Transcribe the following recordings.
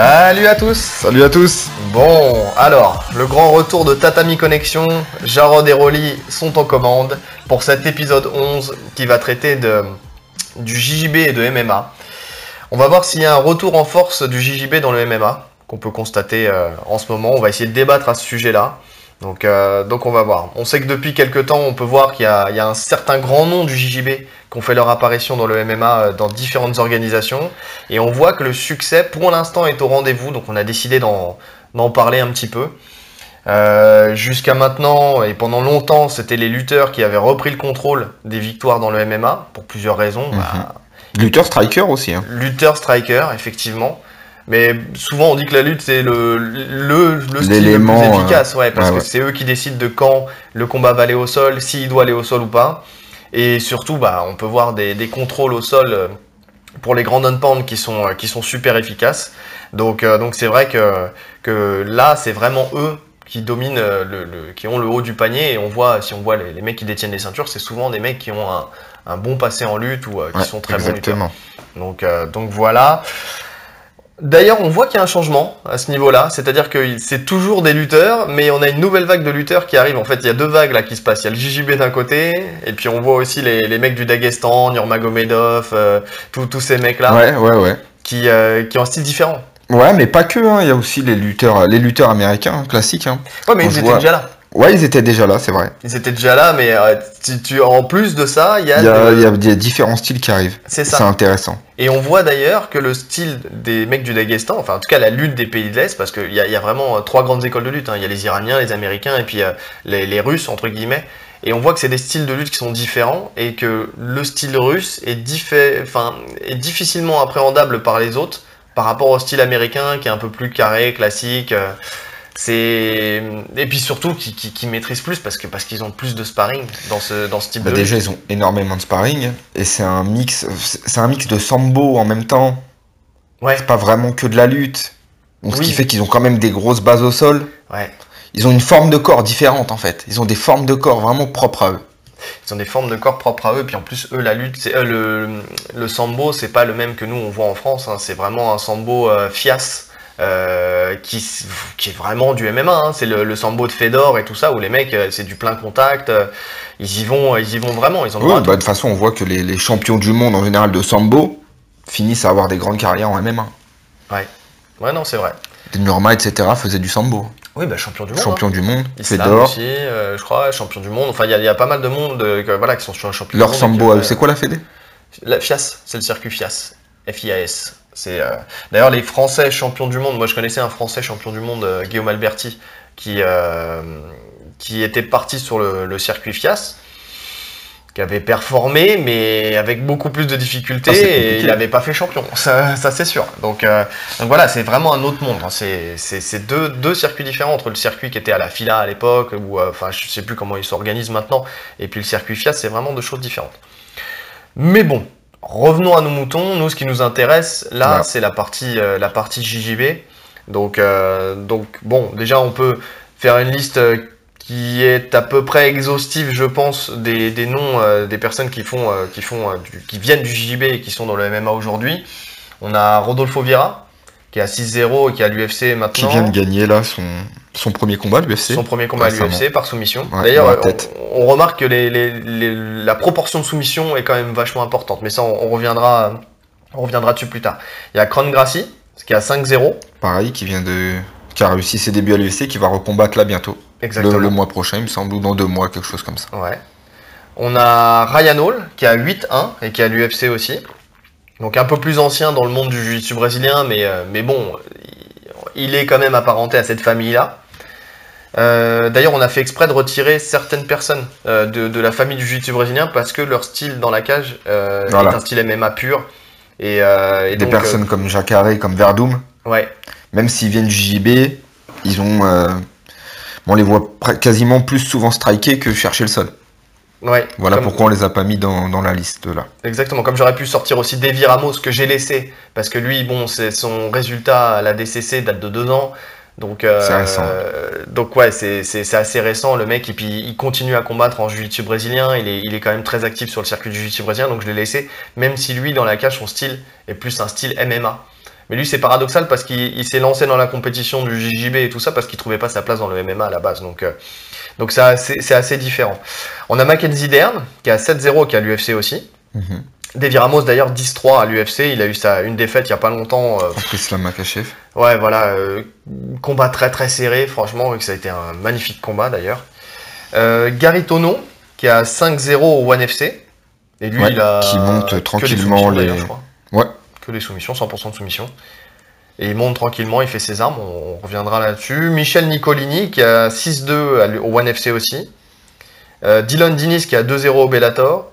Salut à tous Salut à tous Bon, alors, le grand retour de Tatami Connexion, Jarod et Rolly sont en commande pour cet épisode 11 qui va traiter de, du JJB et de MMA. On va voir s'il y a un retour en force du JJB dans le MMA, qu'on peut constater euh, en ce moment. On va essayer de débattre à ce sujet-là. Donc, euh, donc on va voir. On sait que depuis quelques temps, on peut voir qu'il y, a- il y a un certain grand nom du JJB qui ont fait leur apparition dans le MMA euh, dans différentes organisations. Et on voit que le succès, pour l'instant, est au rendez-vous. Donc on a décidé d'en d'en parler un petit peu. Euh, Jusqu'à maintenant, et pendant longtemps, c'était les lutteurs qui avaient repris le contrôle des victoires dans le MMA, pour plusieurs raisons. Bah, Luther Striker aussi. Hein. lutteur, striker, effectivement. Mais souvent on dit que la lutte c'est le, le, le style le plus euh, efficace, ouais, parce ouais, que c'est eux qui décident de quand le combat va aller au sol, s'il doit aller au sol ou pas. Et surtout, bah, on peut voir des, des contrôles au sol euh, pour les grands down qui sont, euh, qui sont super efficaces. Donc euh, donc c'est vrai que, que là c'est vraiment eux qui dominent, le, le- qui ont le haut du panier. Et on voit, si on voit les, les mecs qui détiennent les ceintures, c'est souvent des mecs qui ont un, un bon passé en lutte ou euh, qui Ouais, sont très bons lutteurs. exactement. Donc, euh, donc voilà. D'ailleurs, on voit qu'il y a un changement à ce niveau-là, c'est-à-dire que c'est toujours des lutteurs, mais on a une nouvelle vague de lutteurs qui arrive. En fait, il y a deux vagues là qui se passent. Il y a le JJB d'un côté, et puis on voit aussi les, les mecs du Daghestan, Nurmagomedov, euh, tous ces mecs-là Ouais, ouais, ouais. qui, euh, qui ont un style différent. Ouais, mais pas que, hein. il y a aussi les lutteurs, les lutteurs américains, classiques. Hein. Ouais, mais ils étaient déjà là. Ouais, ils étaient déjà là, c'est vrai. Ils étaient déjà là, mais euh, tu, tu- en plus de ça, il y a, Il y a, de- il y a des différents styles qui arrivent. c'est C'est ça. intéressant. Et on voit d'ailleurs que le style des mecs du Daghestan, enfin en tout cas la lutte des pays de l'Est, parce qu'il y, a- il y a vraiment euh, trois grandes écoles de lutte. hein. Il y a les Iraniens, les Américains et puis euh, les, les Russes, entre guillemets. Et on voit que c'est des styles de lutte qui sont différents et que le style russe est, diffé- enfin, est difficilement appréhendable par les autres par rapport au style américain qui est un peu plus carré, classique. euh, c'est et puis surtout qui, qui, qui maîtrisent plus parce que parce qu'ils ont plus de sparring dans ce dans ce type Bah, de déjà, ils ont énormément de sparring. Et c'est un mix, c'est un mix de sambo en même temps. Ouais, C'est pas vraiment que de la lutte. Donc, ce qui fait qu'ils ont quand même des grosses bases au sol. ouais. Ils ont une forme de corps différente en fait. Ils ont des formes de corps vraiment propres à eux. Ils ont des formes de corps propres à eux, puis en plus, eux, la lutte, c'est, euh, le, le sambo, c'est pas le même que nous, on voit en France, hein. c'est vraiment un sambo euh, fias, euh, qui, est vraiment du MMA, hein. c'est le, le sambo de Fedor et tout ça, où les mecs, euh, c'est du plein contact, euh, ils y vont, ils y vont vraiment, ils Ouais, bah, de toute façon, on voit que les, les champions du monde en général de sambo finissent à avoir des grandes carrières en MMA. Ouais, non, c'est vrai. Des Norma, etc. faisaient du sambo. Oui, bah, champion du monde. Champion hein. du monde, Fedor. aussi, euh, je crois, champion du monde. Enfin, il y, a- il y a pas mal de monde euh, voilà, qui sont champions du Leur monde. et sambo c'est quoi la fédé? La FIAS, c'est le circuit FIAS. F-I-A-S. C'est euh, d'ailleurs les Français champions du monde. Moi, je connaissais un Français champion du monde, euh, Guillaume Alberti, qui euh, qui était parti sur le, le circuit FIAS, qui avait performé, mais avec beaucoup plus de difficultés, Ah, et il n'avait pas fait champion. Ça, ça, c'est sûr. Donc, donc voilà, c'est vraiment un autre monde. hein. C'est deux, deux circuits différents entre le circuit qui était à la FILA à l'époque, ou enfin, je sais plus comment il s'organise maintenant, et puis le circuit FIAS, c'est vraiment deux choses différentes. Mais bon, revenons à nos moutons. Nous, ce qui nous intéresse, là, c'est la partie, euh, la partie JJB. Donc, euh, donc, bon, déjà, on peut faire une liste euh, qui est à peu près exhaustive, je pense, des, des noms euh, des personnes qui font, qui font, du- qui viennent du JJB et qui sont dans le MMA aujourd'hui. On a Rodolfo Vieira, qui est à 6-0 et qui est à l'UFC Qui maintenant. vient de gagner là son, son premier combat à l'UFC. Son premier combat à l'UFC par soumission. Ouais, D'ailleurs, on, remarque que les, les- les- la proportion de soumission est quand même vachement importante. Mais ça, on, on reviendra, on reviendra dessus plus tard. Il y a Kron Gracie, qui est à 5-0. Pareil, qui vient de. qui a réussi ses débuts à l'UFC, qui va recombattre là bientôt. Exactement. le mois prochain, il me semble, ou dans deux mois, quelque chose comme ça. Ouais. On a Ryan Hall, qui à 8-1 et qui est à l'UFC aussi. Donc un peu plus ancien dans le monde du jiu-jitsu brésilien, mais, euh, mais bon, il- est quand même apparenté à cette famille-là. Euh, D'ailleurs, on a fait exprès de retirer certaines personnes euh, de, de la famille du jiu-jitsu brésilien parce que leur style dans la cage euh, Voilà. est un style MMA pur. Et, et Des donc, personnes comme Jacare, comme ouais, même s'ils viennent du JB, ils ont. on les voit quasiment plus souvent striker que chercher le sol. Ouais. Voilà pourquoi on les a pas mis dans, dans la liste là. Exactement, comme j'aurais pu sortir aussi Davy Ramos que j'ai laissé, parce que lui, bon, c'est son résultat à la DCC date de deux ans, donc euh, euh, donc ouais, c'est c'est- c'est assez récent le mec, et puis il continue à combattre en jiu-jitsu brésilien, il est, il est quand même très actif sur le circuit du jiu-jitsu brésilien, donc je l'ai laissé, même si lui dans la cage son style est plus un style MMA. Mais lui, c'est paradoxal parce qu'il il s'est lancé dans la compétition du JJB et tout ça parce qu'il trouvait pas sa place dans le MMA à la base. Donc, euh, donc c'est assez, c'est assez différent. On a Mackenzie Dern qui a 7-0 qui a l'UFC aussi. Mhm. Davy Ramos d'ailleurs 10-3 à l'UFC. Il a eu sa, une défaite il y a pas longtemps. euh, Contre Islam Makachev. Ouais, voilà, euh, combat très très serré, franchement, et que ça a été un magnifique combat d'ailleurs. Euh, Gary Tono, qui a 5-0 au One FC. Et lui, Ouais, il a. qui monte que tranquillement soumissions, les- d'ailleurs, je crois. Ouais. Que des soumissions, 100% de soumissions. Et il monte tranquillement, il fait ses armes, on, on reviendra là-dessus. Michel Nicolini, qui a 6-2 à l- au One FC aussi. Euh, Dylan Dinis, qui a 2-0 au Bellator.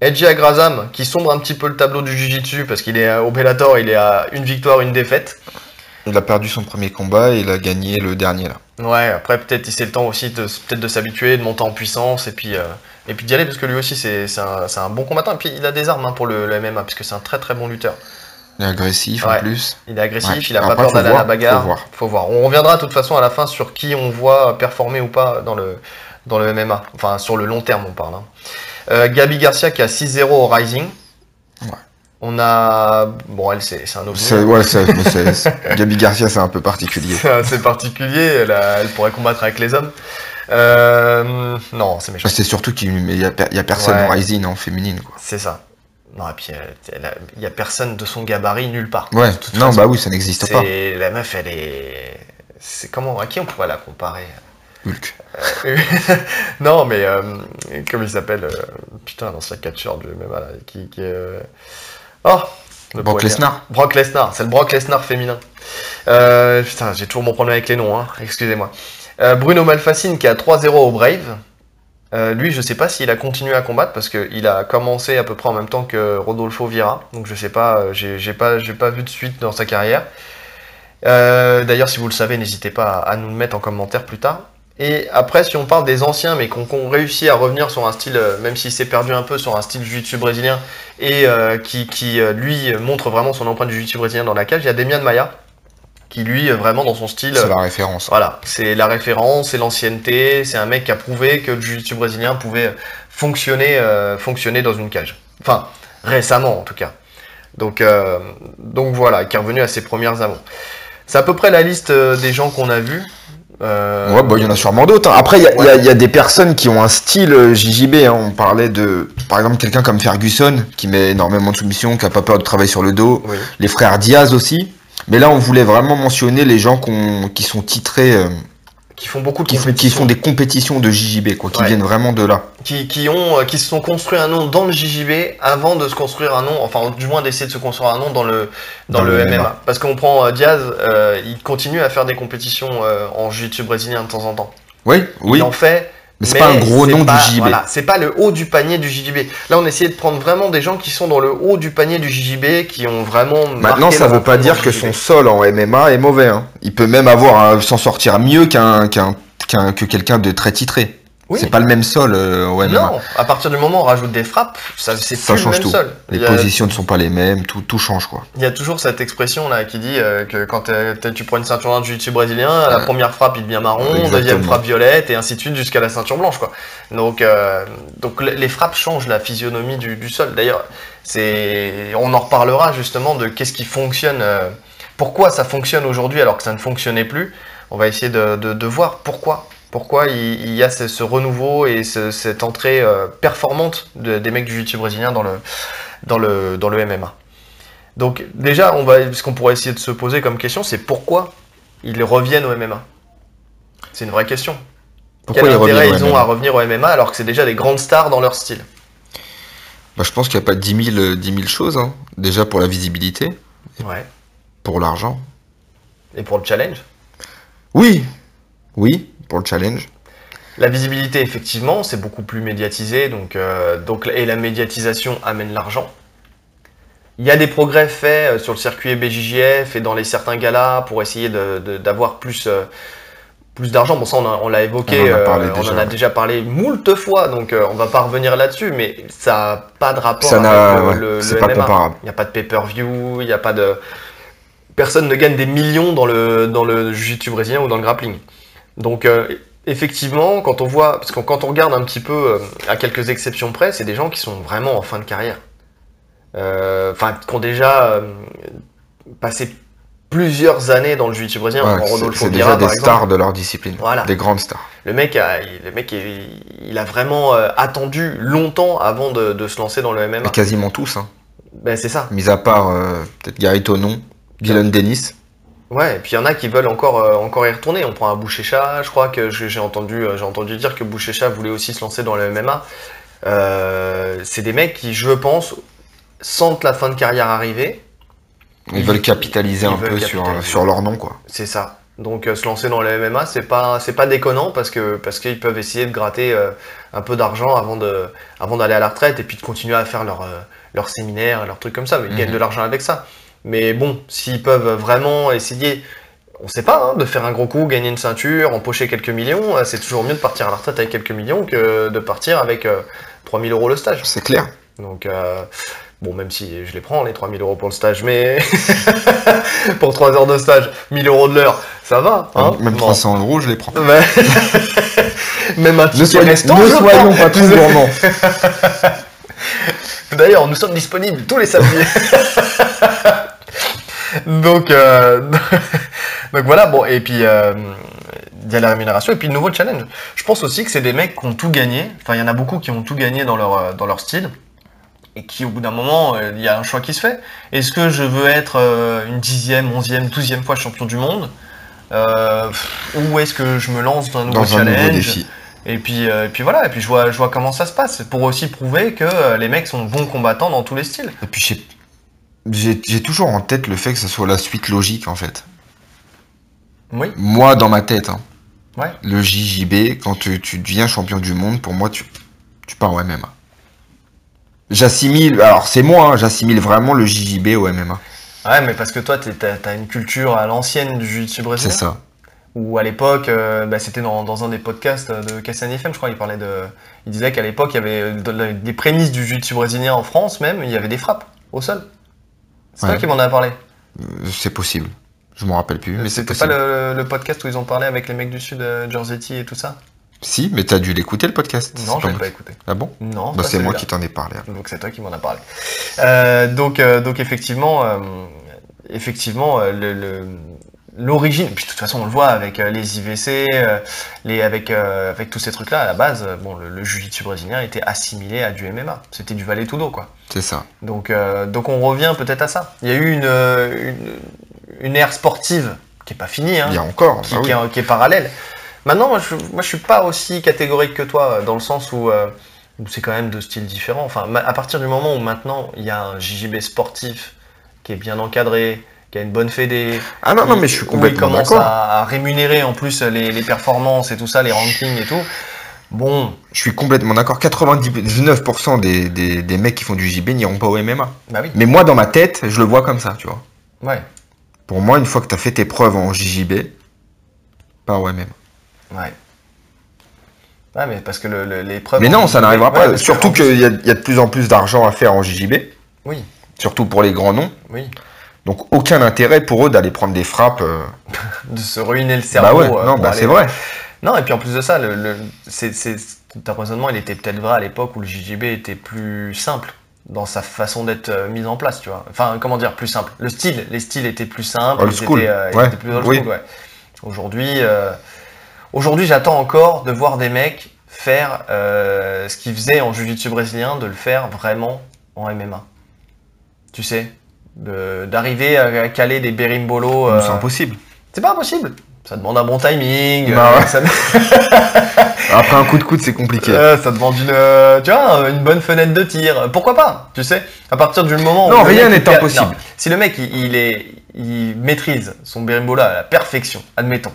Edgy Agrazam, qui sombre un petit peu le tableau du Jiu-Jitsu, parce qu'il est au Bellator, il est à une victoire, une défaite. Il a perdu son premier combat et il a gagné le dernier là. Ouais, après peut-être c'est le temps aussi de peut-être de s'habituer, de monter en puissance et puis euh, et puis d'y aller parce que lui aussi c'est c'est un, c'est un bon combattant et puis il a des armes hein, pour le, le MMA parce que c'est un très très bon lutteur. Il est agressif Ouais. en plus. Il est agressif, Ouais. il a pas Après, peur faut d'aller à la bagarre. faut voir. Faut voir. On reviendra de toute façon à la fin sur qui on voit performer ou pas dans le dans le MMA. Enfin sur le long terme on parle. hein. Euh, Gabi Garcia qui a 6-0 au Rising. Ouais. On a bon elle c'est un. C'est- Ouais, Gabi Garcia, c'est un peu particulier. C'est particulier. Elle, a- elle pourrait combattre avec les hommes. Euh, non, c'est méchant. C'est surtout qu'il n'y a, personne en Rising en féminine. Quoi. C'est ça. Non, et puis a- il y a personne de son gabarit nulle part. Ouais, non, façon, bah oui, ça n'existe pas. La meuf, elle est. C'est comment À qui on pourrait la comparer? Hulk. Non, mais euh, comment il s'appelle euh, Putain, l'ancien catcheur du MMA là, qui, euh, Oh le Brock. Lesnar. Brock Lesnar, c'est le Brock Lesnar féminin. Euh, putain, j'ai toujours mon problème avec les noms, hein, excusez-moi. Euh, Bruno Malfacine qui a 3-0 au Brave. Euh, lui, je sais pas s'il a continué à combattre parce qu'il a commencé à peu près en même temps que Rodolfo Vieira. Donc je sais pas, euh, j'ai pas, pas vu de suite dans sa carrière. Euh, D'ailleurs, si vous le savez, n'hésitez pas à, nous le mettre en commentaire plus tard. Et après, si on parle des anciens, mais qu'on qu'on réussit à revenir sur un style, même s'il s'est perdu un peu sur un style jiu-jitsu brésilien, et qui, lui montre vraiment son empreinte du jiu-jitsu brésilien dans la cage, il y a Demian Maia, qui lui, euh, vraiment dans son style, C'est la référence. voilà, c'est la référence, c'est l'ancienneté, c'est un mec qui a prouvé que le jiu-jitsu brésilien pouvait fonctionner, euh, fonctionner dans une cage. Enfin, récemment en tout cas. Donc, euh, donc voilà, qui est revenu à ses premières amours. C'est à peu près la liste des gens qu'on a vus. Euh, Ouais, bah, il y en a sûrement d'autres. hein. Après, il y, a- il y a- il y a des personnes qui ont un style JJB. hein. On parlait de, par exemple, quelqu'un comme Ferguson, qui met énormément de soumission, qui a pas peur de travailler sur le dos. Oui. Les frères Diaz aussi. Mais là, on voulait vraiment mentionner les gens qui sont titrés, euh, Qui font beaucoup de qui, font, qui font des compétitions de JJB, quoi, qui Ouais. viennent vraiment de là. qui, qui ont, euh, qui se sont construits un nom dans le JJB avant de se construire un nom, enfin du moins d'essayer de se construire un nom dans le, dans, Dans le, le MMA. MMA. Parce qu'on prend euh, Diaz, euh, il continue à faire des compétitions euh, en jiu-jitsu brésilien de temps en temps. Oui, oui. Il en fait. Mais c'est pas un gros nom pas- du JJB. Voilà, c'est pas le haut du panier du JJB. Là, on essayait de prendre vraiment des gens qui sont dans le haut du panier du JJB, qui ont vraiment. Maintenant, ça veut pas dire que son sol en MMA est mauvais. hein. Il peut même avoir un- s'en sortir mieux qu'un qu'un qu'un- que quelqu'un de très titré. Oui. C'est pas le même sol euh, au MMA. Non, à partir du moment où on rajoute des frappes, ça c'est le change même tout. sol. Les a- positions ne sont pas les mêmes, tout, tout change quoi. Il y a toujours cette expression là qui dit euh, que quand tu prends une ceinture de jiu-jitsu brésilien, la première frappe il devient marron, Exactement. deuxième frappe violette et ainsi de suite jusqu'à la ceinture blanche quoi. Donc euh, donc le- les frappes changent la physionomie du, du sol. D'ailleurs, c'est on en reparlera justement de qu'est-ce qui fonctionne, euh, pourquoi ça fonctionne aujourd'hui alors que ça ne fonctionnait plus. On va essayer de, de- de voir pourquoi. Pourquoi il, y a ce, ce renouveau et ce- cette entrée euh, performante de- des mecs du jiu-jitsu brésilien dans le, dans le, dans le MMA. Donc déjà, on va, ce qu'on pourrait essayer de se poser comme question, c'est pourquoi ils reviennent au MMA. C'est une vraie question. Pourquoi Quel ils intérêt ils ont à revenir au MMA alors que c'est déjà des grandes stars dans leur style? Bah, Je pense qu'il n'y a pas 10 000, euh, 10 000 choses. hein. Déjà pour la visibilité, Ouais. pour l'argent. Et pour le challenge? Oui, oui, pour le challenge. La visibilité, effectivement, c'est beaucoup plus médiatisé, donc, euh, donc, et la médiatisation amène l'argent. Il y a des progrès faits euh, sur le circuit BJJF et dans les certains galas pour essayer d'avoir plus, euh, plus d'argent. Bon, ça, on, l'a évoqué, On en a parlé euh, on déjà, en a ouais. déjà parlé moult fois, donc on va pas revenir là-dessus, mais ça n'a pas de rapport Ça n'a- avec ouais, le, le- pas MMA. comparable. Il n'y a pas de pay-per-view, il n'y a pas de... Personne ne gagne des millions dans le, dans le jiu-jitsu brésilien ou dans le grappling. Donc, euh, effectivement, quand on voit, parce que quand on regarde un petit peu, euh, à quelques exceptions près, c'est des gens qui sont vraiment en fin de carrière. Euh, Enfin, qui ont déjà passé plusieurs années dans le jiu-jitsu brésilien, Ouais, c'est- Rodolfo c'est Vieira, déjà des par stars de leur discipline. Voilà. Des grandes stars. Le mec, a, il- le mec il, il a vraiment euh, attendu longtemps avant de, de se lancer dans le MMA. Quasiment tous, hein. Ben, c'est ça. Mis à part euh, peut-être Gary Tonon, Dylan Dennis. Ouais, et puis il y en a qui veulent encore, euh, encore y retourner. On prend un Bouchécha, je crois que j'ai entendu, euh, j'ai entendu dire que Bouchécha voulait aussi se lancer dans le MMA. Euh, c'est des mecs qui, je pense, sentent la fin de carrière arriver. Ils, Ils- veulent capitaliser ils un veulent peu sur, capitaliser. sur leur nom, quoi. C'est ça. Donc euh, se lancer dans le MMA, c'est pas c'est pas déconnant parce que parce qu'ils peuvent essayer de gratter euh, un peu d'argent avant de avant d'aller à la retraite et puis de continuer à faire leur euh, leur séminaire, leurs trucs comme ça. Mais ils Mhm. gagnent de l'argent avec ça. Mais bon, s'ils peuvent vraiment essayer, on sait pas, hein, de faire un gros coup, gagner une ceinture, empocher quelques millions, euh, c'est toujours mieux de partir à la retraite avec quelques millions que de partir avec euh, 3000 euros le stage. C'est clair. Donc, euh, bon, même si je les prends, les 3000 euros pour le stage, mais pour 3 heures de stage, 1000 euros de l'heure, ça va. Hein Même Bon. 300 euros, je les prends. Même un Ne, ticket soyons- restant, ne soyons pas trop gourmands. D'ailleurs, nous sommes disponibles tous les samedis. Donc, euh, donc voilà, bon, et puis euh, il y a la rémunération et puis le nouveau challenge. Je pense aussi que c'est des mecs qui ont tout gagné. Enfin, il y en a beaucoup qui ont tout gagné dans leur, euh, dans leur style. Et qui, au bout d'un moment, il y a un choix qui se fait. Est-ce que je veux être une dixième, onzième, douzième fois champion du monde? Euh, Ou est-ce que je me lance dans un nouveau Dans un challenge nouveau défi. et puis, euh, et puis voilà, et puis je vois, je vois comment ça se passe, pour aussi prouver que euh, les mecs sont bons combattants dans tous les styles. Et puis j'ai toujours en tête le fait que ce soit la suite logique en fait. Oui, Moi dans ma tête, hein, ouais. le JJB, quand tu, tu deviens champion du monde, pour moi tu, tu pars au MMA. J'assimile, alors c'est moi, hein, j'assimile vraiment le JJB au MMA. Ouais, mais parce que toi, t'as as une culture à l'ancienne du jiu-jitsu C'est brésilien. ça. Ou à l'époque, euh, bah, c'était dans, dans un des podcasts de Cassan FM, je crois, il parlait de. Il disait qu'à l'époque, il y avait de- des prémices du jiu-jitsu brésilien en France même, il y avait des frappes au sol. C'est Ouais. toi qui m'en as parlé. Euh, C'est possible. Je m'en rappelle plus, mais c'est C'était pas le, le podcast où ils ont parlé avec les mecs du sud, euh, et tout ça Si, mais t'as dû l'écouter le podcast. Non, c'est je l'ai pas écouté. Ah bon Non, Bah c'est moi qui t'en ai parlé. Donc c'est toi qui m'en as parlé. Euh, donc, euh, donc effectivement, euh, effectivement, euh, le- le- l'origine. Puis de toute façon, on le voit avec euh, les IVC, euh, les avec euh, avec tous ces trucs-là. À la base, bon, le, le jiu-jitsu brésilien était assimilé à du MMA. C'était du valet tudo, quoi. C'est ça. Donc, euh, donc on revient peut-être à ça. Il y a eu une une, une ère sportive qui est pas finie, hein, Il y a encore. qui, bah oui. qui est, qui est parallèle. Maintenant, moi je, moi, je suis pas aussi catégorique que toi, dans le sens où, euh, où c'est quand même deux styles différents. Enfin, à partir du moment où maintenant il y a un JJB sportif qui est bien encadré, qui a une bonne fédé, Ah non, non, mais je suis complètement commence d'accord. à, à rémunérer en plus les, les performances et tout ça, les rankings et tout. Bon, Je suis complètement d'accord. 99% des, des, des mecs qui font du JB n'iront pas au MMA. bah oui, Mais moi, dans ma tête, je le vois comme ça, tu vois. ouais, Pour moi, une fois que tu as fait tes preuves en JJB, pas au MMA. ouais. Ouais, mais parce que le- le- les preuves. Mais non, ça n'arrivera pas. Surtout qu'il y y a de plus en plus d'argent à faire en JJB, Oui, surtout pour les grands noms. oui. Donc aucun intérêt pour eux d'aller prendre des frappes. euh. De se ruiner le cerveau. Bah ouais, euh, non, bah aller- c'est vrai. Non, et puis en plus de ça, le, le- ton raisonnement, il était peut-être vrai à l'époque où le JJB était plus simple dans sa façon d'être euh, mise en place, tu vois. Enfin, comment dire, plus simple. Le style, les styles étaient plus simples, Old school, étaient, euh, ouais, plus old oui. school, ouais. Aujourd'hui, aujourd'hui, j'attends encore de voir des mecs faire ce qu'ils faisaient en jiu-jitsu brésilien, de le faire vraiment en MMA. Tu sais, d'arriver à, caler des berimbolos. euh, C'est impossible. c'est pas impossible. Ça demande un bon timing. Bah euh, ouais. ça, Après un coup de coude, c'est compliqué. euh, ça demande une, euh, tu vois, une bonne fenêtre de tir. Pourquoi pas Tu sais, à partir du moment où Non, rien n'est impossible. non, si le mec il, il est, il maîtrise son berimbola à la perfection, admettons,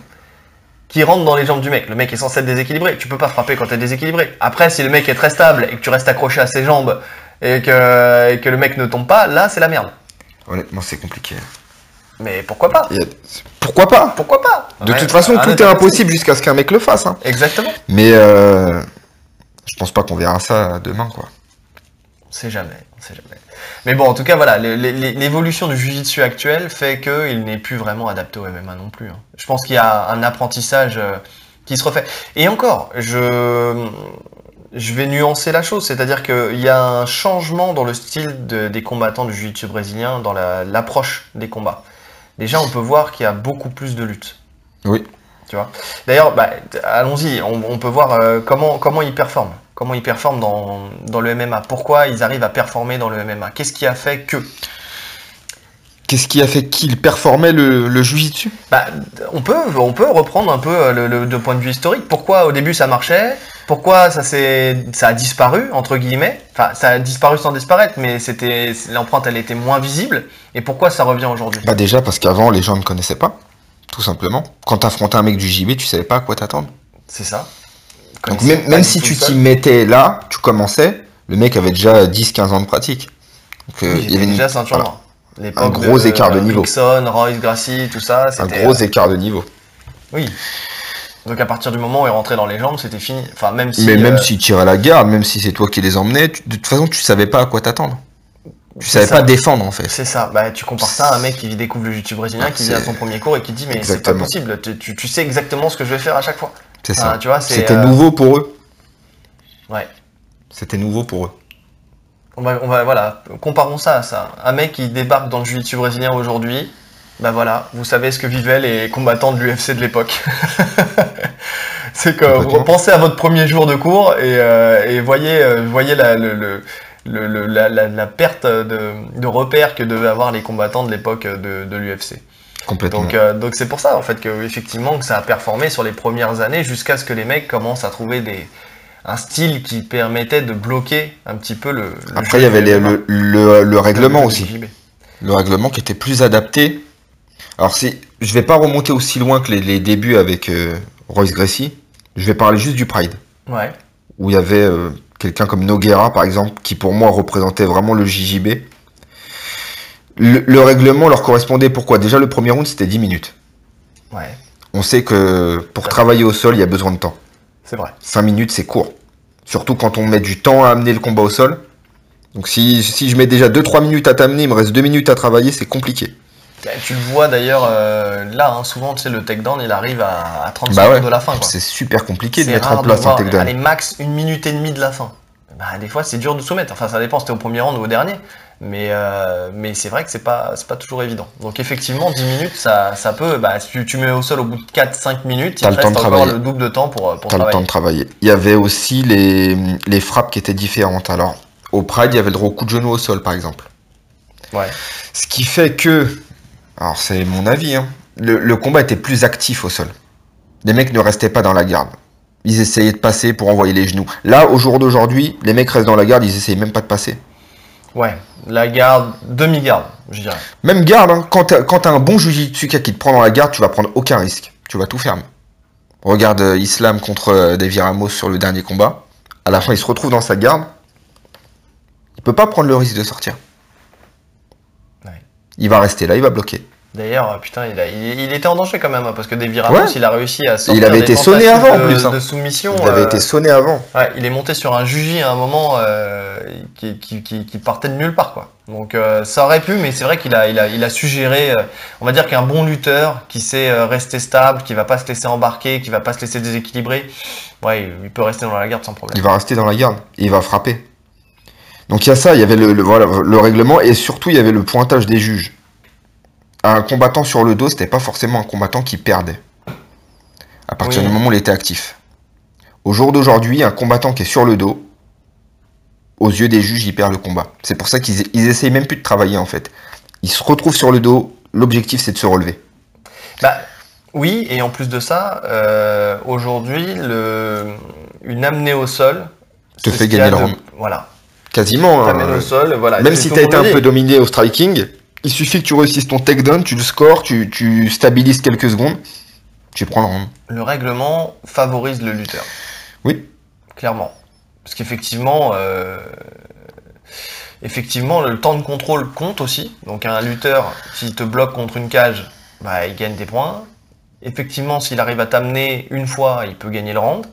qui rentre dans les jambes du mec, le mec est censé être déséquilibré. Tu peux pas frapper quand t'es déséquilibré. Après, si le mec est très stable et que tu restes accroché à ses jambes et que, et que le mec ne tombe pas, là c'est la merde. Honnêtement, c'est compliqué. Mais pourquoi pas? Pourquoi pas? Pourquoi pas? De Ouais, toute façon, tout est impossible jusqu'à ce qu'un mec le fasse. hein. Exactement. Mais euh, je pense pas qu'on verra ça demain, quoi. On sait jamais, on sait jamais. Mais bon, en tout cas, voilà, l'évolution du jiu-jitsu actuel fait qu'il n'est plus vraiment adapté au MMA non plus. hein. Je pense qu'il y a un apprentissage euh, qui se refait. Et encore, je, je vais nuancer la chose, c'est-à-dire qu'il y a un changement dans le style de- des combattants du jiu-jitsu brésilien, dans la- l'approche des combats. déjà on peut voir qu'il y a beaucoup plus de lutte. Oui. Tu vois? D'ailleurs, bah, allons-y, on, on peut voir euh, comment, comment ils performent. Comment ils performent dans, dans le MMA. Pourquoi ils arrivent à performer dans le MMA Qu'est-ce qui a fait que? Qu'est-ce qui a fait qu'il performait le, le Jiu-Jitsu? Bah, on, peut, on peut reprendre un peu euh, le, le, de point de vue historique. Pourquoi au début ça marchait? Pourquoi ça, s'est- ça a disparu, entre guillemets? Enfin, ça a disparu sans disparaître, mais c'était l'empreinte elle était moins visible. Et pourquoi ça revient aujourd'hui? Bah déjà parce qu'avant les gens ne connaissaient pas, tout simplement. Quand t'affrontais un mec du JB, tu savais pas à quoi t'attendre. C'est ça. Donc même, même si tu t'y mettais là, tu commençais, le mec avait déjà 10-15 ans de pratique. Donc euh, il y avait une- déjà ceinture voilà. L'époque gros écart de niveau. Rickson, Royce, Gracie, tout ça, un gros écart de niveau. Oui. Donc à partir du moment où il rentrait dans les jambes, c'était fini. Enfin, même si... Mais même euh, s'il tirait la garde, même si c'est toi qui les emmenais, tu- de toute façon tu savais pas à quoi t'attendre. Tu savais ça. pas défendre en fait. C'est ça, bah, tu compares ça à un mec qui découvre le jiu brésilien, qui vient à son premier cours et qui dit mais c'est pas possible, tu, tu- tu sais exactement ce que je vais faire à chaque fois. C'est Enfin, ça. tu vois, C'était euh, nouveau pour eux. Ouais. C'était nouveau pour eux. On va, on va, voilà, comparons ça à ça. Un mec qui débarque dans le jiu-jitsu brésilien aujourd'hui, bah voilà, vous savez ce que vivaient les combattants de l'UFC de l'époque. c'est que vous pensez à votre premier jour de cours et, euh, et voyez, euh, voyez la, le, le- le- le- la, la- la perte de, de repères que devaient avoir les combattants de l'époque de, de l'UFC. Complètement. Donc euh, donc c'est pour ça en fait que effectivement que ça a performé sur les premières années jusqu'à ce que les mecs commencent à trouver des un style qui permettait de bloquer un petit peu le. Après, il y avait les- le, le- le règlement Le aussi. Le règlement qui était plus adapté. Alors, c'est, je vais pas remonter aussi loin que les, les débuts avec euh, Royce Gracie. Je vais parler juste du Pride. Ouais. Où il y avait euh, quelqu'un comme Noguera, par exemple, qui pour moi représentait vraiment le JJB. Le, le règlement leur correspondait pourquoi? Déjà, le premier round, c'était 10 minutes. Ouais. On sait que pour travailler au sol, il y a besoin de temps. C'est vrai. 5 minutes, c'est court. Surtout quand on met du temps à amener le combat au sol. Donc si, si je mets déjà 2-3 minutes à t'amener, il me reste 2 minutes à travailler, c'est compliqué. Eh, Tu le vois d'ailleurs euh, là, hein, souvent tu sais le takedown il arrive à, à 30 Bah secondes ouais, de la fin. c'est super compliqué de mettre en place un takedown. Allez, max une minute et demie de la fin. Bah, des fois c'est dur de soumettre. Enfin ça dépend si t'es au premier round ou au dernier. Mais, euh, mais c'est vrai que c'est pas, pas toujours évident. Donc effectivement 10 minutes ça, ça peut. Bah, si tu, tu mets au sol au bout de 4-5 minutes, il le temps reste de encore travailler. le double de temps pour, pour T'as le temps travailler. de travailler. Il y avait aussi les, les frappes qui étaient différentes. Alors, au Pride, il y avait le droit au coup de genou au sol, par exemple. Ouais. Ce qui fait que, alors c'est mon avis, hein, le, le combat était plus actif au sol. Les mecs ne restaient pas dans la garde. Ils essayaient de passer pour envoyer les genoux. Là, au jour d'aujourd'hui, les mecs restent dans la garde, ils essayent même pas de passer. Ouais. La garde, demi-garde, je dirais. Même garde, hein, quand t'as un bon jujitsuka qui te prend dans la garde, tu vas prendre aucun risque. Tu vas tout fermer. Regarde euh, Islam contre euh, David Ramos sur le dernier combat. À la fin, il se retrouve dans sa garde. Il peut pas prendre le risque de sortir. Il va rester là, il va bloquer. D'ailleurs, euh, putain, il, a, il, il était en danger quand même, hein, parce que Ramos, Ouais. il a réussi à sortir Il avait des été sonné avant, en de, plus, hein. de soumission. Il avait euh, été sonné avant. ouais, il est monté sur un juji à un moment euh, qui, qui, qui, qui partait de nulle part, quoi. Donc euh, ça aurait pu, mais c'est vrai qu'il a, il a, il a su gérer. euh, on va dire qu'un bon lutteur qui sait euh, rester stable, qui va pas se laisser embarquer, qui va pas se laisser déséquilibrer, ouais, il- il peut rester dans la garde sans problème. Il va rester dans la garde et il va frapper. Donc il y a ça, il y avait le, le- voilà, le règlement et surtout il y avait le pointage des juges. Un combattant sur le dos, c'était pas forcément un combattant qui perdait. À partir Oui. du moment où il était actif. Au jour d'aujourd'hui, un combattant qui est sur le dos, aux yeux des juges, il perd le combat. C'est pour ça qu'ils ils essayent même plus de travailler en fait. Ils se retrouvent sur le dos, l'objectif c'est de se relever. Bah, oui, et en plus de ça, euh, aujourd'hui, le, une amenée au sol Te fait gagner le round. Voilà. Quasiment. hein. T'amènes au sol, voilà. Même si tout tu as le été un peu dominé au striking, il suffit que tu réussisses ton takedown, tu le scores, tu, tu stabilises quelques secondes, tu prends le round. Le règlement favorise le lutteur. Oui. Clairement. Parce qu'effectivement, euh, effectivement, le temps de contrôle compte aussi. Donc un lutteur, s'il te bloque contre une cage, bah, il gagne des points. Effectivement, s'il arrive à t'amener une fois, il peut gagner le round.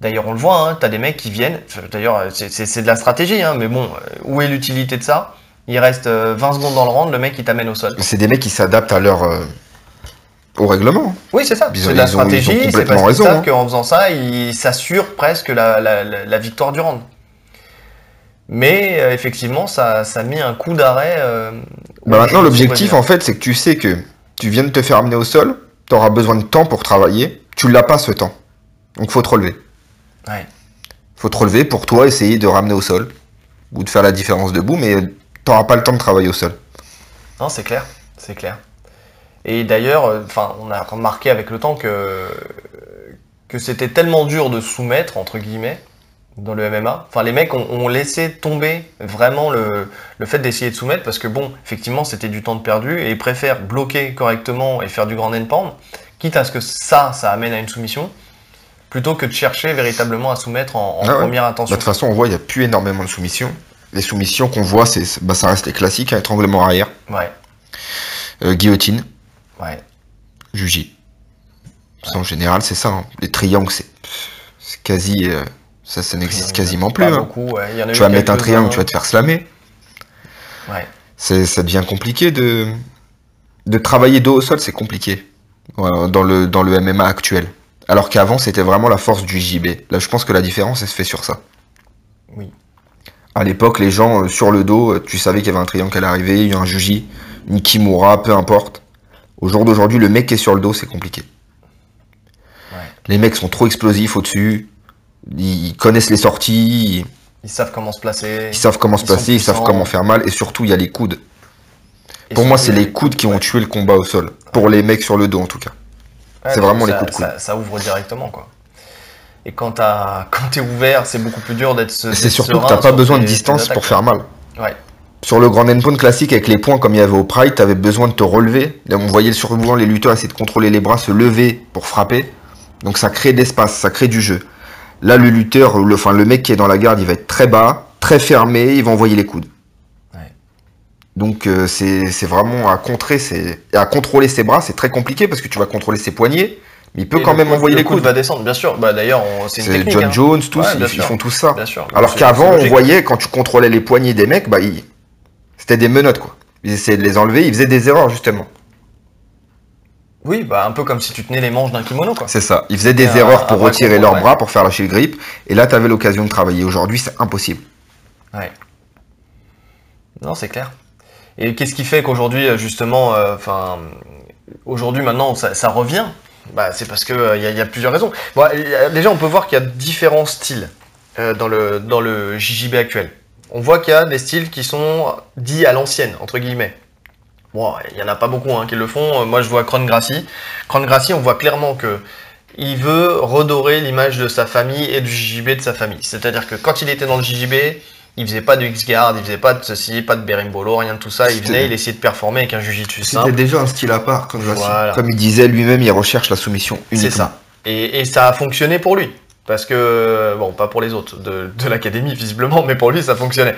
D'ailleurs, on le voit, hein, t'as des mecs qui viennent. D'ailleurs, c'est- c'est de la stratégie, hein, mais bon, euh, où est l'utilité de ça? Il reste euh, 20 secondes dans le round, le mec il t'amène au sol. C'est des mecs qui s'adaptent à leur euh, au règlement. Oui, c'est ça. C'est de la ont- stratégie. C'est parce qu'ils raison, savent hein. qu'en faisant ça, ils s'assurent presque la, la- la- la victoire du round. Mais euh, effectivement, ça, ça a mis un coup d'arrêt. euh, Bah maintenant, l'objectif, en fait, c'est que tu sais que tu viens de te faire amener au sol, tu auras besoin de temps pour travailler, tu l'as pas ce temps. Donc faut te relever. Ouais. Faut te relever pour toi essayer de ramener au sol ou de faire la différence debout, mais t'auras pas le temps de travailler au sol. Non, c'est clair, c'est clair. Et d'ailleurs, euh, enfin, on a remarqué avec le temps que que c'était tellement dur de soumettre entre guillemets dans le MMA. Enfin, les mecs ont, ont laissé tomber vraiment le, le fait d'essayer de soumettre parce que bon, effectivement, c'était du temps de perdu et ils préfèrent bloquer correctement et faire du grand end pound, quitte à ce que ça, ça amène à une soumission, plutôt que de chercher véritablement à soumettre en, en Ah ouais. première Bah, intention. de toute façon, on voit, il n'y a plus énormément de soumissions. Les soumissions qu'on voit, c'est, bah, ça reste les classiques, hein, étranglement arrière, Ouais, euh, guillotine, ouais. juji. En général, c'est ça. hein. Les triangles, c'est, c'est quasi, euh, ça, ça n'existe quasiment plus. Hein. beaucoup, ouais. Il y en a Tu vas mettre un triangle, tu vas te faire slammer. Ouais. C'est, ça devient compliqué de, de travailler dos au sol, c'est compliqué ouais, dans, le, dans le MMA actuel. Alors qu'avant, c'était vraiment la force du JB. Là, je pense que la différence, elle se fait sur ça. Oui. À l'époque, les gens euh, sur le dos, euh, tu savais qu'il y avait un triangle allait arriver, il y a un Juji, une Kimura, peu importe. Au jour d'aujourd'hui, le mec qui est sur le dos, c'est compliqué. Ouais. Les mecs sont trop explosifs au-dessus, ils connaissent les sorties, ils, Ils savent comment se placer. ils savent comment se Ils placer, ils savent comment faire mal, et surtout, il y a les coudes. Et Pour moi, c'est les coudes qui ont tué le combat au sol. Pour les mecs sur le dos, en tout cas. Ouais, c'est vraiment les coups de coude. Ça, ça ouvre directement, quoi. Et quand t'es ouvert, c'est beaucoup plus dur d'être. C'est surtout que t'as pas besoin de distance pour faire mal. Ouais. Sur le grand endpoint classique avec les points comme il y avait au Pride, t'avais besoin de te relever. Là, on voyait souvent les lutteurs essayer de contrôler les bras, se lever pour frapper. Donc ça crée de l'espace, ça crée du jeu. Là, le lutteur, le, enfin le mec qui est dans la garde, il va être très bas, très fermé, il va envoyer les coudes. Donc euh, c'est vraiment à contrer, à contrôler ses bras, c'est très compliqué parce que tu vas contrôler ses poignets, mais il peut Et quand même coup- envoyer le les coudes. va descendre, bien sûr. Bah d'ailleurs, on- c'est une C'est technique. John hein. Jones, tous, Ouais, ils, font tout ça. Bien sûr. Alors qu'avant, on voyait quand tu contrôlais les poignets des mecs, bah ils- c'était des menottes quoi. Ils essayaient de les enlever, ils faisaient des erreurs justement. Oui, bah un peu comme si tu tenais les manches d'un kimono, quoi. C'est ça. Ils faisaient des un- erreurs pour retirer leurs ouais. bras, pour faire lâcher le grip. Et là, t'avais l'occasion de travailler. Aujourd'hui, c'est impossible. Ouais. Non, c'est clair. Et qu'est-ce qui fait qu'aujourd'hui, euh, justement, euh, enfin, aujourd'hui maintenant, ça, revient? Bah, C'est parce qu'il il y, a- y a plusieurs raisons. Bon, déjà, on peut voir qu'il y a différents styles euh, dans, le, dans le JJB actuel. On voit qu'il y a des styles qui sont dits à l'ancienne, entre guillemets. Bon, il y en a pas beaucoup hein, qui le font. Euh, Moi, je vois Kron Gracie. Kron Gracie, on voit clairement que il veut redorer l'image de sa famille et du JJB de sa famille. C'est-à-dire que quand il était dans le JJB, il faisait pas de X-Guard, il faisait pas de ceci, pas de berimbolo, rien de tout ça. Il C'était- venait, il essayait de performer avec un jujitsu C'était simple. déjà un style à part, comme, Voilà. comme il disait lui-même, il recherche la soumission C'est uniquement. ça. Et, et ça a fonctionné pour lui. Parce que, bon, pas pour les autres de, de l'académie, visiblement, mais pour lui, ça fonctionnait.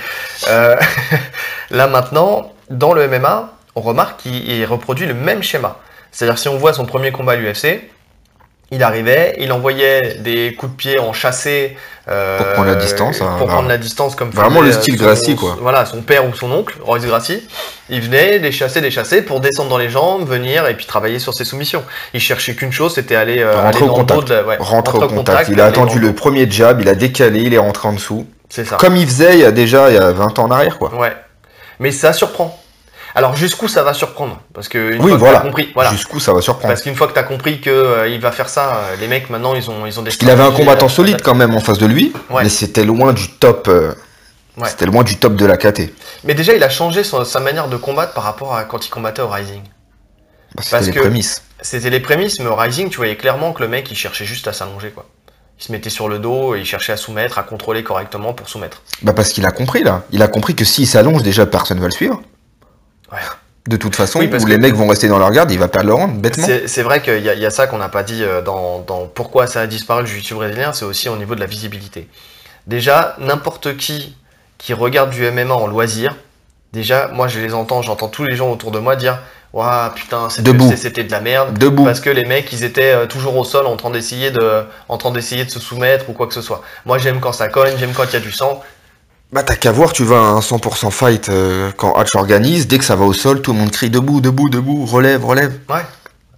Euh, là, maintenant, dans le MMA, on remarque qu'il il reproduit le même schéma. C'est-à-dire, si on voit son premier combat à l'UFC, il arrivait, il envoyait des coups de pied en chassé. euh, Pour prendre la distance, hein, Pour prendre la distance, comme Vraiment faisait, le style son- Gracie, quoi. Voilà, son père ou son oncle, Royce Gracie. Il venait, les chasser, les chasser pour descendre dans les jambes, venir et puis travailler sur ses soumissions. Il cherchait qu'une chose, c'était aller, euh, Rentrer aller au dans contact. de la- ouais, Rentre rentrer au contact. Il a attendu le premier jab, il a décalé, il est rentré en dessous. C'est ça. Comme il faisait il y a déjà il y a 20 ans en arrière, quoi. Ouais. Mais ça surprend. Alors jusqu'où ça va surprendre Parce que une Oui, fois que voilà. t'as compris, voilà. Jusqu'où ça va surprendre. Parce qu'une fois que t'as compris que euh, il va faire ça, euh, les mecs maintenant ils ont ils ont des. Parce qu'il avait un combattant euh, solide quand même en face de lui, Ouais. mais c'était loin du top. euh, Ouais. C'était loin du top de la KT. Mais déjà il a changé son- sa manière de combattre par rapport à quand il combattait au Rising. Bah, C'était Parce les que- prémices. C'était les prémices, mais au Rising tu voyais clairement que le mec il cherchait juste à s'allonger quoi. Il se mettait sur le dos et il cherchait à soumettre, à contrôler correctement pour soumettre. Bah parce qu'il a compris là. Il a compris que s'il s'allonge déjà personne va le suivre. Ouais. De toute façon, Oui, parce où que- les mecs vont rester dans leur garde, il va perdre le round bêtement. C'est vrai qu'il y, a- il y a ça qu'on n'a pas dit euh, dans, dans pourquoi ça a disparu le jiu-jitsu brésilien, c'est aussi au niveau de la visibilité. Déjà, n'importe qui qui regarde du MMA en loisir, déjà, moi je les entends, j'entends tous les gens autour de moi dire Waouh, putain, c'était de la merde. Debout. Parce que les mecs, ils étaient euh, toujours au sol en train d'essayer de, en train d'essayer de se soumettre ou quoi que ce soit. Moi, j'aime quand ça cogne, j'aime quand il y a du sang. Bah t'as qu'à voir, tu vas à un 100% fight euh, quand Hatch organise, dès que ça va au sol, tout le monde crie debout, debout, debout, relève, relève. Ouais.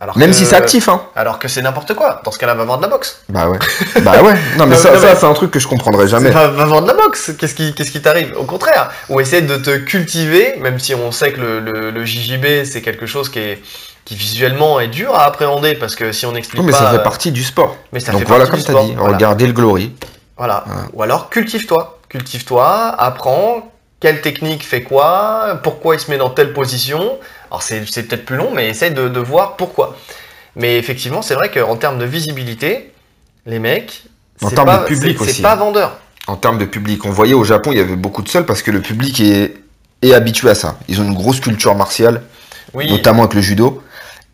Alors Même que- si c'est actif, hein. Alors que c'est n'importe quoi. Dans ce cas-là, va vendre de la boxe. Bah ouais. bah ouais. Non mais Non, ça, c'est un truc que je comprendrai jamais. Va, va vendre de la boxe. Qu'est-ce qui, qu'est-ce qui t'arrive? Au contraire. Ou essaie de te cultiver, même si on sait que le, le, le JJB, c'est quelque chose qui est qui visuellement est dur à appréhender parce que si on explique Non, mais pas, ça fait euh, partie du sport. mais ça Donc fait voilà, comme tu as dit, voilà. regardez le glory. Voilà. Ouais. Ou alors cultive-toi. Cultive-toi, apprends quelle technique fait quoi, pourquoi il se met dans telle position? Alors c'est c'est peut-être plus long, mais essaye de, de voir pourquoi. Mais effectivement, c'est vrai qu'en termes de visibilité, les mecs, En c'est termes pas, de public c'est- pas vendeur. En termes de public, on voyait au Japon, il y avait beaucoup de seuls parce que le public est, est habitué à ça. Ils ont une grosse culture martiale, Oui, notamment avec le judo,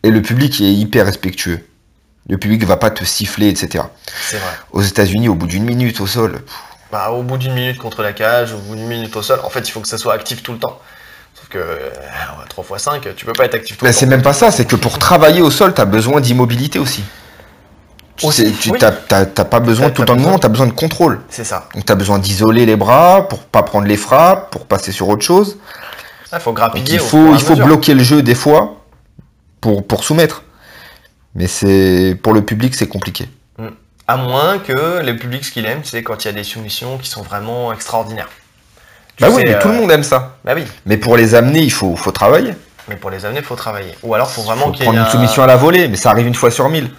et le public est hyper respectueux. Le public va pas te siffler, etc. c'est vrai. Aux États-Unis, au bout d'une minute au sol, pff, Bah, au bout d'une minute contre la cage, au bout d'une minute au sol, en fait, il faut que ça soit actif tout le temps. Sauf que euh, 3 x 5, tu peux pas être actif tout Mais le temps. c'est même pas ça, c'est que pour travailler au sol, tu as besoin d'immobilité aussi. Tu Aussi, sais, tu oui. t'as- pas besoin tout le temps de mouvement, tu as besoin de contrôle. C'est ça. Donc tu as besoin d'isoler les bras pour pas prendre les frappes, pour passer sur autre chose. Il faut Donc grappiller. il faut, il faut bloquer le jeu des fois pour, pour soumettre. Mais c'est pour le public, c'est compliqué. À moins que le public, ce qu'il aime, c'est quand il y a des soumissions qui sont vraiment extraordinaires. Tu bah oui, mais tout euh, le monde aime ça. Bah oui, Mais pour les amener, il faut, faut travailler. mais pour les amener, il faut travailler. Ou alors, faut Il vraiment faut qu'il y ait prendre une un- soumission à la volée, mais ça arrive une fois sur mille.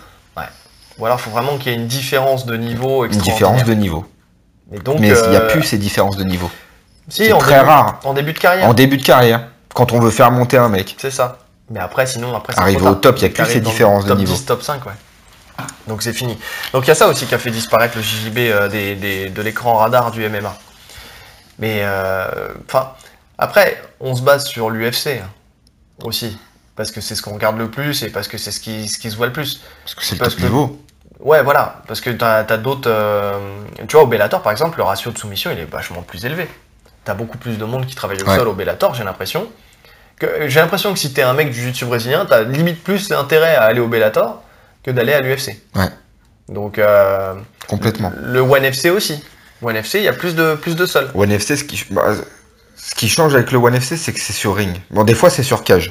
Ou alors, faut vraiment qu'il y ait une différence de niveau Une différence de niveau. Et donc, mais il n'y a euh, plus ces différences de niveau. si, c'est très début, rare. En début de carrière. En début de carrière, quand on veut faire monter un mec. C'est ça. Mais après, sinon, après, c'est Arrivé au top, il y a T'arrives ces différences de top niveau. 10, top 5, ouais. Donc c'est fini. Donc il y a ça aussi qui a fait disparaître le JJB euh, des, des- de l'écran radar du MMA. Mais, euh, enfin, après, on se base sur l'UFC hein, aussi. Parce que c'est ce qu'on regarde le plus et parce que c'est ce qui, ce qui se voit le plus. Parce que c'est le top que- niveau. Ouais, voilà. Parce que t'as as, d'autres. euh, tu vois, au Bellator, par exemple, le ratio de soumission, il est vachement plus élevé. T'as beaucoup plus de monde qui travaille au Ouais. sol au Bellator, j'ai l'impression. J'ai l'impression que si t'es un mec du jiu-jitsu brésilien, t'as limite plus intérêt à aller au Bellator que d'aller à l'UFC. Ouais. Donc, euh, Complètement. le One FC aussi. One FC, il y a plus de, plus de sol. One FC, ce qui, bah, ce qui change avec le One FC, c'est que c'est sur ring. Bon, des fois, c'est sur cage.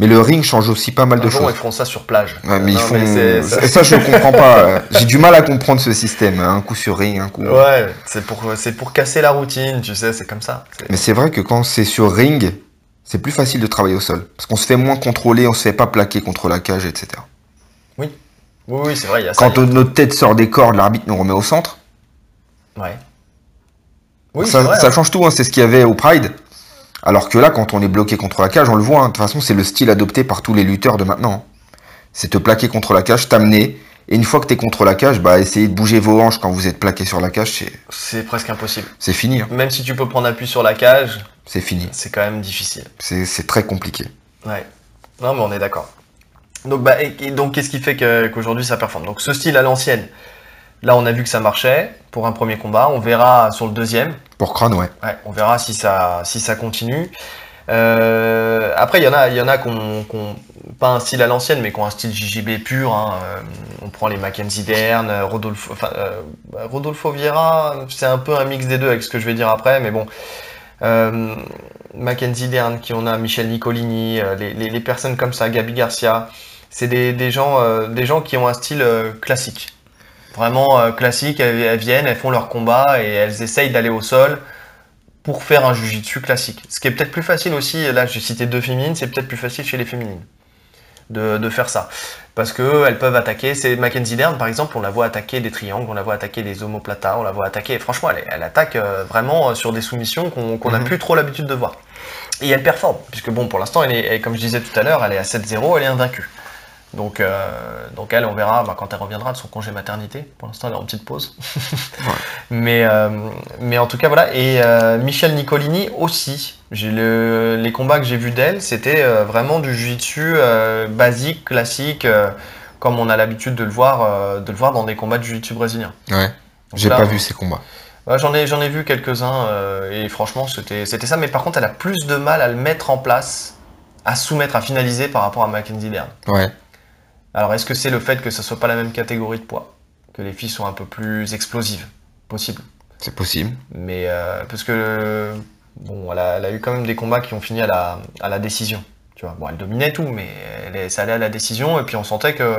Mais le ring change aussi pas mal de Un jour, choses. ils feront ça sur plage. Ouais, mais ils font. ça... ça- je comprends pas. J'ai du mal à comprendre ce système. hein. Un coup sur ring, un coup. Ouais, c'est pour, c'est pour casser la routine, tu sais, c'est comme ça. Mais c'est vrai que quand c'est sur ring, c'est plus facile de travailler au sol. Parce qu'on se fait moins contrôler, on se fait pas plaquer contre la cage, etc. Oui, oui, c'est vrai, y a. Quand notre tête sort des cordes, l'arbitre nous remet au centre. Ouais. Oui, ça, c'est vrai, ça hein. change tout, hein, c'est ce qu'il y avait au Pride. Alors que là, quand on est bloqué contre la cage, on le voit. hein. De toute façon, c'est le style adopté par tous les lutteurs de maintenant. C'est te plaquer contre la cage, t'amener. Et une fois que t'es contre la cage, bah, essayer de bouger vos hanches quand vous êtes plaqué sur la cage, c'est- C'est presque impossible. c'est fini. Même si tu peux prendre appui sur la cage, C'est fini. c'est quand même difficile. C'est très compliqué. Ouais. Non, mais on est d'accord. Donc, bah, et, et donc, qu'est-ce qui fait que- qu'aujourd'hui ça performe? Donc, ce style à l'ancienne, là, on a vu que ça marchait pour un premier combat. On verra sur le deuxième. Pour crâne, ouais. Ouais, on verra si ça, si ça continue. Euh, après, il y en a, il y en a qui ont, pas un style à l'ancienne, mais qui ont un style JJB pur. hein. Euh, on prend les Mackenzie Dern, euh, Rodolfo, enfin, euh, Rodolfo Vieira, c'est un peu un mix des deux avec ce que je vais dire après, mais bon. Euh, Mackenzie Dern, qui on a, Michel Nicolini, euh, les, personnes comme ça, Gabi Garcia, c'est des, euh, gens qui ont un style classique. Vraiment classique, elles, elles viennent, elles font leur combat et elles essayent d'aller au sol pour faire un jujitsu classique. Ce qui est peut-être plus facile aussi, là j'ai cité deux féminines, c'est peut-être plus facile chez les féminines de, de faire ça. Parce que elles peuvent attaquer, c'est Mackenzie Dern par exemple, on la voit attaquer des triangles, on la voit attaquer des omoplatas, on la voit attaquer, franchement elle, elle attaque euh, vraiment euh, sur des soumissions qu'on n'a Mhm. plus trop l'habitude de voir. Et elle performe, puisque bon pour l'instant, elle est, comme je disais tout à l'heure, elle est à 7-0, elle est invaincue. Donc, euh, donc elle, on verra bah, quand elle reviendra de son congé maternité. Pour l'instant, elle est en petite pause. mais, euh, mais en tout cas, voilà. Et euh, Michel Nicolini aussi. J'ai le, les combats que j'ai vus d'elle, c'était vraiment du jiu-jitsu basique, classique, comme on a l'habitude de le voir, de le voir dans des combats de jiu-jitsu brésilien. Ouais. J'ai pas vu ces combats. J'en ai, j'en ai vu quelques-uns et franchement c'était, c'était ça. Mais par contre, elle a plus de mal à le mettre en place, à soumettre, à finaliser par rapport à Mackenzie Dern. Ouais. Alors, est-ce que c'est le fait que ça soit pas la même catégorie de poids? Que les filles sont un peu plus explosives? Possible. C'est possible. Mais euh, parce que bon, elle a, elle a eu quand même des combats qui ont fini à la, à la décision. Tu vois, bon, elle dominait tout, mais elle, est- ça allait à la décision et puis on sentait que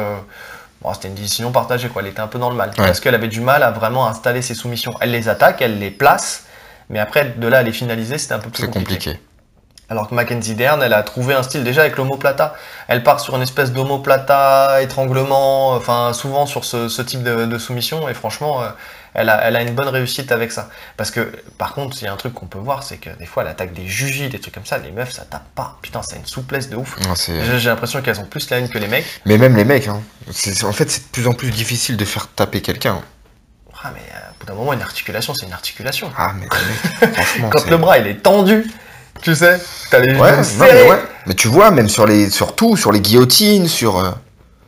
bon, c'était une décision partagée. Quoi. Elle était un peu dans le mal parce qu'elle avait du mal à vraiment installer ses soumissions. Elle les attaque, elle les place, mais après de là à les finaliser, c'était un peu plus C'est compliqué. compliqué. Alors que Mackenzie Dern, elle a trouvé un style déjà avec l'homoplata. Elle part sur une espèce d'homoplata, étranglement, enfin souvent sur ce, ce type de, de soumission. Et franchement, euh, elle, a, elle a une bonne réussite avec ça. Parce que par contre, il y a un truc qu'on peut voir, c'est que des fois, elle attaque des jujis, des trucs comme ça. Les meufs, ça tape pas. Putain, ça a une souplesse de ouf. J'ai l'impression qu'elles ont plus la haine que les mecs. Mais même les mecs, hein. En fait, c'est de plus en plus difficile de faire taper quelqu'un. Ah, mais euh, au bout d'un moment, une articulation, c'est une articulation. Ah, mais franchement. Quand le bras il est tendu, tu sais, t'as les Ouais, non, mais serrés. ouais. Mais tu vois, même sur les, sur tout, sur les guillotines, sur. euh,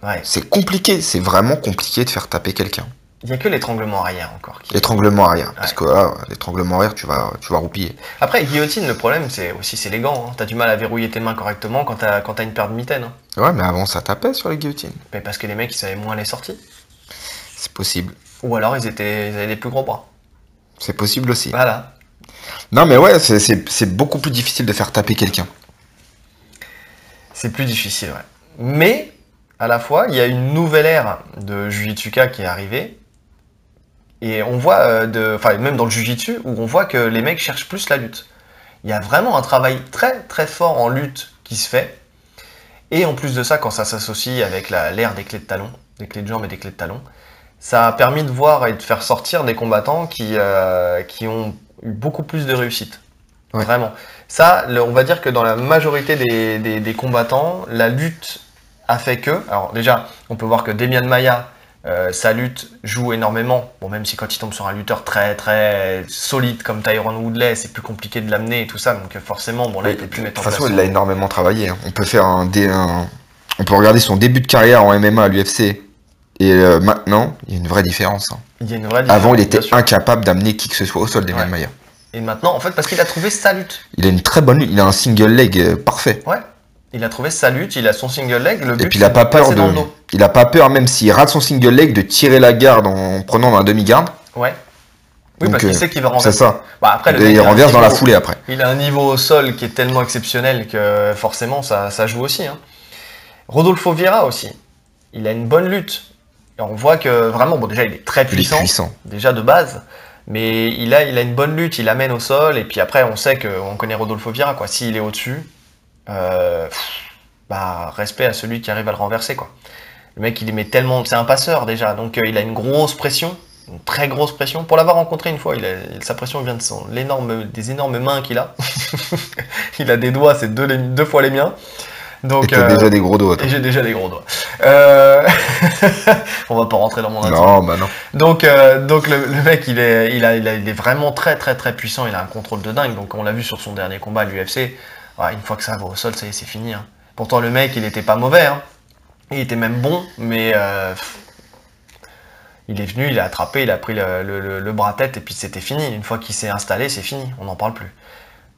Ouais. c'est compliqué, c'est vraiment compliqué de faire taper quelqu'un. Il y a que l'étranglement arrière encore. qui- L'étranglement arrière, parce que là, l'étranglement arrière, tu vas, tu vas roupiller. Après, guillotine, le problème, c'est aussi c'est les gants. hein. T'as du mal à verrouiller tes mains correctement quand t'as quand t'as une paire de mitaines. hein. Ouais, mais avant, ça tapait sur les guillotines. Mais parce que les mecs, ils savaient moins les sorties. C'est possible. Ou alors, ils, étaient, ils avaient des plus gros bras. C'est possible aussi. Voilà. Non, mais ouais, c'est- beaucoup plus difficile de faire taper quelqu'un. C'est plus difficile, ouais. Mais, à la fois, il y a une nouvelle ère de Jujitsuka qui est arrivée. Et on voit, euh, de, enfin, même dans le Jujitsu, où on voit que les mecs cherchent plus la lutte. Il y a vraiment un travail très très fort en lutte qui se fait. Et en plus de ça, quand ça s'associe avec l'ère des clés de talon, des clés de jambes et des clés de talon, ça a permis de voir et de faire sortir des combattants qui, euh, qui ont eu beaucoup plus de réussite. Ouais. Vraiment. Ça, le- on va dire que dans la majorité des, des- des combattants, la lutte a fait que. Alors déjà, on peut voir que Demian Maya, euh, sa lutte joue énormément. Bon, même si quand il tombe sur un lutteur très très solide comme Tyron Woodley, c'est plus compliqué de l'amener et tout ça. Donc euh, forcément, bon là, il peut plus de mettre toute en place. façon, il a énormément travaillé. hein. On peut faire un, un- On peut regarder son début de carrière en MMA à l'UFC. Et euh, maintenant, il y a une vraie différence. hein. Il y a une vraie Avant, il différence, était incapable d'amener qui que ce soit au sol, Demian Ouais. Maia. Et maintenant, en fait, parce qu'il a trouvé sa lutte. Il a une très bonne lutte. Il a un single leg euh, parfait. Ouais. Il a trouvé sa lutte, il a son single leg. Le but, Et puis il a c'est pas peur de. Il a pas peur, même s'il rate son single leg, de tirer la garde en prenant un demi-garde. Ouais. Oui, Donc, parce qu'il euh, sait qu'il va C'est renverser. ça. Bah, après, le Et il renverse dans la foulée après. Il a un niveau au sol qui est tellement exceptionnel que forcément ça, ça joue aussi. hein. Rodolfo Vieira aussi. Il a une bonne lutte. Et on voit que vraiment, bon déjà il est très Il est puissant, déjà de base. Mais il a, il a une bonne lutte, il amène au sol. Et puis après, on sait qu'on connaît Rodolfo Vieira. quoi. S'il est au-dessus, euh, bah, respect à celui qui arrive à le renverser. quoi. Le mec, il y met tellement. C'est un passeur déjà. Donc euh, il a une grosse pression. Une très grosse pression. Pour l'avoir rencontré une fois, il a- sa pression vient de son, des énormes mains qu'il a. il a des doigts, c'est deux, les- deux fois les miens. Et Donc, t'as euh, déjà des gros doigts. toi. et j'ai déjà des gros doigts. Euh, On va pas rentrer dans mon intime. Non, bah non. Donc, euh, donc le, le mec, il est, il, a, il, a- il est vraiment très très très puissant. Il a un contrôle de dingue. Donc on l'a vu sur son dernier combat à l'UFC. Ouais, une fois que ça va au sol, ça y est, c'est fini. hein. Pourtant le mec, il était pas mauvais. hein. Il était même bon, mais euh, il est venu, il a attrapé, il a pris le, le- le- le bras tête et puis c'était fini. Une fois qu'il s'est installé, c'est fini. On n'en parle plus.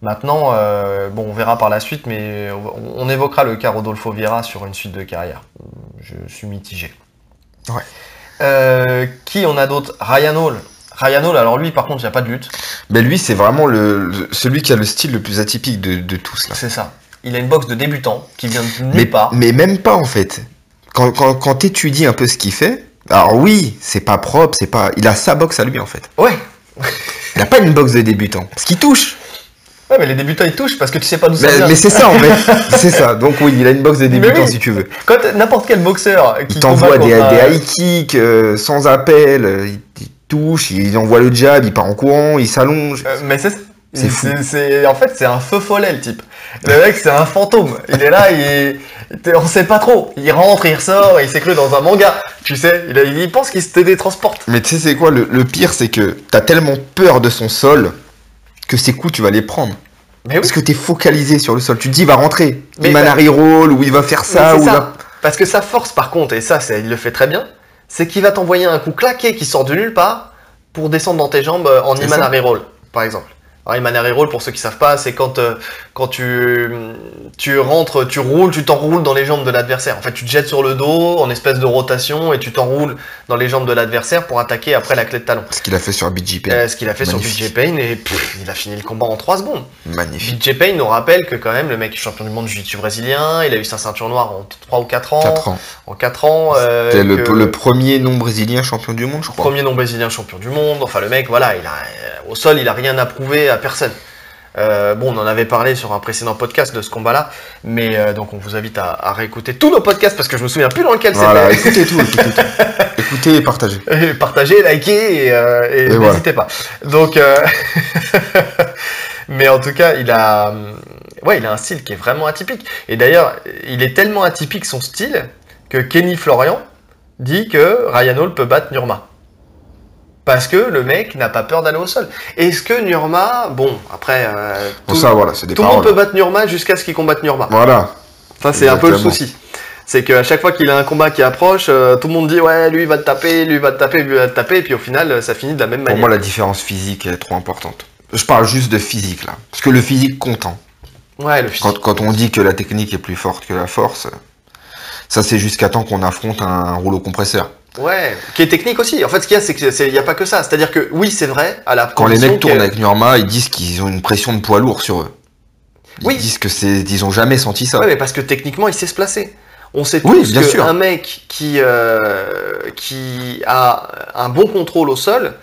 Maintenant, euh, bon, on verra par la suite, mais on, on évoquera le cas Rodolfo Vieira sur une suite de carrière. Je suis mitigé. Ouais. Euh, qui on a d'autres Ryan Hall. Ryan Hall, alors lui, par contre, il n'y a pas de lutte. Mais lui, c'est vraiment le, le- celui qui a le style le plus atypique de, de tous. C'est ça. Il a une boxe de débutant qui vient de nulle Mais, part. mais même pas en fait. Quand, quand, quand t'étudies un peu ce qu'il fait, alors oui, c'est pas propre, c'est pas. Il a sa boxe à lui en fait. Ouais. Il a pas une boxe de débutant. Parce qu'il touche. Ouais, mais les débutants ils touchent parce que tu sais pas d'où ça Mais, vient. mais c'est ça en fait. c'est ça. Donc oui, il a une boxe de Mais débutant oui. si tu veux. Quand n'importe quel boxeur qui t'envoie des, des high kicks euh, sans appel, euh, il, il touche, il envoie le jab, il part en courant, il s'allonge. Euh, mais c'est C'est en fait c'est un feu follet le type. Le mec c'est un fantôme. Il est là, il on sait pas trop. Il rentre, il ressort, il s'est cru dans un manga. Tu sais, il pense qu'il se télétransporte. Mais tu sais c'est quoi le, le pire c'est que t'as tellement peur de son sol que ses coups tu vas les prendre. Mais oui. Parce que t'es focalisé sur le sol. Tu te dis il va rentrer. Mais il bah- roll ou il va faire ça ou ça. va- Parce que sa force, par contre, et ça, c'est- il le fait très bien, c'est qu'il va t'envoyer un coup claqué qui sort de nulle part pour descendre dans tes jambes euh, en Imanari Roll, par exemple. Alors, Imanari Roll, pour ceux qui savent pas, c'est quand, euh, quand tu, tu rentres, tu roules, tu t'enroules dans les jambes de l'adversaire. En fait, tu te jettes sur le dos en espèce de rotation et tu t'enroules dans les jambes de l'adversaire pour attaquer après la clé de talon. Ce qu'il a fait sur BJP. Euh, ce qu'il a fait Magnifique. sur BJ Payne et pff, il a fini le combat en 3 secondes. Magnifique. BJ Payne nous rappelle que quand même le mec est champion du monde de jiu-jitsu brésilien, il a eu sa ceinture noire en 3 ou 4 ans. 4 ans. En 4 ans. euh, C'était le, premier non brésilien champion du monde, je crois. premier non brésilien champion du monde. Enfin, le mec, voilà, il a, euh, au sol, il a rien à prouver à personne. Euh, bon, on en avait parlé sur un précédent podcast de ce combat-là, mais euh, donc on vous invite à, à réécouter tous nos podcasts parce que je me souviens plus dans lequel Voilà, c'était. écoutez tout, écoutez tout. écoutez et partagez. Et Partagez, likez et, euh, et Et n'hésitez pas. Donc, mais en tout cas, il a, ouais, il a un style qui est vraiment atypique. Et d'ailleurs, il est tellement atypique son style que Kenny Florian dit que Ryan Hall peut battre Nurma. Parce que le mec n'a pas peur d'aller au sol. Est-ce que Nurma, bon, après, euh, Bon, tout, ça, voilà, c'est des tout le monde paroles. peut battre Nurma jusqu'à ce qu'il combatte Nurma. Voilà. Ça, c'est un peu le Exactement. souci. C'est qu'à chaque fois qu'il a un combat qui approche, euh, tout le monde dit ouais, lui il va te taper, lui il va te taper, lui il va te taper, et puis au final, euh, ça finit de la même Pour manière. moi, la différence physique est trop importante. Je parle juste de physique, là. Parce que le physique compte. hein. Ouais, le physique. Quand, quand on dit que la technique est plus forte que la force, ça c'est jusqu'à temps qu'on affronte un rouleau compresseur. Ouais, qui est technique aussi. En fait, ce qu'il y a, c'est qu'il n'y a pas que ça. C'est-à-dire que oui, c'est vrai, à la Quand les mecs tournent avec Nurma, ils disent qu'ils ont une pression de poids lourd sur eux. Ils Oui. disent que c'est, ils ont jamais senti ça. Ouais, mais parce que techniquement, il sait se placer. On sait Oui, tous bien que sûr. un mec qui, euh, qui a un bon contrôle au sol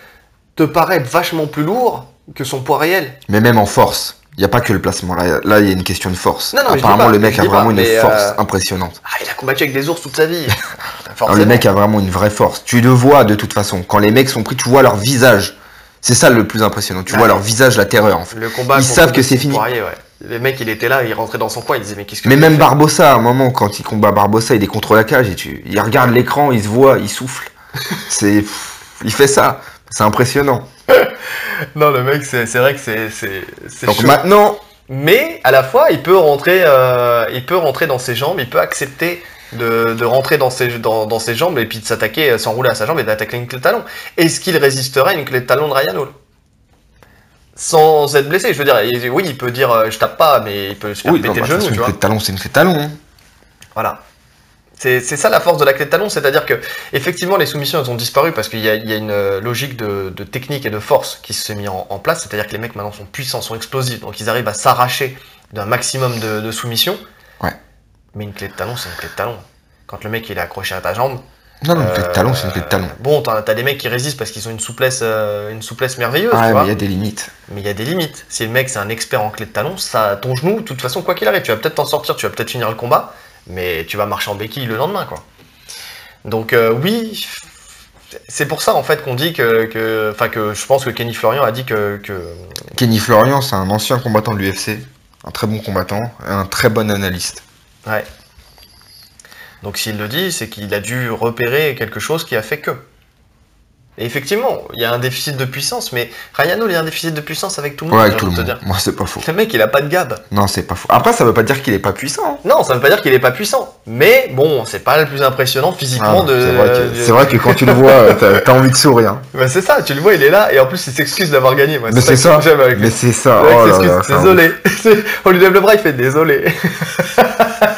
te paraît vachement plus lourd que son poids réel. Mais même en force, il n'y a pas que le placement. Là, là, il y a une question de force. Non, non, Apparemment, pas, le mec a vraiment pas, une force euh, impressionnante. Ah, il a combattu avec des ours toute sa vie. Alors, le mec a vraiment une vraie force. Tu le vois de toute façon. Quand les mecs sont pris, tu vois leur visage. C'est ça le plus impressionnant. Tu Ouais. vois leur visage, la terreur. En fait. Le combat. Ils savent que c'est fini. Poirier, ouais. Le mec, il était là, il rentrait dans son coin, il disait mais qu'est-ce que Mais même Barbossa, à un moment, quand il combat Barbossa, il est contre la cage et tu, il regarde l'écran, il se voit, il souffle. C'est, il fait ça. C'est impressionnant. Non, le mec, c'est vrai que c'est Donc chaud. maintenant, Mais à la fois, il peut rentrer, euh, il peut rentrer dans ses jambes, il peut accepter de, de rentrer dans ses, dans, dans ses jambes et puis de s'attaquer, euh, s'enrouler à sa jambe et d'attaquer une clé de talon. Est-ce qu'il résisterait à une clé de talon de Ryan Hall? Sans être blessé, je veux dire, oui, il peut dire euh, je tape pas, mais il peut se faire oui, non, péter bah, le genou, tu une vois. clé de talon, c'est une clé de talon. hein. Voilà. C'est ça la force de la clé de talon, c'est-à-dire que effectivement les soumissions elles ont disparu parce qu'il y, a- il y a une euh, logique de, de technique et de force qui se met en, en place, c'est-à-dire que les mecs maintenant sont puissants, sont explosifs, donc ils arrivent à s'arracher d'un maximum de, de soumissions. Ouais. Mais une clé de talon, c'est une clé de talon. Quand le mec il est accroché à ta jambe. Non, non, une clé de euh, talon, c'est une clé de talon. Bon, t'as as des mecs qui résistent parce qu'ils ont une souplesse, euh, une souplesse merveilleuse, tu mais vois. il y a des limites. Mais il y a des limites. Si le mec c'est un expert en clé de talon, ça, ton genou, de toute façon, quoi qu'il arrive, tu vas peut-être t'en sortir, tu vas peut-être finir le combat, mais tu vas marcher en béquille le lendemain, quoi. Donc euh, oui, c'est pour ça en fait qu'on dit que, que, enfin que je pense que Kenny Florian a dit que, que Kenny Florian, c'est un ancien combattant de l'UFC, un très bon combattant, et un très bon analyste. ouais. Donc s'il le dit, c'est qu'il a dû repérer quelque chose qui a fait que. Et effectivement, il y a un déficit de puissance, mais Ryan il y a un déficit de puissance avec tout le monde. Ouais, avec tout le monde. Moi, c'est pas faux. Le mec, il a pas de gab. Non, c'est pas faux. Après, ça veut pas dire qu'il est pas puissant. Non, ça veut pas dire qu'il est pas puissant. Mais bon, c'est pas le plus impressionnant physiquement Ah, de. c'est vrai, que, de- c'est vrai que quand tu le vois, t'as, envie de sourire. Bah, c'est ça, tu le vois, il est là, et en plus il s'excuse d'avoir gagné. Moi, Mais c'est ça. avec. Mais c'est ça. Oh là là, désolé. On lui lève le bras, il fait désolé.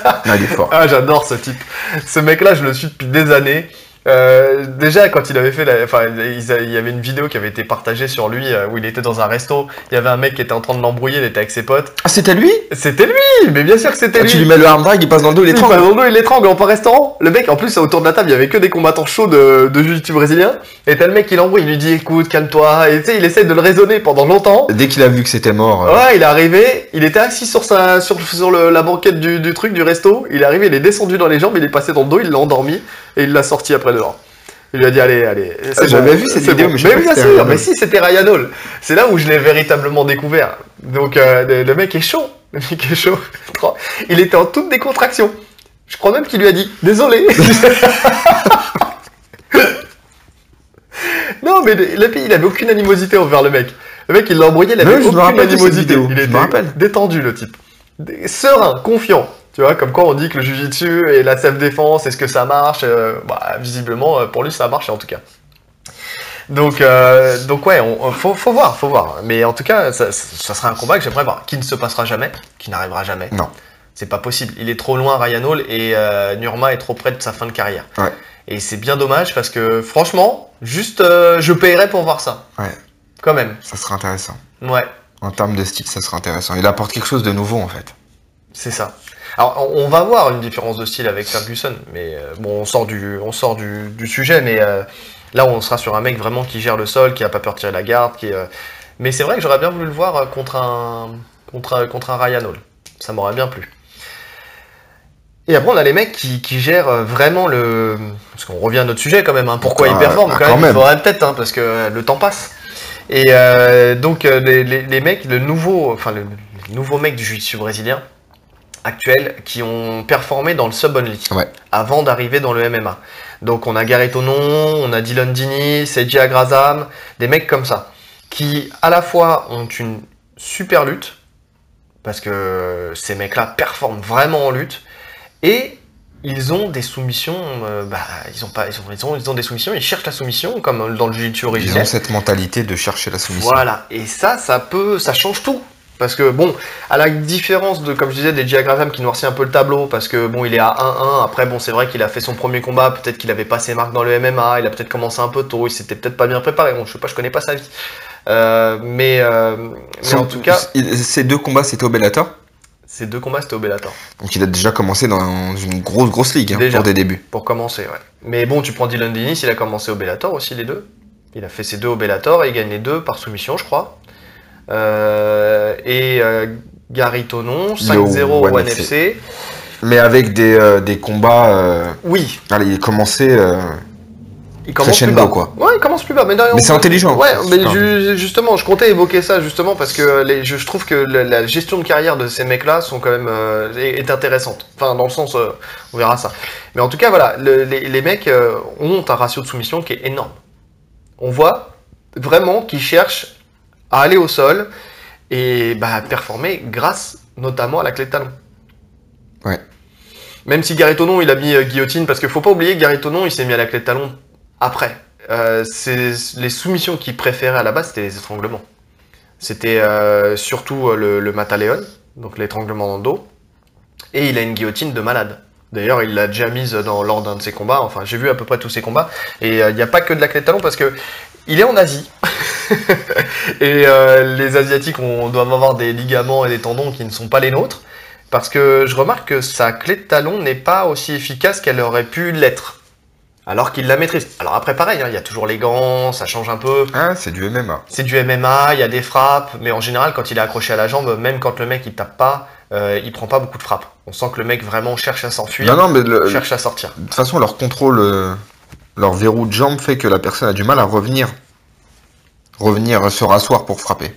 Ah, il est fort. Ah, j'adore ce type. Ce mec-là, je le suis depuis des années. Euh, déjà, quand il avait fait la, enfin, il y avait une vidéo qui avait été partagée sur lui euh, où il était dans un resto. Il y avait un mec qui était en train de l'embrouiller, il était avec ses potes. Ah, c'était lui? C'était lui, mais bien sûr que c'était Ah, lui. Tu lui mets le arm drag, il passe dans le dos, il est Il passe dans le dos, il l'étrangle en plein restaurant. Le mec, en plus, autour de la table, il y avait que des combattants chauds de, de jiu-jitsu brésilien. Et t'as le mec qui l'embrouille, il lui dit écoute, calme-toi. Et tu sais, il essaie de le raisonner pendant longtemps. Dès qu'il a vu que c'était mort, euh, Ouais, il est arrivé, il était assis sur, sa, sur, sur le- la banquette du, du truc, du resto. Il est arrivé, il est descendu dans les jambes, il est passé dans le dos, il l'a endormi. Et il l'a sorti après dehors. Il lui a dit allez, allez. Ah, j'avais vu cette vidéo, mais je bien sûr, mais si, c'était Ryan Hall. C'est là où je l'ai véritablement découvert. Donc, euh, le, le mec est chaud. Le mec est chaud. Il était en toute décontraction. Je crois même qu'il lui a dit désolé. non, mais le, pays, il avait aucune animosité envers le mec. Le mec, il l'a embrouillé, il avait aucune de animosité. Il était détendu, le type. Serein, confiant. Tu vois, comme quoi on dit que le jujitsu et la self-défense, est-ce que ça marche euh, bah, Visiblement, euh, pour lui, ça a marché en tout cas. Donc, euh, donc ouais, on, on- faut, faut voir, faut voir. Mais en tout cas, ça, ça sera un combat que j'aimerais voir, qui ne se passera jamais, qui n'arrivera jamais. Non. C'est pas possible. Il est trop loin, Ryan Hall, et euh, Nurma est trop près de sa fin de carrière. Ouais. Et c'est bien dommage parce que, franchement, juste, euh, je paierais pour voir ça. Ouais. Quand même. ça sera intéressant. Ouais, En termes de style, ça sera intéressant. Il apporte quelque chose de nouveau, en fait. c'est ça. Alors, on on va voir une différence de style avec Ferguson, mais euh, bon, on sort du, on sort du, du sujet, mais euh, là, on sera sur un mec vraiment qui gère le sol, qui a pas peur de tirer la garde, qui, euh, Mais c'est vrai que j'aurais bien voulu le voir contre un, contre un, contre un Ryan Hall. Ça m'aurait bien plu. Et après, on a les mecs qui, qui gèrent vraiment le. Parce qu'on revient à notre sujet quand même. hein. Pourquoi Ah, ils performent ah, quand, quand même. Il faudrait peut-être, hein, parce que le temps passe. Et euh, donc, les, les- les mecs, le nouveau, enfin, le, les nouveaux mecs du jiu-jitsu brésilien actuel qui ont performé dans le sub-only Ouais. avant d'arriver dans le MMA. Donc, on a Gareth Onon, on a Dylan Dini, Seiji Agrazam, des mecs comme ça qui à la fois ont une super lutte parce que ces mecs-là performent vraiment en lutte et ils ont des soumissions, euh, bah, ils ont pas, ils ont, ils ont, ils ont des soumissions, ils cherchent la soumission comme dans le jiu-jitsu Ils ont cette mentalité de chercher la soumission. Voilà, et ça, ça peut, ça change tout. Parce que bon, à la différence de, comme je disais, des diagrammes qui noircit un peu le tableau, parce que bon, il est à 1-1, après bon, c'est vrai qu'il a fait son premier combat, peut-être qu'il avait pas ses marques dans le MMA, il a peut-être commencé un peu tôt, il s'était peut-être pas bien préparé, bon, je sais pas, je connais pas sa vie. Euh, mais, euh, mais en tout cas, ces deux combats, c'était au Bellator? ces deux combats, c'était au Bellator, Donc il a déjà commencé dans une grosse, grosse ligue hein, Déjà. pour des débuts. pour commencer, ouais. Mais bon, tu prends Dylan Dennis, il a commencé au Bellator aussi, les deux. Il a fait ses deux au Bellator, et il gagne les deux par soumission, je crois. Euh, et euh, Gary Tonon, 5-0 au One 1FC. Mais avec des, euh, des combats. Oui, allez, il commençait. il commence plus bas. quoi. Ouais, il commence plus bas. Mais, d'ailleurs, Mais c'est intelligent. Ouais, mais justement, je comptais évoquer ça justement parce que les, je, je trouve que la, la gestion de carrière de ces mecs-là sont quand même euh, est, est intéressante. Enfin, dans le sens, euh, on verra ça. Mais en tout cas, voilà, le- les, les mecs euh, ont un ratio de soumission qui est énorme. On voit vraiment qu'ils cherchent à aller au sol et bah, performer grâce notamment à la clé de talon. Ouais. Même si Gary Tonon, il a mis euh, guillotine, parce qu'il faut pas oublier que Gary Tonon, il s'est mis à la clé de talon après. Euh, c'est- les soumissions qu'il préférait à la base, c'était les étranglements. C'était euh, surtout le, le Mataleon, donc l'étranglement dans le dos. Et il a une guillotine de malade. D'ailleurs, il l'a déjà mise dans, lors d'un de ses combats. Enfin, j'ai vu à peu près tous ses combats. Et il n'y a pas que de la clé de talon parce que il est en Asie. et euh, les Asiatiques ont, doivent avoir des ligaments et des tendons qui ne sont pas les nôtres. Parce que je remarque que sa clé de talon n'est pas aussi efficace qu'elle aurait pu l'être. Alors qu'il la maîtrise. Alors après, pareil, hein, il y a toujours les gants, ça change un peu. Ah, c'est du MMA. C'est du MMA, il y a des frappes, mais en général, quand il est accroché à la jambe, même quand le mec il tape pas, euh, il prend pas beaucoup de frappes. On sent que le mec vraiment cherche à s'enfuir, Non, non, mais le- cherche à sortir. de toute façon, leur contrôle, euh, leur verrou de jambe fait que la personne a du mal à revenir. Revenir se rasseoir pour frapper.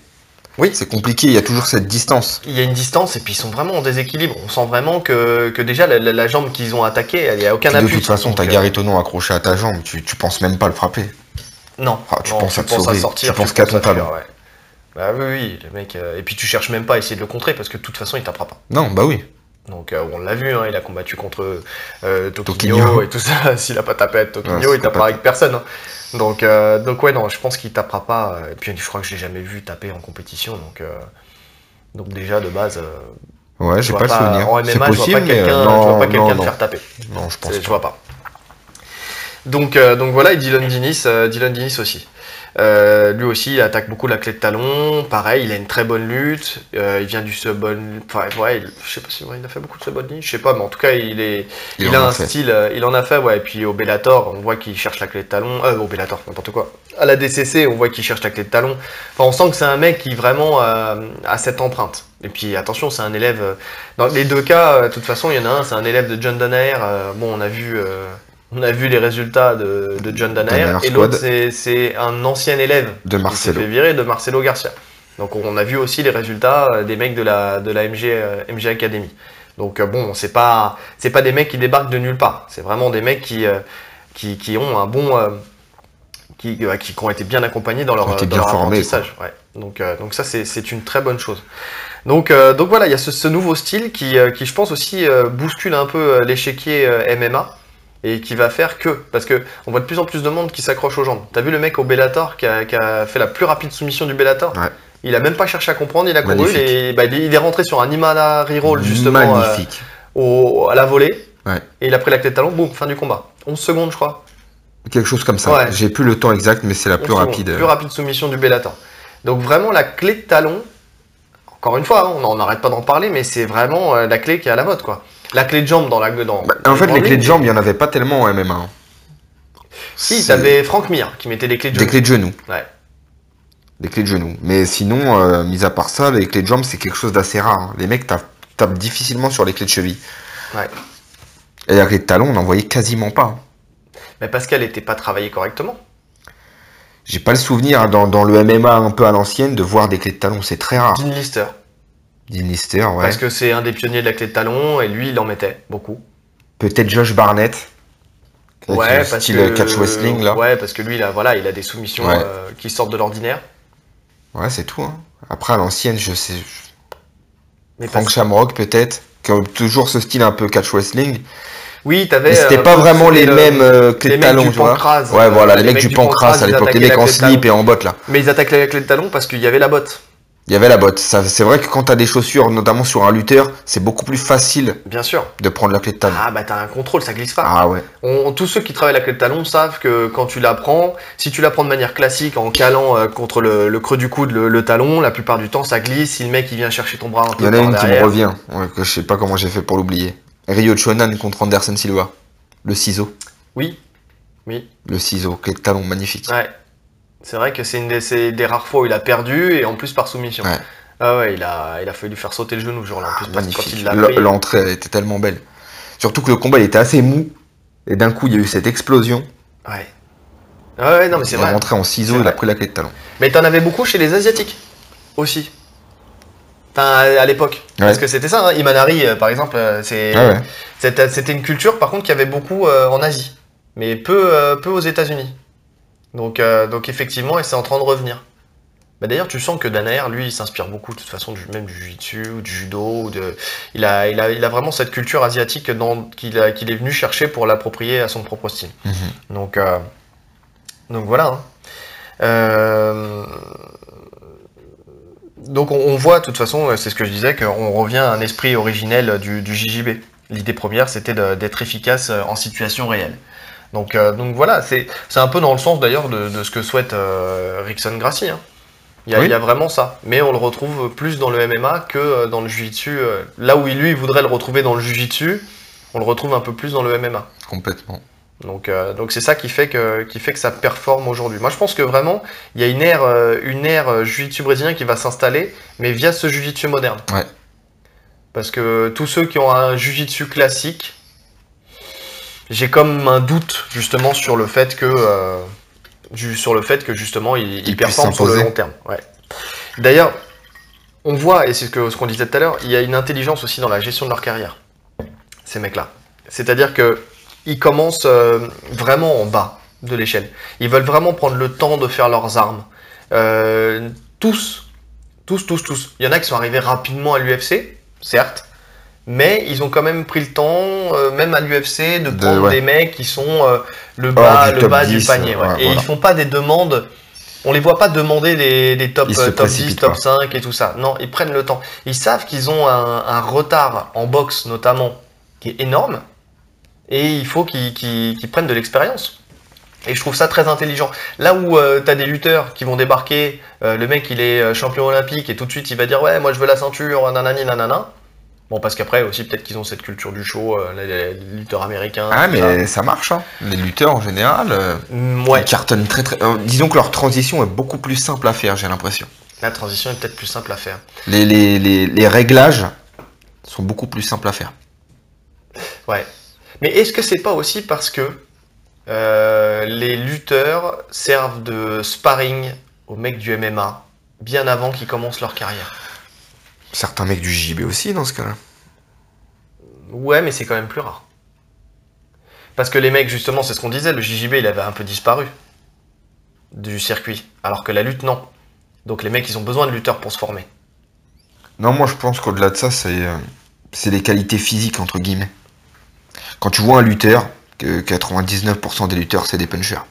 Oui. C'est compliqué, il y a toujours cette distance. Il y a une distance et puis ils sont vraiment en déséquilibre. On sent vraiment que, que déjà la, la- la jambe qu'ils ont attaquée, il n'y a aucun Puis de appui. toute façon, t'as euh, Gary Tonon accroché à ta jambe, tu, tu penses même pas le frapper. Non, Ah, tu non, penses à te sauver, tu penses qu'à ton talent. Ouais. Bah oui, oui, le mec. euh, Et puis tu cherches même pas à essayer de le contrer parce que de toute façon il tapera pas. Non, bah oui. Donc euh, on l'a vu, hein, il a combattu contre euh, Toquinho. et tout ça. S'il a pas tapé Ouais, Toquinho, c'est il tapera avec personne. hein. Donc, euh, donc ouais, non, je pense qu'il tapera pas. euh, Et puis je crois que je l'ai jamais vu taper en compétition. Donc, euh, donc déjà de base, euh, Ouais, je j'ai vois pas, le souvenir. En c'est MMA, je vois possible, pas quelqu'un, je vois pas quelqu'un faire taper. Non, je pense pas. Je vois pas. Donc, donc voilà, et Dylan Dinis, Dylan Dinis aussi. Euh, lui aussi, il attaque beaucoup la clé de talon. Pareil, il a une très bonne lutte. Euh, il vient du sub Enfin, ouais, il- je sais pas si ouais, il a fait beaucoup de sub Je sais pas, mais en tout cas, il est. Il, a un fait. style. euh, il en a fait, ouais. Et puis au Bellator, on voit qu'il cherche la clé de talon. Euh, au Bellator, n'importe quoi. À la DCC, on voit qu'il cherche la clé de talon. Enfin, on sent que c'est un mec qui vraiment euh, a cette empreinte. Et puis attention, c'est un élève. euh, Dans les deux cas, de toute façon, il y en a un, c'est un élève de John euh, bon, on a vu. On a vu les résultats de, de John Danaher, Danaher et l'autre c'est- un ancien élève De qui s'est Marcelo. fait virer de Marcelo Garcia. Donc on a vu aussi les résultats euh, des mecs de la, de la MG, euh, MG Academy. Donc euh, bon, c'est pas c'est pas des mecs qui débarquent de nulle part. C'est vraiment des mecs qui, euh, qui, qui ont un bon euh, qui, qui, qui ont été bien accompagnés dans leur, Qui dans bien leur formés, apprentissage. Ouais. Donc, donc ça c'est c'est une très bonne chose. Donc, donc voilà, il y a ce, ce nouveau style qui, qui je pense aussi bouscule un peu l'échiquier MMA et qui va faire que parce que on voit de plus en plus de monde qui s'accroche aux jambes. T'as vu le mec au Bellator qui a, qui a fait la plus rapide soumission du Bellator Ouais. Il a même pas cherché à comprendre, il a couru, est, bah, il est- rentré sur un Imana reroll justement euh, au, à la volée Ouais. et il a pris la clé de talon, boum, fin du combat. 11 secondes je crois. Quelque chose comme ça. Ouais. J'ai plus le temps exact, mais c'est la 11 plus secondes. rapide. Plus rapide soumission du Bellator. Donc vraiment la clé de talon, encore une fois, hein, on n'arrête pas d'en parler, mais c'est vraiment euh, la clé qui est à la mode quoi. La clé de jambe dans la dans, Bah, en fait, les le clés de ring, jambes, il n'y en avait pas tellement en MMA. hein. Si, t'avais Frank Mir qui mettait des clés de Des jambe. clés de genoux. Ouais. Les clés de genoux. Mais sinon, euh, mis à part ça, les clés de jambes, c'est quelque chose d'assez rare. hein. Les mecs tapent, tapent difficilement sur les clés de cheville. Ouais. Et la clé de talon, on n'en voyait quasiment pas. Mais parce qu'elle n'était pas travaillée correctement. J'ai pas le souvenir hein, dans, dans le MMA un peu à l'ancienne de voir des clés de talon. C'est très rare. Dean Lister. Dean Lister, ouais. Parce que c'est un des pionniers de la clé de talon et lui, il en mettait beaucoup. Peut-être Josh Barnett. Ouais, parce style que catch wrestling là. Ouais, parce que lui, là, voilà, il a des soumissions Ouais. euh, qui sortent de l'ordinaire. Ouais, c'est tout. hein. Après, à l'ancienne, je sais. Mais Frank Shamrock, peut-être. Qui a toujours ce style un peu catch wrestling. Oui, t'avais. C'était euh, pas vraiment les le- mêmes euh, clés les de mecs talon, du tu vois. Ouais, voilà, les, mecs du pancras à l'époque, les attaquaient mecs en slip et en botte là. Mais ils attaquent la clé de talon parce qu'il y avait la botte. Il y avait la botte. Ça, c'est vrai que quand t'as des chaussures, notamment sur un lutteur, c'est beaucoup plus facile Bien sûr. de prendre la clé de talon. Ah bah t'as un contrôle, ça glisse pas. Ah ouais. On- tous ceux qui travaillent la clé de talon savent que quand tu la prends, si tu la prends de manière classique en calant euh, contre le, le creux du coude le, le talon, la plupart du temps ça glisse. Si le mec il vient chercher ton bras un peu Il y en a une qui me revient, ouais, que je sais pas comment j'ai fait pour l'oublier. Ryo Chonan contre Anderson Silva. Le ciseau. Oui, oui, Le ciseau, clé de talon, magnifique. ouais. C'est vrai que c'est une des, rares fois où il a perdu et en plus par soumission. Ouais. Ah ouais, il a, il a fallu lui faire sauter le genou ce jour-là. En plus, parce que quand Magnifique. il l'a L- pris, L'entrée était tellement belle. Surtout que le combat il était assez mou. Et d'un coup, il y a eu cette explosion. Ouais. Ah ouais, non mais c'est il est vrai. rentré en ciseau, C'est il a vrai. pris la clé de talon. Mais t'en avais beaucoup chez les Asiatiques aussi. Enfin, à l'époque. Parce que c'était ça, hein. Imanari, euh, par exemple, euh, c'est, ouais. c'était, une culture, par contre, qu'il y avait beaucoup euh, en Asie. Mais peu, peu aux États-Unis. Donc, euh, donc effectivement, et c'est en train de revenir. Bah, d'ailleurs, tu sens que Danaher, lui, il s'inspire beaucoup, de toute façon, du, même du jiu-jitsu ou du judo. Ou de... il, a, il, a, il a vraiment cette culture asiatique qu'il, est venu chercher pour l'approprier à son propre style. Mhm. Donc, euh, donc voilà. hein. Euh, donc on, on voit, de toute façon, c'est ce que je disais, qu'on revient à un esprit originel du, du JJB. L'idée première, c'était d'être efficace en situation réelle. Donc, euh, donc voilà, c'est un peu dans le sens d'ailleurs de, de ce que souhaite euh, Rickson Gracie. hein. Il y, a, Oui. il y a vraiment ça. Mais on le retrouve plus dans le MMA que euh, dans le Jiu-Jitsu. Là où lui, il voudrait le retrouver dans le Jiu-Jitsu, on le retrouve un peu plus dans le MMA. Complètement. Donc, euh, donc c'est ça qui fait que qui fait que ça performe aujourd'hui. Moi, je pense que vraiment, il y a une ère une ère jiu-jitsu brésilien qui va s'installer, mais via ce jiu-jitsu moderne. Ouais. Parce que tous ceux qui ont un jiu-jitsu classique, j'ai comme un doute justement sur le fait que euh, sur le fait que justement Ils puissent performent sur le long terme. Ouais. D'ailleurs, on voit et c'est ce que ce qu'on disait tout à l'heure, il y a une intelligence aussi dans la gestion de leur carrière. Ces mecs-là. C'est-à-dire que ils commencent euh, vraiment en bas de l'échelle. Ils veulent vraiment prendre le temps de faire leurs armes. Euh, tous, tous, tous, tous. Il y en a qui sont arrivés rapidement à l'UFC, certes, mais ils ont quand même pris le temps, euh, même à l'UFC, de De- prendre ouais. des mecs qui sont euh, le bas, du le bas du 10, panier. ouais. ouais, Et voilà. ils font pas des demandes. On les voit pas demander des, des top, euh, top 10, précipitent top pas. 5 et tout ça. Non, ils prennent le temps. Ils savent qu'ils ont un, un retard en boxe notamment qui est énorme et il faut qu'ils prennent de l'expérience. Et je trouve ça très intelligent. Là où tu as des lutteurs qui vont débarquer, euh, le mec il est euh, champion olympique et tout de suite il va dire ouais moi je veux la ceinture, nanani nanana. Bon parce qu'après aussi peut-être qu'ils ont cette culture du show, euh, les, lutteurs américains. Ah, mais ça marche, hein. Les lutteurs en général, euh. Mm, ouais, ils cartonnent très très. euh, disons que leur transition est beaucoup plus simple à faire, j'ai l'impression. la transition est peut-être plus simple à faire. Les, les, les, les réglages sont beaucoup plus simples à faire. Ouais. Mais est-ce que c'est pas aussi parce que les lutteurs servent de sparring aux mecs du MMA bien avant qu'ils commencent leur carrière? Certains mecs du JB aussi dans ce cas-là. Ouais, mais c'est quand même plus rare. Parce que les mecs, justement, c'est ce qu'on disait, le JJB, il avait un peu disparu du circuit, alors que la lutte, non. Donc les mecs, ils ont besoin de lutteurs pour se former. Non, moi je pense qu'au-delà de ça, c'est euh, c'est les qualités physiques, entre guillemets. Quand tu vois un lutteur, que 99% des lutteurs, c'est des punchers.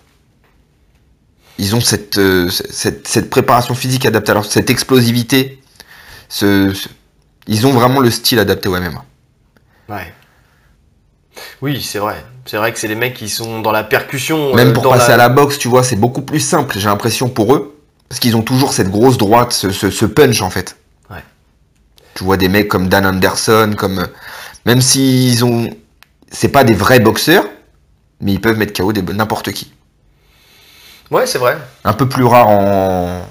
Ils ont cette, euh, cette, cette préparation physique adaptée à leur, cette explosivité. Ce, ce- ils ont vraiment le style adapté au MMA. Ouais. Oui, c'est vrai. C'est vrai que c'est des mecs qui sont dans la percussion. Même euh, pour dans passer à la boxe, tu vois, c'est beaucoup plus simple, j'ai l'impression, pour eux. Parce qu'ils ont toujours cette grosse droite, ce, ce- ce punch, en fait. Ouais. Tu vois des mecs comme Dan Anderson, comme... euh, Même s'ils ont... C'est pas des vrais boxeurs, mais ils peuvent mettre KO des- n'importe qui. Ouais, c'est vrai. Un peu plus rare en...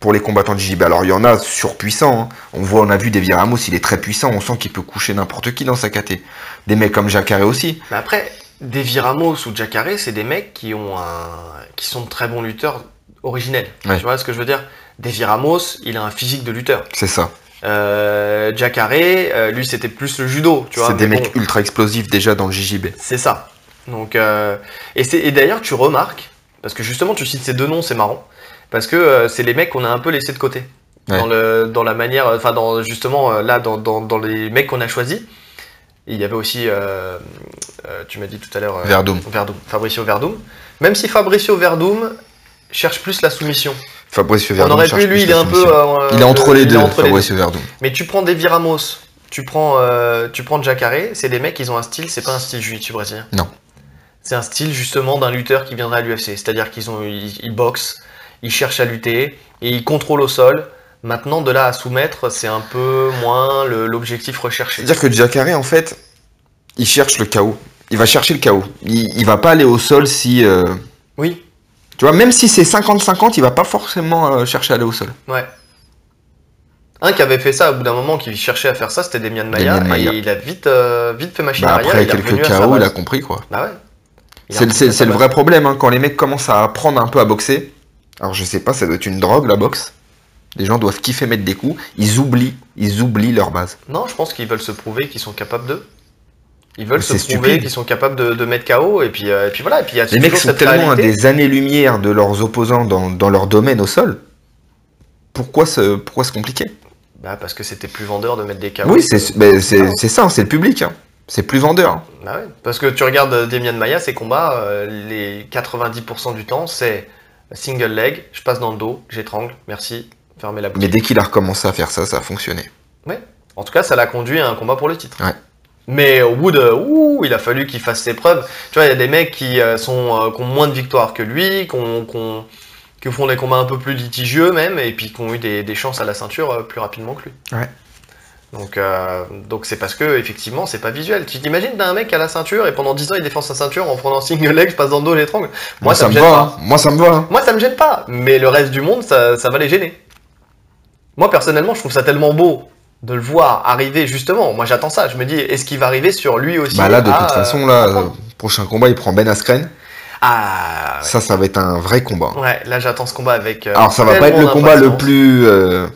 pour les combattants de JJB. Alors il y en a surpuissants. hein. On voit, on a vu Devi Ramos, il est très puissant. On sent qu'il peut coucher n'importe qui dans sa KT. Des mecs comme Jacare aussi. Mais après, Davy Ramos ou Jacare, c'est des mecs qui ont un, qui sont de très bons lutteurs originels. Ouais. Tu vois ce que je veux dire? Davy Ramos, il a un physique de lutteur. C'est ça. Euh, Jacare, euh, lui, c'était plus le judo. Tu vois C'est des mecs ultra explosifs déjà dans le JJB. C'est ça. Donc, euh, et, c'est- et d'ailleurs, tu remarques, parce que justement, tu cites ces deux noms, c'est marrant, parce que euh, c'est les mecs qu'on a un peu laissés de côté. Ouais. Dans, le, dans la manière, enfin, dans, justement, euh, là, dans, dans, dans les mecs qu'on a choisis, il y avait aussi, euh, euh, tu m'as dit tout à l'heure, euh, Verdum. Verdum, Fabricio Verdum. Même si Fabricio Verdum cherche plus la soumission. Fabricio On Verdun. aurait pu, lui, il est un peu. euh, il est entre les deux, entre les deux. Fabricio. Mais tu prends des Ramos, tu prends, euh, tu prends Jacare, c'est des mecs, ils ont un style, c'est pas un style jiu-jitsu brésilien. Non. C'est un style justement d'un lutteur qui viendrait à l'UFC. C'est-à-dire qu'ils ont, ils, ils boxent, ils cherchent à lutter et ils contrôlent au sol. Maintenant, de là à soumettre, c'est un peu moins l'objectif recherché. C'est-à-dire que Jacare, en fait, il cherche le chaos. Il va chercher le chaos. Il, il va pas aller au sol si. euh, Oui, Tu vois, même si c'est 50-50, il va pas forcément euh, chercher à aller au sol. ouais. Un qui avait fait ça au bout d'un moment, qui cherchait à faire ça, c'était Demian Maya. Demian. Et il a vite, euh, vite fait machine Bah, arrière. après il quelques chaos, il a compris quoi. Bah ouais. Il C'est le, vrai problème hein, quand les mecs commencent à apprendre un peu à boxer. Alors je sais pas, ça doit être une drogue la boxe. Les gens doivent kiffer mettre des coups. Ils oublient, ils oublient leur base. Non, je pense qu'ils veulent se prouver qu'ils sont capables de. Ils veulent se prouver qu'ils sont capables de, de mettre KO et puis, euh, et puis voilà. Et puis il y a Les mecs sont tellement à des années-lumière de leurs opposants dans, dans leur domaine au sol. Pourquoi se, pourquoi se compliquer? Bah, parce que c'était plus vendeur de mettre des KO. Oui, c'est ben, c'est- ça, c'est le public. hein. C'est plus vendeur. Bah ouais. Parce que tu regardes euh, Demian Maya, ses combats, euh, les 90% du temps, c'est single leg, je passe dans le dos, j'étrangle, merci, fermez la bouche. Mais dès qu'il a recommencé à faire ça, ça a fonctionné. En tout cas, ça l'a conduit à un combat pour le titre. Ouais. Mais au bout de. Ouh, il a fallu qu'il fasse ses preuves. Tu vois, il y a des mecs qui, euh, sont, euh, qui ont moins de victoires que lui, qui, ont- qui ont- qui font des combats un peu plus litigieux même, et puis qui ont eu des, des chances à la ceinture euh, plus rapidement que lui. Ouais. Donc euh, donc c'est parce que, effectivement, c'est pas visuel. Tu t'imagines d'un mec à la ceinture, et pendant 10 ans, il défend sa ceinture en prenant single leg, je passe dans le dos, j'étrangle. Moi, ça, me me gêne va. pas. Moi, ça me va. hein. Moi, ça me gêne pas, mais le reste du monde, ça, ça va les gêner. Moi, personnellement, je trouve ça tellement beau de le voir arriver, justement. Moi, j'attends ça. Je me dis, est-ce qu'il va arriver sur lui aussi Bah là, de à, toute façon, là, euh, prochain combat, il prend Ben Askren. Ah, ouais. Ça, ça va être un vrai combat. Ouais, là, j'attends ce combat avec. euh, Alors, ça va pas être le combat le plus euh,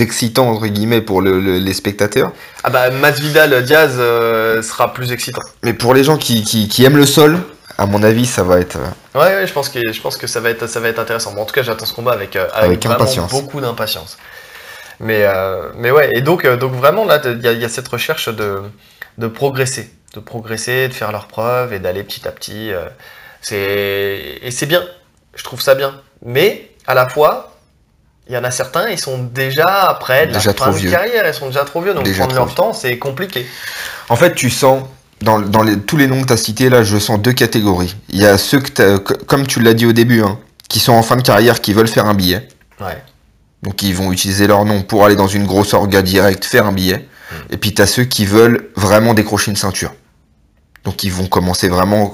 excitant, entre guillemets, pour le- le- les spectateurs. Ah bah, Masvidal Diaz euh, sera plus excitant. Mais pour les gens qui, qui- qui aiment le sol, à mon avis, ça va être. euh, Ouais, ouais, je pense que je pense que ça va être ça va être intéressant. En tout cas, j'attends ce combat avec euh, avec, beaucoup d'impatience. Mais euh, mais ouais, et donc euh, donc vraiment là, il y, y a cette recherche de de progresser, de progresser, de faire leurs preuves et d'aller petit à petit. euh, c'est et c'est bien. Je trouve ça bien. Mais à la fois, il y en a certains, ils sont déjà près de Déjà la trop fin de carrière, ils sont déjà trop vieux, donc Déjà prendre leur vieux. temps, c'est compliqué. En fait, tu sens, dans, dans les- tous les noms que tu as cités, là, je sens deux catégories. Il y a ceux que, comme tu l'as dit au début, hein, qui sont en fin de carrière, qui veulent faire un billet. Ouais. Donc, ils vont utiliser leur nom pour aller dans une grosse orga directe, faire un billet. Mm. Et puis, tu as ceux qui veulent vraiment décrocher une ceinture. Donc, ils vont commencer vraiment.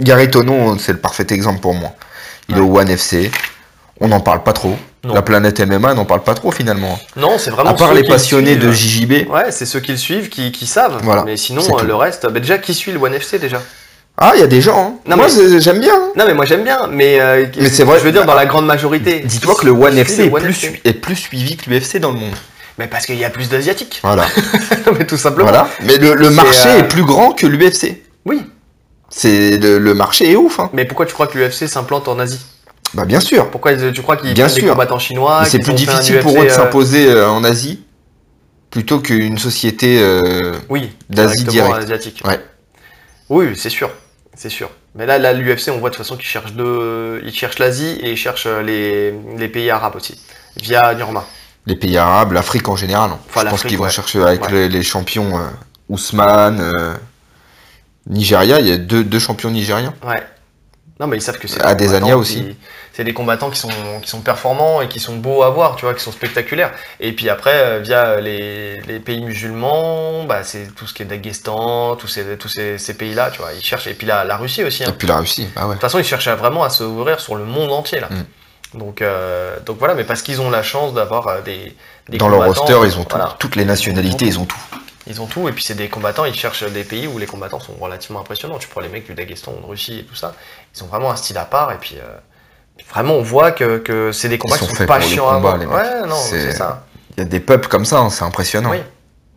Gary Tonon, c'est le parfait exemple pour moi. Il est au One FC. On n'en parle pas trop. Non. La planète MMA n'en parle pas trop finalement. Non, c'est vraiment À part ceux les qui le passionnés de. JJB. Ouais, c'est ceux qui le suivent qui, qui savent. Voilà, Mais sinon, euh, le reste. bah, déjà, qui suit le One FC déjà? Ah, il y a des gens. hein. Non, moi, j'aime bien. hein. Non, mais moi j'aime bien. Mais, euh, Mais c'est vrai, Je veux dire, bah, dans la grande majorité. Dis-toi qui que le One FC est One plus, FC. su- est plus suivi que l'UFC dans le monde. Mais parce qu'il y a plus d'Asiatiques. Voilà. mais tout simplement. voilà. Mais le, marché euh, est plus grand que l'UFC. Oui. C'est le, le marché est ouf. Hein. Mais pourquoi tu crois que l'UFC s'implante en Asie? Bah bien sûr. Pourquoi tu crois qu'ils prennent des combattants chinois c'est plus difficile pour eux de euh, s'imposer euh, en Asie plutôt qu'une société. euh, Oui, d'Asie directement direct. asiatique. Ouais. Oui, c'est sûr, c'est sûr. Mais là, là l'UFC, on voit de toute façon qu'ils cherchent ils cherchent l'Asie et ils cherchent les, les pays arabes aussi, via Nurma. les pays arabes, l'Afrique en général. hein. Enfin, Je pense qu'ils vont ouais. chercher avec Ouais. les, les champions euh, Ousmane, euh, Nigeria. Il y a deux, deux champions nigériens. Ouais. Non, mais ils savent que c'est À des Desania combattants aussi. qui- C'est des combattants qui sont, qui sont performants et qui sont beaux à voir, tu vois, qui sont spectaculaires. Et puis après, euh, via les, les pays musulmans, bah, c'est tout ce qui est Daghestan, tous ces, tous ces, ces pays-là, tu vois, ils cherchent. Et puis la, la Russie aussi. hein. Et puis la Russie. Ah ouais. De toute façon, ils cherchent vraiment à se ouvrir sur le monde entier là. Mm. Donc, euh, donc voilà, mais parce qu'ils ont la chance d'avoir euh, des, des Dans leur roster, ils ont tout. voilà. Toutes les nationalités, ils ont tout. Ils ont tout, et puis c'est des combattants, ils cherchent des pays où les combattants sont relativement impressionnants. Tu prends les mecs du Daghestan, de Russie et tout ça, ils ont vraiment un style à part, et puis, euh, puis vraiment on voit que, que c'est des combats qui sont pas chiants à. Ouais, non, C'est- c'est ça. Il y a des peuples comme ça, hein, c'est impressionnant. Oui.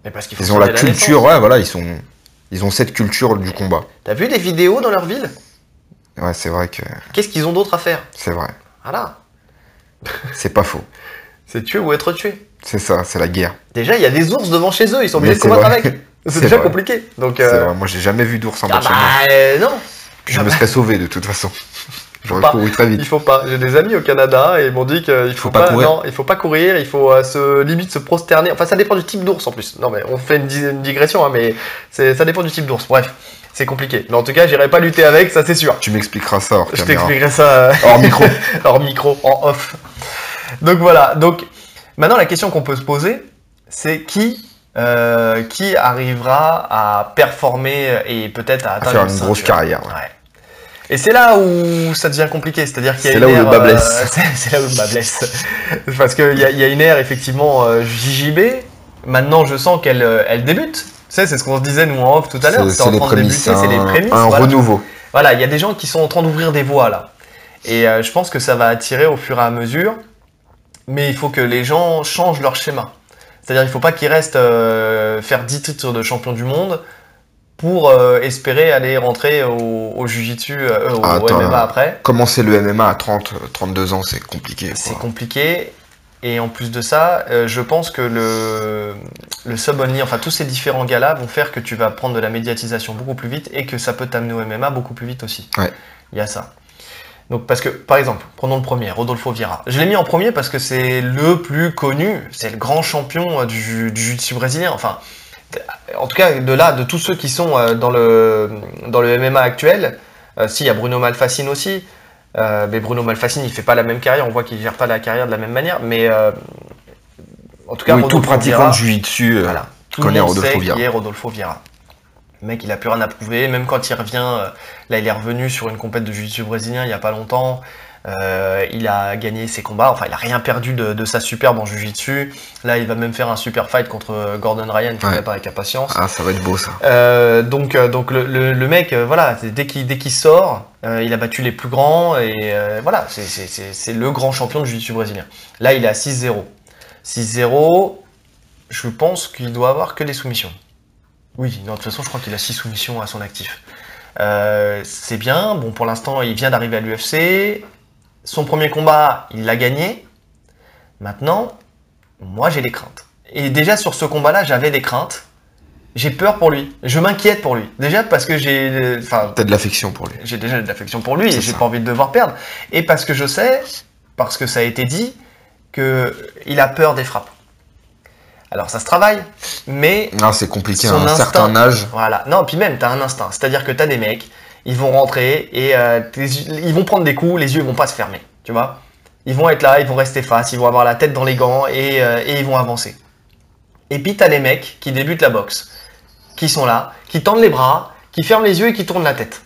Mais parce qu'il faut Ils ont la culture, naissance. ouais, voilà, ils sont. Ils ont cette culture du combat. T'as vu des vidéos dans leur ville? Ouais, c'est vrai que Qu'est-ce qu'ils ont d'autre à faire? C'est vrai. Voilà. C'est pas faux. C'est tuer ou être tué. C'est ça, c'est la guerre. Déjà, il y a des ours devant chez eux, ils sont obligés de combattre vrai. avec. C'est déjà vrai. compliqué. Donc, euh, vrai. Moi, j'ai jamais vu d'ours en ah bas chez moi. bah, euh, non. Je me serais sauvé de toute façon. J'aurais pas. couru très Il vite. faut pas. J'ai des amis au Canada et ils m'ont dit qu'il faut, Faut pas courir. Non, il faut pas courir. Il faut euh, se limite se prosterner. Enfin, ça dépend du type d'ours en plus. Non, mais on fait une, di- une digression, hein, mais ça dépend du type d'ours. Bref, c'est compliqué. Mais en tout cas, j'irai pas lutter avec, ça c'est sûr. Tu m'expliqueras ça hors Je t'expliquerai ça euh, Hors micro. hors micro, en off. Donc voilà. Donc maintenant, la question qu'on peut se poser, c'est qui. euh, qui arrivera à performer et peut-être à À atteindre faire une grosse carrière. ouais. Ouais. Et c'est là où ça devient compliqué, c'est-à-dire qu'il y a C'est une là où le bas euh, blesse. c'est là où le bas blesse. Parce qu'il y, a- il y a une ère effectivement euh, JJB. Maintenant, je sens qu'elle euh, elle débute. Tu sais, c'est ce qu'on se disait nous en off tout à l'heure. C'est en train de débuter, c'est les prémices. Un voilà. renouveau. Voilà, il y a des gens qui sont en train d'ouvrir des voies là. Et euh, je pense que ça va attirer au fur et à mesure. Mais il faut que les gens changent leur schéma. C'est-à-dire il ne faut pas qu'ils restent euh, faire 10 titres de champion du monde pour euh, espérer aller rentrer au, au Jiu-Jitsu, euh, au, Ah, attends, MMA après. Commencer le MMA à 30, euh, 32 ans, c'est compliqué. C'est compliqué. Et en plus de ça, euh, je pense que le, le sub-only, enfin tous ces différents gars-là vont faire que tu vas prendre de la médiatisation beaucoup plus vite et que ça peut t'amener au MMA beaucoup plus vite aussi. Ouais. Il y a ça. Donc parce que, par exemple, prenons le premier, Rodolfo Vieira. Je l'ai mis en premier parce que c'est le plus connu, c'est le grand champion du, du jiu-jitsu brésilien. Enfin, en tout cas, de là, de tous ceux qui sont euh, dans le, dans le MMA actuel, euh, si, il y a Bruno Malfacine aussi. Euh, mais Bruno Malfacine, il fait pas la même carrière. On voit qu'il gère pas la carrière de la même manière. Mais euh, en tout cas, Oui, tout pratiquant de jiu-jitsu. voilà, connaît Rodolfo Vieira. qui est Rodolfo Vieira. Le mec, il a plus rien à prouver. Même quand il revient, là, il est revenu sur une compète de jiu-jitsu brésilien il y a pas longtemps. Euh, il a gagné ses combats. Enfin, il a rien perdu de, de sa superbe en jiu-jitsu. Là, il va même faire un super fight contre euh, Gordon Ryan qui Ouais. prépare avec impatience. Ah, ça va être beau ça. Euh, donc, donc le, le- le mec, voilà, dès qu'il dès qu'il sort, euh, il a battu les plus grands et voilà, c'est- le grand champion de jiu-jitsu brésilien. Là, il est à 6-0. 6-0, je pense qu'il doit avoir que des soumissions. Oui, non, de toute façon, je crois qu'il a 6 soumissions à son actif. Euh, c'est bien, bon, pour l'instant, il vient d'arriver à l'UFC. Son premier combat, il l'a gagné. Maintenant, moi, j'ai des craintes. Et déjà, sur ce combat-là, j'avais des craintes. J'ai peur pour lui. Je m'inquiète pour lui. Déjà parce que j'ai, euh, enfin, T'as de l'affection pour lui. j'ai déjà de l'affection pour lui et j'ai pas envie de devoir perdre. Et parce que je sais, parce que ça a été dit, que il a peur des frappes. Alors ça se travaille, mais Non, c'est compliqué. À un instinct. certain âge, voilà. Non, puis même, t'as un instinct. C'est-à-dire que t'as des mecs, ils vont rentrer et euh, ils vont prendre des coups, les yeux vont pas se fermer. Tu vois Ils vont être là, ils vont rester face, ils vont avoir la tête dans les gants et, euh, et ils vont avancer. Et puis t'as les mecs qui débutent la boxe, qui sont là, qui tendent les bras, qui ferment les yeux et qui tournent la tête.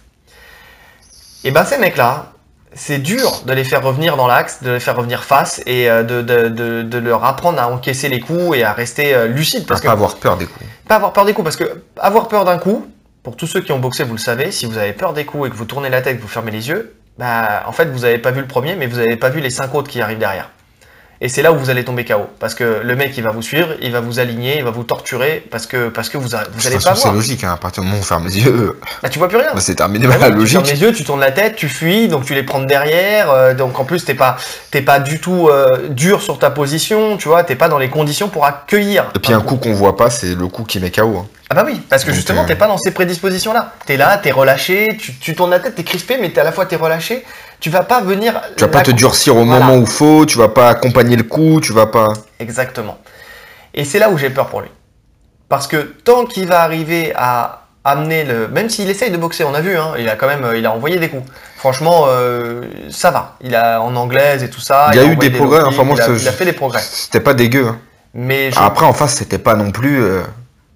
Et ben ces mecs-là, c'est dur de les faire revenir dans l'axe, de les faire revenir face et euh, de, de- de- de leur apprendre à encaisser les coups et à rester lucide. à Parce que pas avoir peur des coups. pas avoir peur des coups, parce que avoir peur d'un coup, pour tous ceux qui ont boxé, vous le savez, si vous avez peur des coups et que vous tournez la tête, que vous fermez les yeux, bah en fait vous n'avez pas vu le premier, mais vous n'avez pas vu les cinq autres qui arrivent derrière. Et c'est là où vous allez tomber KO, parce que le mec il va vous suivre, il va vous aligner, il va vous torturer, parce que parce que vous, a- vous allez pas c'est logique. hein, À partir du moment où on ferme les yeux, Bah, tu vois plus rien. bah, c'est terminé. Ah Bah, oui, Tu logique. fermes les yeux, tu tournes la tête, tu fuis, donc tu les prends de derrière. euh, donc en plus, t'es pas, pas du tout euh, dur sur ta position, tu vois, t'es pas dans les conditions pour accueillir. Et puis un coup qu'on voit pas, c'est le coup qui met KO. hein. Ah bah oui, parce que Donc, justement, euh, t'es pas dans ces prédispositions-là. T'es là, t'es relâché, tu, tu tournes la tête, t'es crispé, mais t'es à la fois t'es relâché. Tu vas pas venir. Tu vas pas te durcir au Voilà. moment où faut, tu vas pas accompagner le coup, tu vas pas. Exactement. Et c'est là où j'ai peur pour lui. Parce que tant qu'il va arriver à amener le. Même s'il essaye de boxer, on a vu, hein, il a quand même il a envoyé des coups. Franchement, euh, ça va. Il a en anglaise et tout ça. Il y a eu des progrès, enfin, moi, kicks, il, a, je- il a fait des progrès. C'était pas dégueu. hein. Mais, je- Après, en face, c'était pas non plus. euh,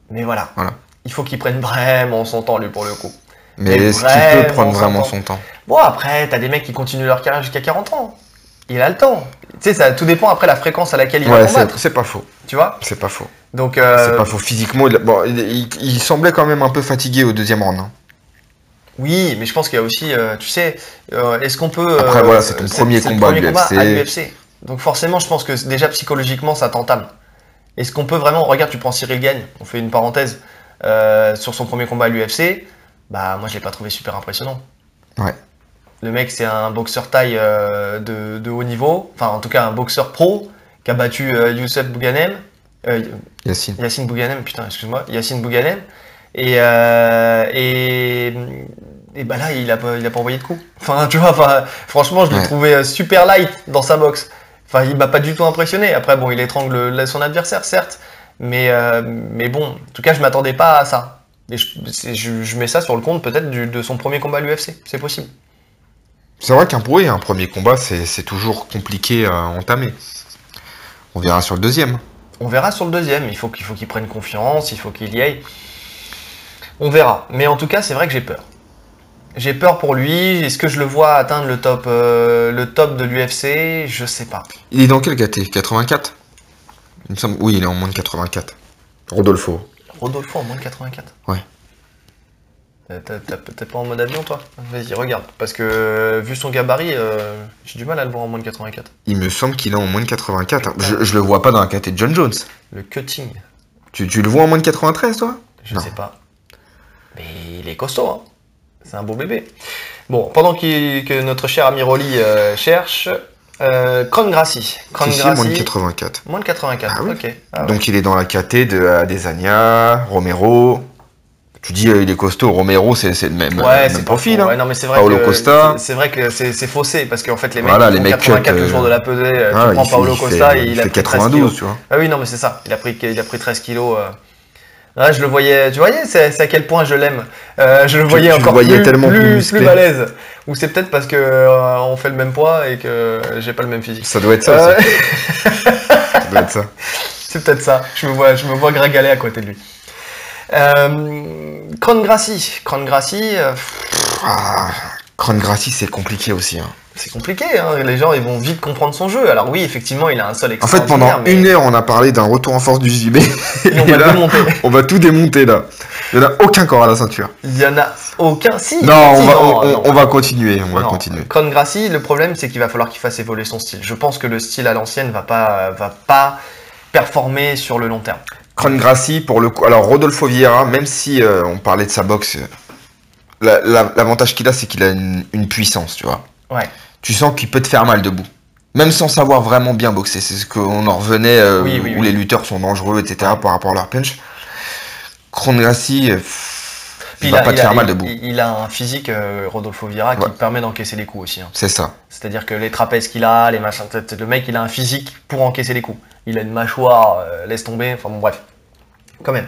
mais voilà. Voilà. Il faut qu'il prenne vraiment son temps, lui, pour le coup. Mais Mais est-ce qu'il peut prendre vraiment son temps? Bon, après, t'as des mecs qui continuent leur carrière jusqu'à 40 ans. Il a le temps. Tu sais, ça tout dépend après la fréquence à laquelle il va Ouais, combattre. c'est pas faux. Tu vois? C'est pas faux. Donc, euh, C'est pas faux. Physiquement, il, bon, il, semblait quand même un peu fatigué au deuxième round. hein. oui, mais je pense qu'il y a aussi, euh, tu sais, euh, est-ce qu'on peut. Après, euh, voilà, c'est ton premier le combat premier combat à l'UFC. Donc, forcément, je pense que déjà psychologiquement, ça t'entame. Est-ce qu'on peut vraiment. Regarde, tu prends Cyril Gagne, on fait une parenthèse, euh, sur son premier combat à l'UFC. Bah, moi, je l'ai pas trouvé super impressionnant. Ouais. Le mec, c'est un boxeur taille euh, de, de haut niveau, enfin, en tout cas, un boxeur pro qui a battu euh, Youssef Bouganem. Euh, Yacine. Yacine Bouganem, putain, excuse-moi, Yacine Bouganem. Et, euh, et, et bah là, il a, pas, il a pas envoyé de coup. Enfin, tu vois, enfin, franchement, je l'ai Ouais. trouvé euh, super light dans sa boxe. Enfin, il m'a pas du tout impressionné. Après, bon, il étrangle le- son adversaire, certes. Mais, mais bon, en tout cas, je m'attendais pas à ça. Et je, c'est- je, je mets ça sur le compte peut-être de son premier combat à l'UFC. C'est possible. C'est vrai qu'un oui, un premier combat, c'est toujours compliqué à entamer. On verra sur le deuxième. On verra sur le deuxième. Il faut qu'il faut qu'il prenne confiance, il faut qu'il y aille. On verra. Mais en tout cas, c'est vrai que j'ai peur. J'ai peur pour lui. Est-ce que je le vois atteindre le top, euh, le top de l'UFC Je sais pas. Il est dans quel KT 84 Il me semble. Oui, il est en moins de 84. Rodolfo. Rodolfo en moins de 84. Ouais. T'es pas en mode avion, toi? Vas-y, regarde. Parce que euh, vu son gabarit, euh, j'ai du mal à le voir en moins de 84. Il me semble qu'il est en moins de 84. Je, je le vois pas dans un KT de John Jones. Le cutting, Tu, tu le vois en moins de 93, toi? Je Non. sais pas. Mais il est costaud, hein. C'est un beau bébé. Bon, pendant que notre cher ami Rolly euh, cherche, euh, Cron Gracie. Moins de Gracie, 84. moins de 84. Ah oui. ok. Ah ouais. Donc il est dans la KT de Adesanya, Romero. Tu dis euh, il est costaud, Romero c'est le même, euh, Ouais, même profil. hein. Ouais, non, mais vrai Paolo que Costa. c'est- vrai que c'est faussé parce qu'en fait les mecs Voilà, les mecs 84 cut, le jour euh, de la pesée. euh, Ah, tu prends il fait- Paolo il Costa et il, il a fait pris 13 92, kilos. tu vois. Ah oui, non, mais c'est ça. Il a pris, il a pris 13 kilos. euh. Ouais, je le voyais. Tu voyais, c'est à quel point je l'aime. Euh, je le voyais tu encore voyais plus, tellement plus plus, balèze. Ou c'est peut-être parce que euh, on fait le même poids et que j'ai pas le même physique. Ça doit être ça Euh, aussi. Ça doit être ça. c'est peut-être ça. Je me vois, je me vois gragaler à côté de lui. Euh, Cron Gracie, Cron Gracie, Ah, c'est compliqué aussi. hein. C'est compliqué. Hein. Les gens, ils vont vite comprendre son jeu. Alors oui, effectivement, il a un sol En fait, extraordinaire. pendant mais une heure, on a parlé d'un retour en force du JB. et on Et va là, démonter. on va tout démonter là. Il n'y en a aucun corps à la ceinture. Il y en a aucun. Si. Non, si, on va, non, on, non. on va continuer. On va Non. continuer. Cron Gracie, le problème, c'est qu'il va falloir qu'il fasse évoluer son style. Je pense que le style à l'ancienne va pas, va pas performer sur le long terme. Cron Gracie, pour le coup. Alors, Rodolfo Vieira, même si euh, on parlait de sa boxe, la- la- l'avantage qu'il a, c'est qu'il a une, une puissance, tu vois. Ouais. Tu sens qu'il peut te faire mal debout. Même sans savoir vraiment bien boxer. C'est ce qu'on en revenait, euh, Oui, oui, où oui. les lutteurs sont dangereux, etc., par rapport à leur punch. Cron Gracie, euh, il va a- pas te faire mal debout. Il, il a un physique, euh, Rodolfo Vieira, qui Ouais. permet d'encaisser les coups aussi. hein. C'est ça. C'est-à-dire que les trapèzes qu'il a, les machins, le mec, il a un physique pour encaisser les coups. Il a une mâchoire, euh, laisse tomber, enfin bon, bref. Quand même.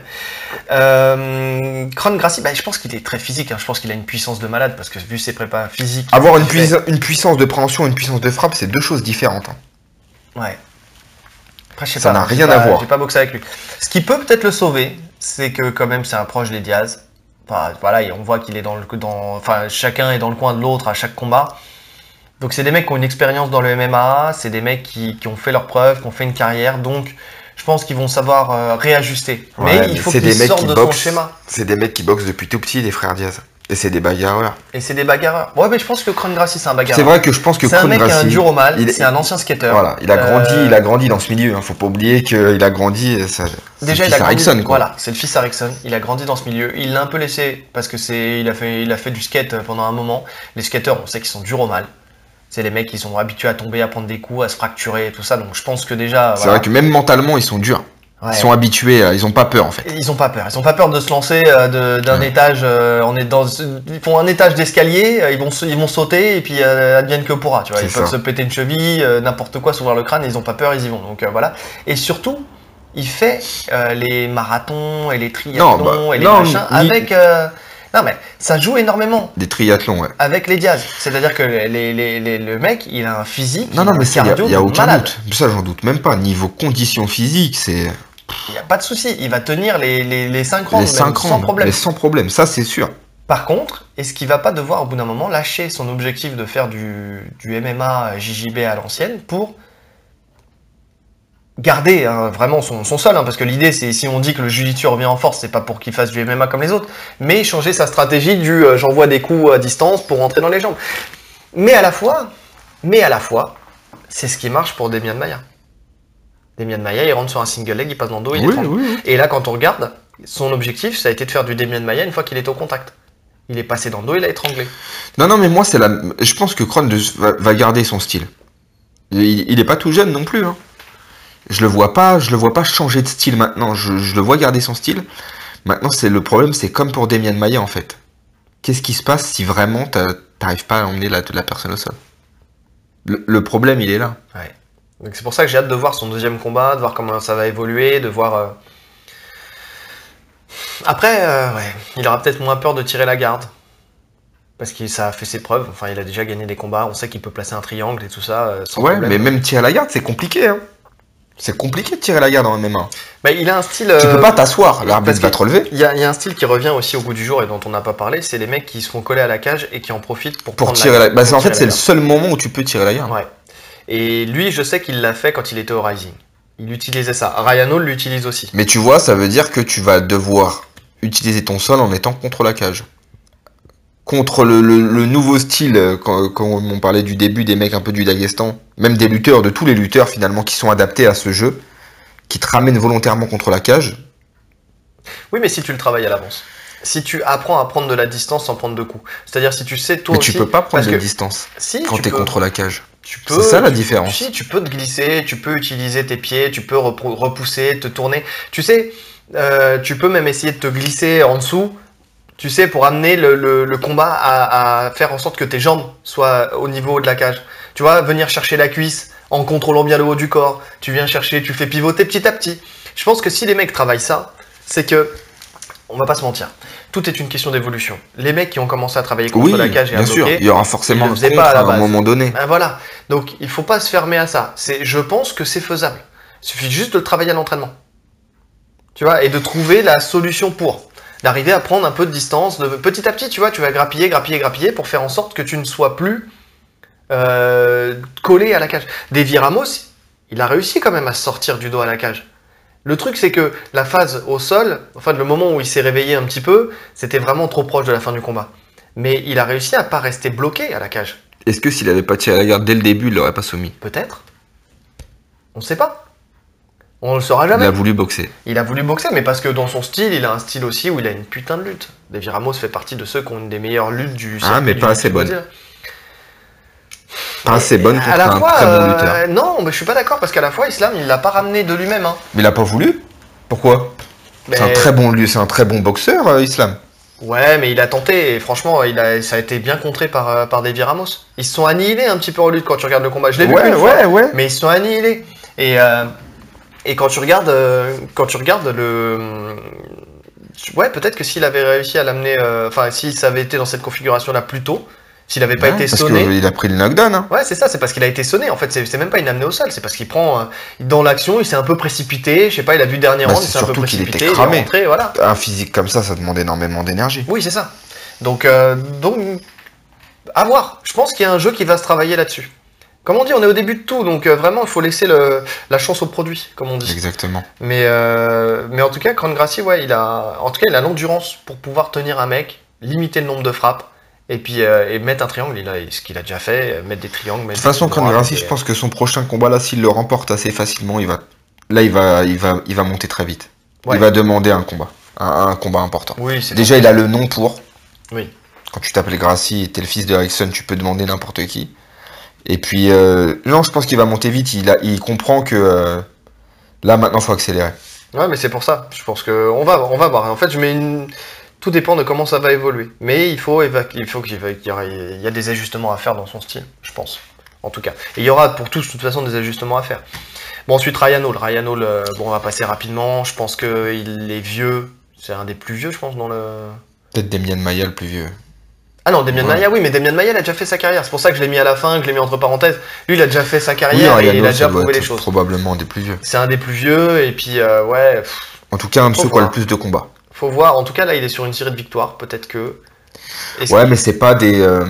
Euh, Cron Gracie, bah, je pense qu'il est très physique. hein. Je pense qu'il a une puissance de malade parce que vu ses prépas physiques. Avoir une, puissance de préhension une puissance de frappe, c'est deux choses différentes. hein. Ouais. Après, je sais Ça n'a rien pas- à voir. J'ai pas boxé avec lui. Ce qui peut peut-être le sauver, c'est que quand même c'est un proche des Diaz. Enfin, voilà, et on voit qu'il est dans le dans, enfin chacun est dans le coin de l'autre à chaque combat. Donc c'est des mecs qui ont une expérience dans le MMA, c'est des mecs qui, qui ont fait leurs preuves, qui ont fait une carrière, donc je pense qu'ils vont savoir euh, réajuster. Ouais, mais il faut qu'ils sortent de son schéma. C'est des mecs qui boxent depuis tout petit, les frères Diaz. Et c'est des bagarreurs. Et c'est des bagarreurs. Ouais, mais je pense que Cron Gracie c'est un bagarreur. C'est vrai que je pense que C'est un mec dur au mal, il c'est un ancien skater. Voilà, il a grandi, Euh, il a grandi dans ce milieu. Hein. Faut pas oublier qu'il a grandi. euh, Ça, c'est Déjà, le il a grandi. Quoi. Voilà, c'est le fils Erickson. Il a grandi dans ce milieu. Il l'a un peu laissé parce que c'est, il a fait, il a fait du skate pendant un moment. Les skateurs, on sait qu'ils sont durs au mal. C'est les mecs qui sont habitués à tomber, à prendre des coups, à se fracturer et tout ça. Donc je pense que déjà, C'est voilà. vrai que même mentalement, ils sont durs. Ouais. Ils sont habitués, euh, ils ont pas peur en fait. Ils ont pas peur. Ils ont pas peur de se lancer euh, d'un Ouais. étage. euh, on est dans, ils font un étage d'escalier. Ils vont, ils vont sauter et puis euh, advienne que pourra. Tu vois, ils peuvent se péter une cheville, euh, n'importe quoi, s'ouvrir le crâne. Ils ont pas peur, ils y vont. Donc voilà. Et surtout, il fait les marathons et les triathlons Non, bah, et les non, machins ni- avec. Non mais ça joue énormément Des triathlons, ouais. avec les Diaz. C'est-à-dire que les, les- les- les- le mec, il a un physique, Non, il non, mais un ça, y a, aucun malade. doute. Ça, j'en doute même pas. Niveau conditions physiques, c'est Il n'y a pas de souci. Il va tenir les, les, les 5 les rounds 5 même, sans problème. Sans problème, ça c'est sûr. Par contre, est-ce qu'il va pas devoir au bout d'un moment lâcher son objectif de faire du, du MMA JJB à l'ancienne pour garder hein, vraiment son, son sol, hein, parce que l'idée c'est si on dit que le jiu revient en force, c'est pas pour qu'il fasse du MMA comme les autres, mais changer sa stratégie du euh, j'envoie des coups à distance pour rentrer dans les jambes. Mais à la fois, mais à la fois, c'est ce qui marche pour Demian Maya. Demian Maya, il rentre sur un single leg, il passe dans le dos, il Oui, est oui, oui. Et là, quand on regarde, son objectif, ça a été de faire du Demian Maya une fois qu'il est au contact. Il est passé dans le dos, il a étranglé. Non, non, mais moi, c'est la. Je pense que Kron va, garder son style. Il, il est pas tout jeune non plus. Hein. Je le vois pas, je le vois pas changer de style maintenant. Je, je le vois garder son style. Maintenant, c'est le problème, c'est comme pour Demian Maia en fait. Qu'est-ce qui se passe si vraiment t'arrives pas à emmener la, la personne au sol? Le, le problème, il est là. Ouais. Donc c'est pour ça que j'ai hâte de voir son deuxième combat, de voir comment ça va évoluer, de voir. euh, Après, euh, ouais, il aura peut-être moins peur de tirer la garde. Parce que ça a fait ses preuves. Enfin, il a déjà gagné des combats. On sait qu'il peut placer un triangle et tout ça. euh, sans Ouais, problème. mais même tirer la garde, c'est compliqué. Hein. C'est compliqué de tirer la garde en MMA. Bah, il a un style. Tu euh, peux pas t'asseoir, l'arbitre va te relever. Il y, a, il y a un style qui revient aussi au goût du jour et dont on n'a pas parlé, c'est les mecs qui se font coller à la cage et qui en profitent pour, tirer la... Bah, pour c'est- en fait, c'est la le seul moment où tu peux tirer la garde. Ouais. Et lui, je sais qu'il l'a fait quand il était au Rising. Il utilisait ça. Ryan Hall l'utilise aussi. Mais tu vois, ça veut dire que tu vas devoir utiliser ton sol en étant contre la cage. Contre le, le- le nouveau style, euh, quand, quand on parlait du début des mecs un peu du Daghestan, même des lutteurs, de tous les lutteurs finalement qui sont adaptés à ce jeu, qui te ramènent volontairement contre la cage. Oui, mais si tu le travailles à l'avance. Si tu apprends à prendre de la distance sans prendre de coups. C'est-à-dire si tu sais toi mais aussi. tu peux pas prendre de que distance si, quand tu peux, contre la cage. C'est ça la tu- différence. Si, tu peux te glisser, tu peux utiliser tes pieds, tu peux repousser, te tourner. Tu sais, euh, tu peux même essayer de te glisser en dessous. Tu sais, pour amener le, le- le combat à, à faire en sorte que tes jambes soient au niveau de la cage. Tu vois, venir chercher la cuisse en contrôlant bien le haut du corps. Tu viens chercher, tu fais pivoter petit à petit. Je pense que si les mecs travaillent ça, c'est que, on va pas se mentir, tout est une question d'évolution. Les mecs qui ont commencé à travailler contre Oui, la cage et à bien sûr, il y aura forcément le contre pas à un moment donné. ben voilà. Donc il faut pas se fermer à ça. C'est, je pense que c'est faisable. Il suffit juste de le travailler à l'entraînement. Tu vois, et de trouver la solution pour. D'arriver à prendre un peu de distance, de petit à petit, tu vois, tu vas grappiller, grappiller, grappiller pour faire en sorte que tu ne sois plus euh, collé à la cage. Davy Ramos, il a réussi quand même à sortir du dos à la cage. Le truc, c'est que la phase au sol, enfin le moment où il s'est réveillé un petit peu, c'était vraiment trop proche de la fin du combat. Mais il a réussi à pas rester bloqué à la cage. Est-ce que s'il avait pas tiré la garde dès le début, il l'aurait pas soumis? Peut-être. On ne sait pas. On le saura Il jamais. a voulu boxer. Il a voulu boxer, mais parce que dans son style, il a un style aussi où il a une putain de lutte. Davy Ramos fait partie de ceux qui ont une des meilleures luttes du Ah, mais du pas assez bonne. Pas assez bonne à contre la un fois, très bon euh, lutteur. non, mais je suis pas d'accord parce qu'à la fois, Islam, il l'a pas ramené de lui-même. Hein. Mais il a pas voulu Pourquoi? C'est un très bon lieu, c'est un très bon boxeur, euh, Islam. Ouais, mais il a tenté et franchement, il a, ça a été bien contré par, euh, par Davy Ramos. Ils se sont annihilés un petit peu en lutte quand tu regardes le combat. Je l'ai vu Ouais, qu'une fois. ouais, ouais. mais ils se sont annihilés. Et, euh, et quand tu regardes, euh, quand tu regardes le, ouais, peut-être que s'il avait réussi à l'amener, euh, enfin, si ça avait été dans cette configuration-là plus tôt, s'il avait pas Ouais, été parce sonné. qu'il a pris le knockdown. Hein. Ouais, c'est ça, c'est parce qu'il a été sonné. En fait, c'est même pas une amené au sol, c'est parce qu'il prend euh, dans l'action, il s'est un peu précipité. Je sais pas, il a vu dernier Bah, round, il s'est un peu précipité, était il est cramé. rentré, voilà. Un physique comme ça, ça demande énormément d'énergie. Oui, c'est ça. Donc, euh, donc, à voir. Je pense qu'il y a un jeu qui va se travailler là-dessus. Comme on dit, on est au début de tout, donc euh, vraiment, il faut laisser le, la chance au produit, comme on dit. Exactement. Mais, euh, mais en tout cas, Cran Gracie, ouais, il a, en tout cas, il a l'endurance pour pouvoir tenir un mec, limiter le nombre de frappes, et puis euh, et mettre un triangle. Il a, ce qu'il a déjà fait, mettre des triangles. De toute façon, Kron Gracie, je pense que son prochain combat là, s'il le remporte assez facilement, il va, là, il va, il va, il va monter très vite. Ouais. Il va demander un combat, un, un combat important. Oui, Déjà, il a le nom pour. Oui. Quand tu t'appelles Gracie et t'es le fils de Erickson, tu peux demander n'importe qui. Et puis, euh, non, je pense qu'il va monter vite. Il, a, il comprend que euh, là, maintenant, faut accélérer. Ouais, mais c'est pour ça. Je pense que on va, on va voir. En fait, je mets une. Tout dépend de comment ça va évoluer. Mais il faut, éva- il faut qu'il y, aura- il y a des ajustements à faire dans son style, je pense. En tout cas. Et il y aura pour tous, de toute façon, des ajustements à faire. Bon, ensuite, Ryan Hall. Ryan Hall, euh, bon, on va passer rapidement. Je pense qu'il est vieux. C'est un des plus vieux, je pense, dans le. Peut-être Demian Maia le plus vieux. Ah non, Demian Ouais. Maia, oui, mais Demian Maia, il a déjà fait sa carrière. C'est pour ça que je l'ai mis à la fin, que je l'ai mis entre parenthèses. Lui, il a déjà fait sa carrière Oui, et il a déjà prouvé les choses. Probablement des plus vieux. C'est un des plus vieux, et puis, euh, ouais, pff, En tout cas, un de ceux qui a le plus de combats. faut voir. En tout cas, là, il est sur une série de victoires. Peut-être que Est-ce Ouais, que- mais c'est pas des. euh,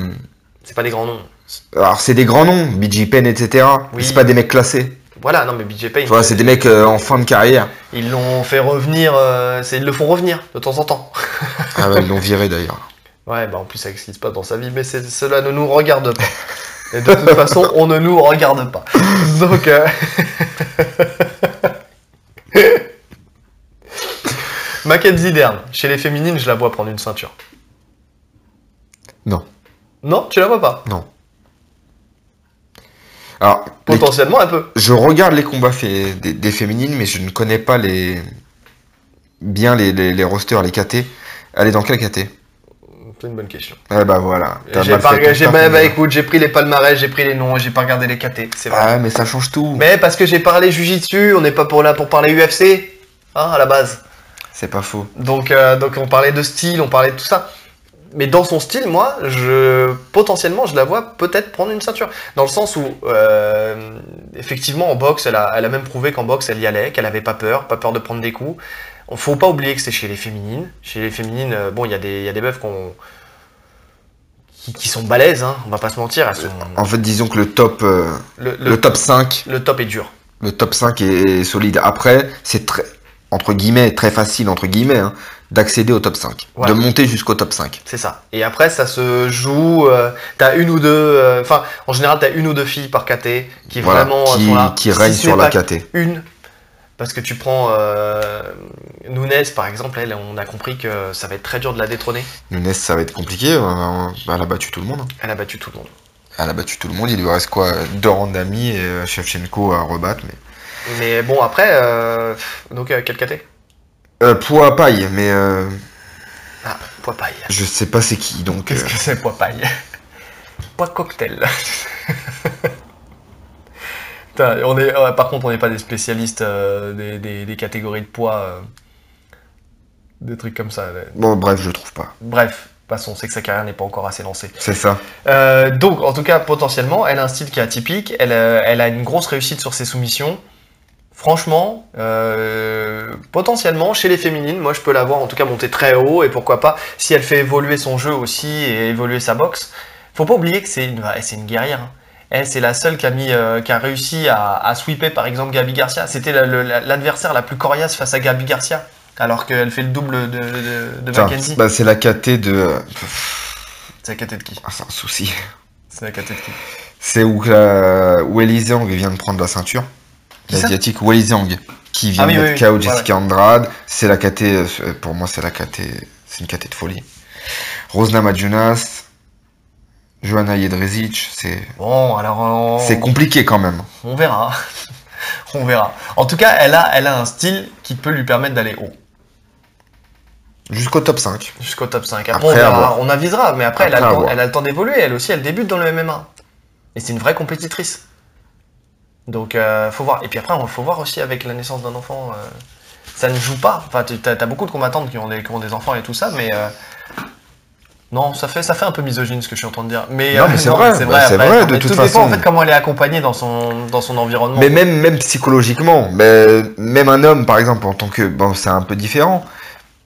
C'est pas des grands noms. Alors, c'est des grands noms, BG Penn, etc. mais Oui. C'est pas des mecs classés. Voilà, non mais BJ Payne, Tu vois, c'est des mecs euh, en fin de carrière. ils l'ont fait revenir, euh, c'est- ils le font revenir de temps en temps. Ah ouais, ils l'ont viré d'ailleurs. Ouais, bah en plus avec ce qui se passe dans sa vie, mais cela ne nous regarde pas. Et de toute façon, on ne nous regarde pas. Donc, euh... Mackenzie Dern, chez les féminines, je la vois prendre une ceinture. Non, Non, tu la vois pas? non. Alors, les- Potentiellement un peu. je regarde les combats des, des féminines, mais je ne connais pas les bien les, les, les rosters, les KT. Elle est dans quel KT C'est une bonne question. Eh bah voilà. J'ai pas, j'ai- bah, bah, écoute, j'ai pris les palmarès, j'ai pris les noms, j'ai pas regardé les KT, c'est vrai. Ah, mais ça change tout. Mais parce que j'ai parlé Jujitsu, on n'est pas pour là pour parler UFC, hein, à la base. C'est pas faux. Donc, euh, donc on parlait de style, on parlait de tout ça. Mais dans son style, moi, je potentiellement, je la vois peut-être prendre une ceinture. Dans le sens où, euh, effectivement, en boxe, elle a, elle a même prouvé qu'en boxe, elle y allait, qu'elle avait pas peur, pas peur de prendre des coups. On faut pas oublier que c'est chez les féminines. Chez les féminines, euh, bon, il y a des, il y a des meufs qu'on- qui, qui sont balèzes, hein, on va pas se mentir. Elles sont... En fait, disons que le top, euh, le, le, le, top 5, le top est dur. le top 5 est, est solide. Après, c'est très, entre guillemets, très facile, entre guillemets, hein, d'accéder au top 5. Ouais. De monter jusqu'au top 5. C'est ça. Et après, ça se joue. euh, t'as une ou deux. euh, Enfin, en général, t'as une ou deux filles par KT qui Voilà, vraiment qui, sont là. qui Si règne ce sur la KT. Une. Parce que tu prends euh, Nunes, par exemple, elle, on a compris que ça va être très dur de la détrôner. Nunes, ça va être compliqué. euh, elle a battu tout le monde. hein. Elle a battu tout le monde. Elle a battu tout le monde. Il lui reste quoi d'amis et euh, Shevchenko à rebattre. Mais... Mais bon, après, euh, donc euh, quel KT Euh, poids paille, mais euh, Ah, poids paille. je sais pas c'est qui. Donc, Qu'est-ce que c'est poids paille Poids cocktail. On est, ouais, par contre, on n'est pas des spécialistes euh, des, des- des catégories de poids, euh, des trucs comme ça. bon, bref, je trouve pas. Bref, passons, c'est que sa carrière n'est pas encore assez lancée. C'est ça. Euh, donc, en tout cas, potentiellement, elle a un style qui est atypique, elle, elle a une grosse réussite sur ses soumissions. Franchement, potentiellement, chez les féminines, moi je peux la voir en tout cas monter très haut, et pourquoi pas, si elle fait évoluer son jeu aussi et évoluer sa boxe. Faut pas oublier que c'est une, c'est une guerrière. hein. Elle, c'est la seule qui a, mis, euh, qui a réussi à, à sweeper par exemple Gabi Garcia. C'était la- le- la- l'adversaire la plus coriace face à Gabi Garcia, alors qu'elle fait le double de, de, Mackenzie. bah, c'est la KT de. euh, C'est la KT de qui? Ah, c'est un souci. C'est la KT de qui? C'est où, la... où Zhang vient de prendre la ceinture. L'asiatique Wei Zhang, qui vient Ah oui, de mettre oui. KO Jessica Andrade. C'est la KT, euh, pour moi, c'est la KT, c'est une KT de folie. Rosna Majunas, Johanna Jedrzejczyk, c'est, Bon, alors on, c'est compliqué quand même. on verra. on verra. En tout cas, elle a, elle a un style qui peut lui permettre d'aller haut, Jusqu'au top 5. jusqu'au top 5. Après, Après, on, verra, avisera, mais après, elle, a le temps, voir. elle a le temps d'évoluer. Elle aussi, elle débute dans le MMA. Et c'est une vraie compétitrice. Donc, euh, faut voir. Et puis après, il faut voir aussi avec la naissance d'un enfant. euh, ça ne joue pas. Enfin, tu as, beaucoup de combattantes qui ont, des, qui ont des enfants et tout ça, mais. euh, non, ça fait, ça fait un peu misogyne ce que je suis en train de dire. Mais, Non, mais c'est vrai. c'est Bah, après. vrai, de toute tout dépend façon. en fait comment elle est accompagnée dans son, dans son environnement. Mais même, même psychologiquement, mais même un homme, par exemple, en tant que, bon, c'est un peu différent.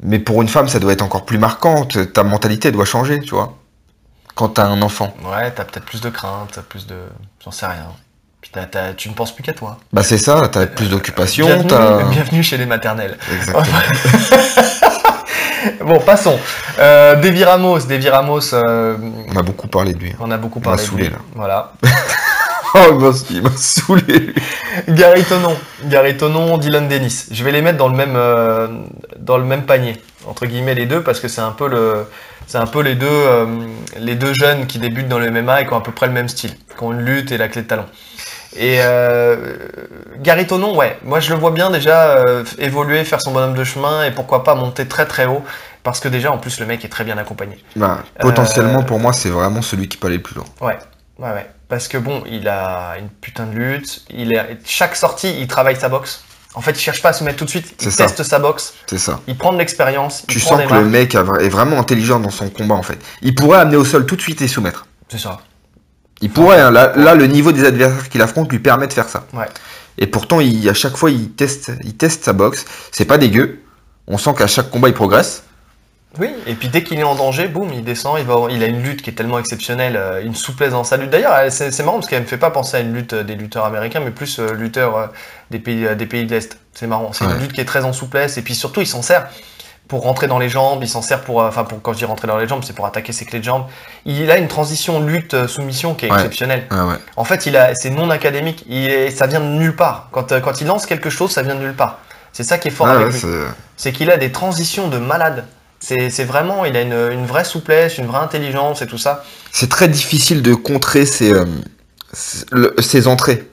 Mais pour une femme, ça doit être encore plus marquante. Ta mentalité doit changer, tu vois. Quand t'as un enfant. Ouais, t'as peut-être plus de crainte, t'as plus de. J'en sais rien. Puis t'as- t'as- tu ne penses plus qu'à toi. Bah, c'est ça, t'as plus d'occupation, Bienvenue, bienvenue chez les maternelles. Exactement. Bon, passons. Euh, Davy Ramos, Davy Ramos, euh, On a beaucoup parlé de lui. on a beaucoup m'a parlé. de saoulé, lui. là. Voilà. Oh, il m'a- il m'a saoulé. lui. Gary Tonon, Gary Tonon, Dylan Dennis. Je vais les mettre dans le même, euh, dans le même panier entre guillemets les deux parce que c'est un peu le, c'est un peu les deux, euh, les deux jeunes qui débutent dans le MMA et qui ont à peu près le même style, qui ont une lutte et la clé de talon. Et euh, Gary Tonon, ouais, moi je le vois bien déjà euh, évoluer, faire son bonhomme de chemin et pourquoi pas monter très très haut parce que déjà en plus le mec est très bien accompagné. Bah, potentiellement, Euh, pour moi, c'est vraiment celui qui peut aller le plus loin. Ouais, ouais, ouais. Parce que bon, il a une putain de lutte. Il est... Chaque sortie, il travaille sa boxe. En fait, il cherche pas à se mettre tout de suite. Il ça. teste sa boxe. C'est ça. Il prend de l'expérience. Tu sens que le mec est vraiment intelligent dans son combat, en fait. Il pourrait amener au sol tout de suite et soumettre. C'est ça. Il pourrait, hein, là, là, le niveau des adversaires qu'il affronte lui permet de faire ça. Ouais. Et pourtant, il, à chaque fois, il teste, il teste sa boxe. C'est pas dégueu. On sent qu'à chaque combat, il progresse. Oui, et puis dès qu'il est en danger, boum, il descend, il, va, il a une lutte qui est tellement exceptionnelle, euh, une souplesse dans sa lutte. D'ailleurs, c'est marrant parce qu'elle me fait pas penser à une lutte euh, des lutteurs américains, mais plus euh, lutteurs des pays, des pays de l'Est. C'est marrant, c'est Ouais. une lutte qui est très en souplesse, et puis surtout, il s'en sert pour rentrer dans les jambes, il s'en sert pour, euh, enfin, pour, quand je dis rentrer dans les jambes, c'est pour attaquer ses clés de jambes. Il a une transition lutte-soumission qui est Ouais. exceptionnelle. Ouais, ouais. En fait, il a, c'est non académique, il est- ça vient de nulle part. Quand, euh, quand il lance quelque chose, ça vient de nulle part. C'est ça qui est fort Ouais, avec lui c'est- qu'il a des transitions de malade. C'est c'est vraiment, il a une, une vraie souplesse, une vraie intelligence et tout ça. c'est très difficile de contrer ses, euh, ses- le- ses entrées.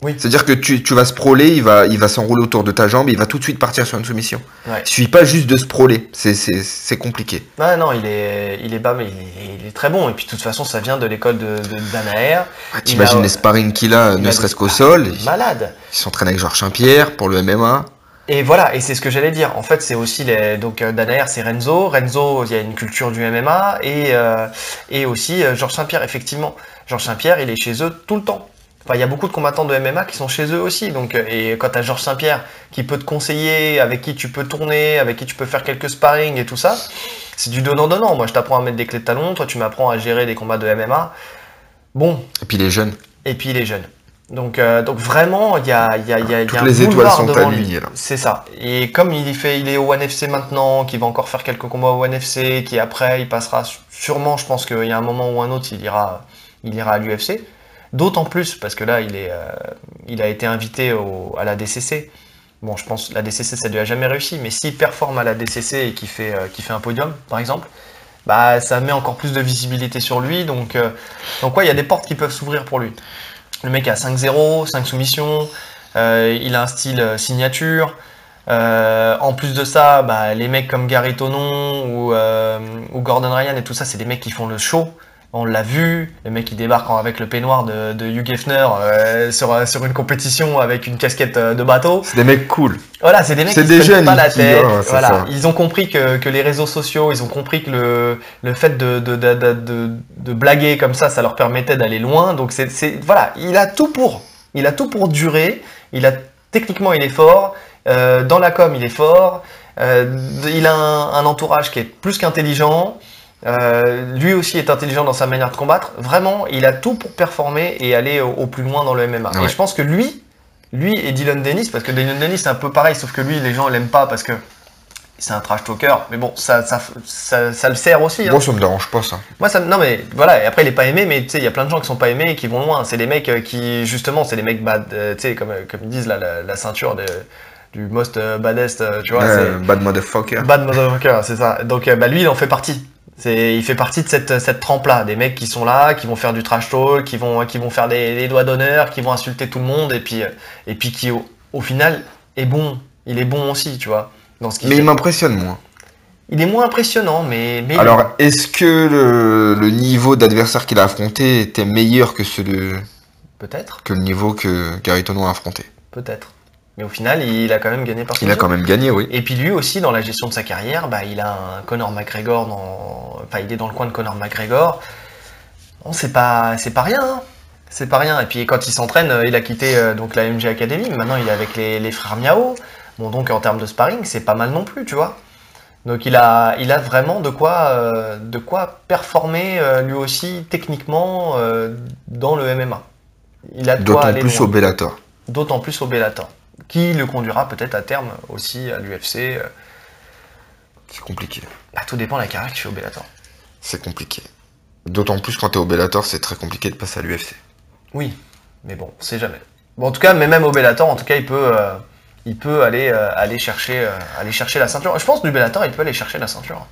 Oui. C'est-à-dire que tu, tu vas sprawler, il va, il va s'enrouler autour de ta jambe, il va tout de suite partir sur une soumission. Ouais. Il suffit pas juste de sprawler, c'est- compliqué. Ouais, non, il est, il est bas, mais il est, il est très bon. Et puis de toute façon, ça vient de l'école de, Danaher. Ah, T'imagines les sparring qu'il a, Il ne serait-ce qu'au sol. Il, Malade. il s'entraîne avec Georges Saint-Pierre pour le MMA. Et voilà, et c'est ce que j'allais dire. En fait, c'est aussi les. Donc, euh, Danaher, c'est Renzo. Renzo, il y a une culture du MMA. Et, euh, et aussi euh, Georges Saint-Pierre, effectivement. Georges Saint-Pierre, il est chez eux tout le temps. Enfin, il y a beaucoup de combattants de MMA qui sont chez eux aussi. Donc, euh, et quand tu as Georges Saint-Pierre qui peut te conseiller, avec qui tu peux tourner, avec qui tu peux faire quelques sparring et tout ça, c'est du donnant-donnant. Moi, je t'apprends à mettre des clés de talon. Toi, tu m'apprends à gérer des combats de MMA. Bon, Et puis les jeunes. et puis il est jeune. Donc, euh, donc vraiment, il y a, y a, y a, il y a Toutes un les étoiles sont alignées, là. C'est ça. Et comme il, fait, il est au One FC maintenant, qu'il va encore faire quelques combats au One FC, qui après, il passera sûrement, je pense qu'il y a un moment ou un autre, il ira, il ira à l'UFC. D'autant plus parce que là, il, est, euh, il a été invité au- à la DCC. Bon, je pense la DCC, ça lui a jamais réussi, mais s'il performe à la DCC et qu'il fait, euh, fait un podium, par exemple, bah, ça met encore plus de visibilité sur lui. Donc, euh, il y a des portes qui peuvent s'ouvrir pour lui. Le mec a 5-0, 5 soumissions, euh, il a un style signature. En plus de ça, bah, les mecs comme Gary Tonon ou, ou Gordon Ryan et tout ça, c'est des mecs qui font le show. On l'a vu, le mec qui débarque avec le peignoir de, de Hugh Hefner euh, sur, sur une compétition avec une casquette euh, de bateau. C'est des mecs cool. Voilà, c'est des mecs qui des se jeunes, pas la qui- tête. ouais, c'est voilà. ça. Ils ont compris que, que les réseaux sociaux, ils ont compris que le, le fait de, de, de, de, blaguer comme ça, ça leur permettait d'aller loin. Donc c'est- voilà, il a tout pour. Il a tout pour durer. Il a techniquement, il est fort. Euh, dans la com, il est fort. Euh, il a un, un entourage qui est plus qu'intelligent. Euh, lui aussi est intelligent dans sa manière de combattre. Vraiment, il a tout pour performer et aller au, au plus loin dans le MMA. Ouais. Et je pense que lui, lui et Dylan Dennis, parce que Dylan Dennis c'est un peu pareil, sauf que lui, les gens l'aiment pas parce que c'est un trash talker. Mais bon, ça, ça, ça, ça le sert aussi. hein. Moi, ça me dérange pas, ça. Moi, ça, non mais voilà. Et après, il est pas aimé, mais tu sais, il y a plein de gens qui sont pas aimés et qui vont loin. C'est des mecs euh, qui, justement, c'est des mecs bad, euh, tu sais, comme, comme ils disent là, la, la ceinture de, du most baddest, tu vois. Euh, bad motherfucker. Bad motherfucker, c'est ça. Donc bah, lui, il en fait partie. C'est, il fait partie de cette, cette trempe-là, des mecs qui sont là, qui vont faire du trash talk, qui vont, qui vont faire des, des doigts d'honneur, qui vont insulter tout le monde, et puis, et puis qui, au, au final, est bon. Il est bon aussi, tu vois. Dans ce qu'il Mais fait. il m'impressionne, moi. Il est moins impressionnant, mais. Alors, est-ce que le, le niveau d'adversaire qu'il a affronté était meilleur que, ce de- Peut-être, que le niveau que Gary Tonon a affronté? Peut-être. Mais au final, il a quand même gagné par Il a quand même gagné, oui. Et puis lui aussi, dans la gestion de sa carrière, bah, il a un Conor McGregor dans. Enfin, il est dans le coin de Conor McGregor. Bon, c'est pas, c'est pas rien. hein. C'est pas rien. Et puis quand il s'entraîne, euh, il a quitté euh, donc la MG Academy. Maintenant, il est avec les, les frères Miao. Bon, donc en termes de sparring, c'est pas mal non plus, tu vois. Donc il a, il a vraiment de quoi, euh, de quoi performer euh, lui aussi techniquement dans le MMA. Il a D'autant plus loin. au Bellator. D'autant plus au Bellator, qui le conduira peut-être à terme aussi à l'UFC. euh, C'est compliqué. bah, tout dépend de la carrière qu'il fait au Bellator. C'est compliqué. D'autant plus quand t'es au Bellator, c'est très compliqué de passer à l'UFC. Oui, mais bon, on sait jamais. Bon, en tout cas, mais même au Bellator, en tout cas, il peut, euh, il peut aller, euh, aller, chercher, euh, aller chercher la ceinture. Je pense que du Bellator, il peut aller chercher la ceinture.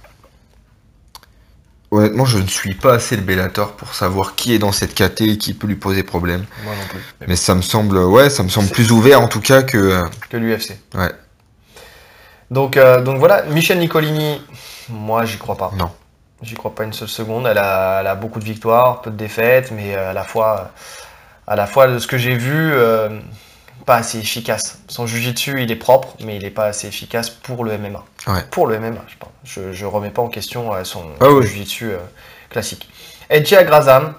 Honnêtement, je ne suis pas assez le Bellator pour savoir qui est dans cette KT et qui peut lui poser problème. Moi non plus. Mais ça me semble, ouais, ça me semble plus ouvert en tout cas que. euh, que l'UFC. Ouais, Donc, euh, donc voilà, Michel Nicolini, moi, j'y crois pas. non. J'y crois pas une seule seconde. Elle a, elle a beaucoup de victoires, peu de défaites, mais euh, à la fois, à la fois de ce que j'ai vu, euh, pas assez efficace. Son jujitsu, il est propre, mais il est pas assez efficace pour le MMA. Ouais. Pour le MMA, je parle. Je, je remets pas en question euh, son, Ah oui. jujitsu euh, classique. Edge Agrazam,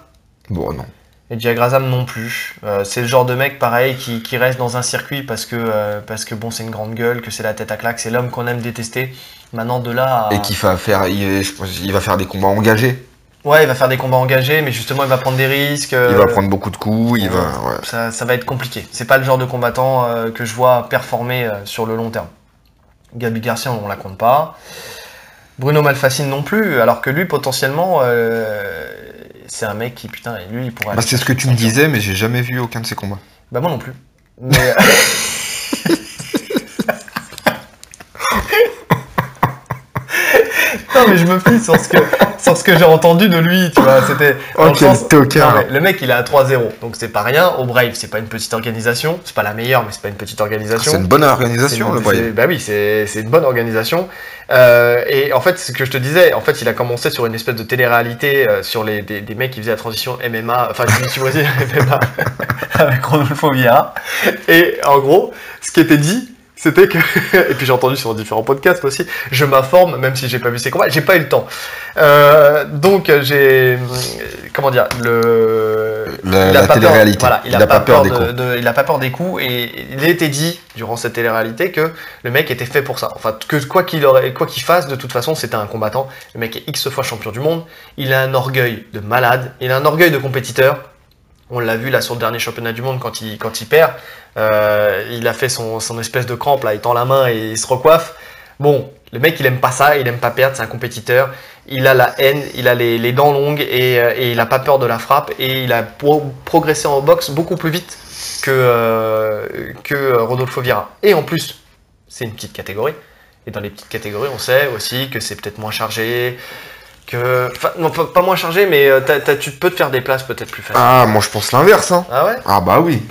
Bon, non. Et Diagrazam non plus. Euh, c'est le genre de mec pareil qui, qui reste dans un circuit parce que, euh, parce que bon, c'est une grande gueule, que c'est la tête à claque, c'est l'homme qu'on aime détester. Maintenant de là à... Et qui va faire, il, je pense, il va faire des combats engagés. Ouais, il va faire des combats engagés, mais justement il va prendre des risques. Il euh, va prendre beaucoup de coups, il va. ouais. ça, ça va être compliqué. C'est pas le genre de combattant euh, que je vois performer euh, sur le long terme. Gabi Garcia, on la compte pas. Bruno Malfacine non plus, alors que lui, potentiellement, euh, c'est un mec qui, putain, lui, il pourrait. Bah, c'est ce que tu me disais, mais j'ai jamais vu aucun de ces combats. Bah, moi non plus. Mais. non, mais je me fie sur ce que, sur ce que j'ai entendu de lui, tu vois. C'était. Oh, le quel sens- tocard. Non, mais le mec, il est à 3-0, donc c'est pas rien. Au Brave, c'est pas une petite organisation. C'est pas la meilleure, mais c'est pas une petite organisation. C'est une bonne organisation, le Brave. c'est- Bah oui, c'est c'est une bonne organisation. Euh, et en fait, ce que je te disais, en fait, il a commencé sur une espèce de télé-réalité euh, sur les, des, des mecs qui faisaient la transition MMA, enfin, je tu vois, MMA avec Rodolfo Vieira. Et en gros, ce qui était dit, c'était que, et puis j'ai entendu sur différents podcasts aussi, je m'informe, même si j'ai pas vu ses combats, j'ai pas eu le temps. Euh, donc j'ai, comment dire, le, il a la pas peur- voilà, il, Il a, a pas, peur, des de, coups. de- il a pas peur des coups et il était dit durant cette télé-réalité que le mec était fait pour ça. Enfin, que quoi qu'il aurait, quoi qu'il fasse, de toute façon, c'était un combattant. Le mec est x fois champion du monde. Il a un orgueil de malade. Il a un orgueil de compétiteur. On l'a vu là sur le dernier championnat du monde quand il, perd. Euh, il a fait son, espèce de crampe là, il tend la main et il se recoiffe. Bon, le mec il aime pas ça, il aime pas perdre, c'est un compétiteur. Il a la haine, il a les, dents longues et, euh, et il a pas peur de la frappe et il a pro- progressé en boxe beaucoup plus vite que, euh, que Rodolfo Vieira. Et en plus, c'est une petite catégorie. Et dans les petites catégories, on sait aussi que c'est peut-être moins chargé, que. Enfin, non, pas, pas moins chargé, mais euh, tu peux te faire des places peut-être plus faciles. Ah, moi je pense l'inverse, hein. Ah ouais? Ah bah oui.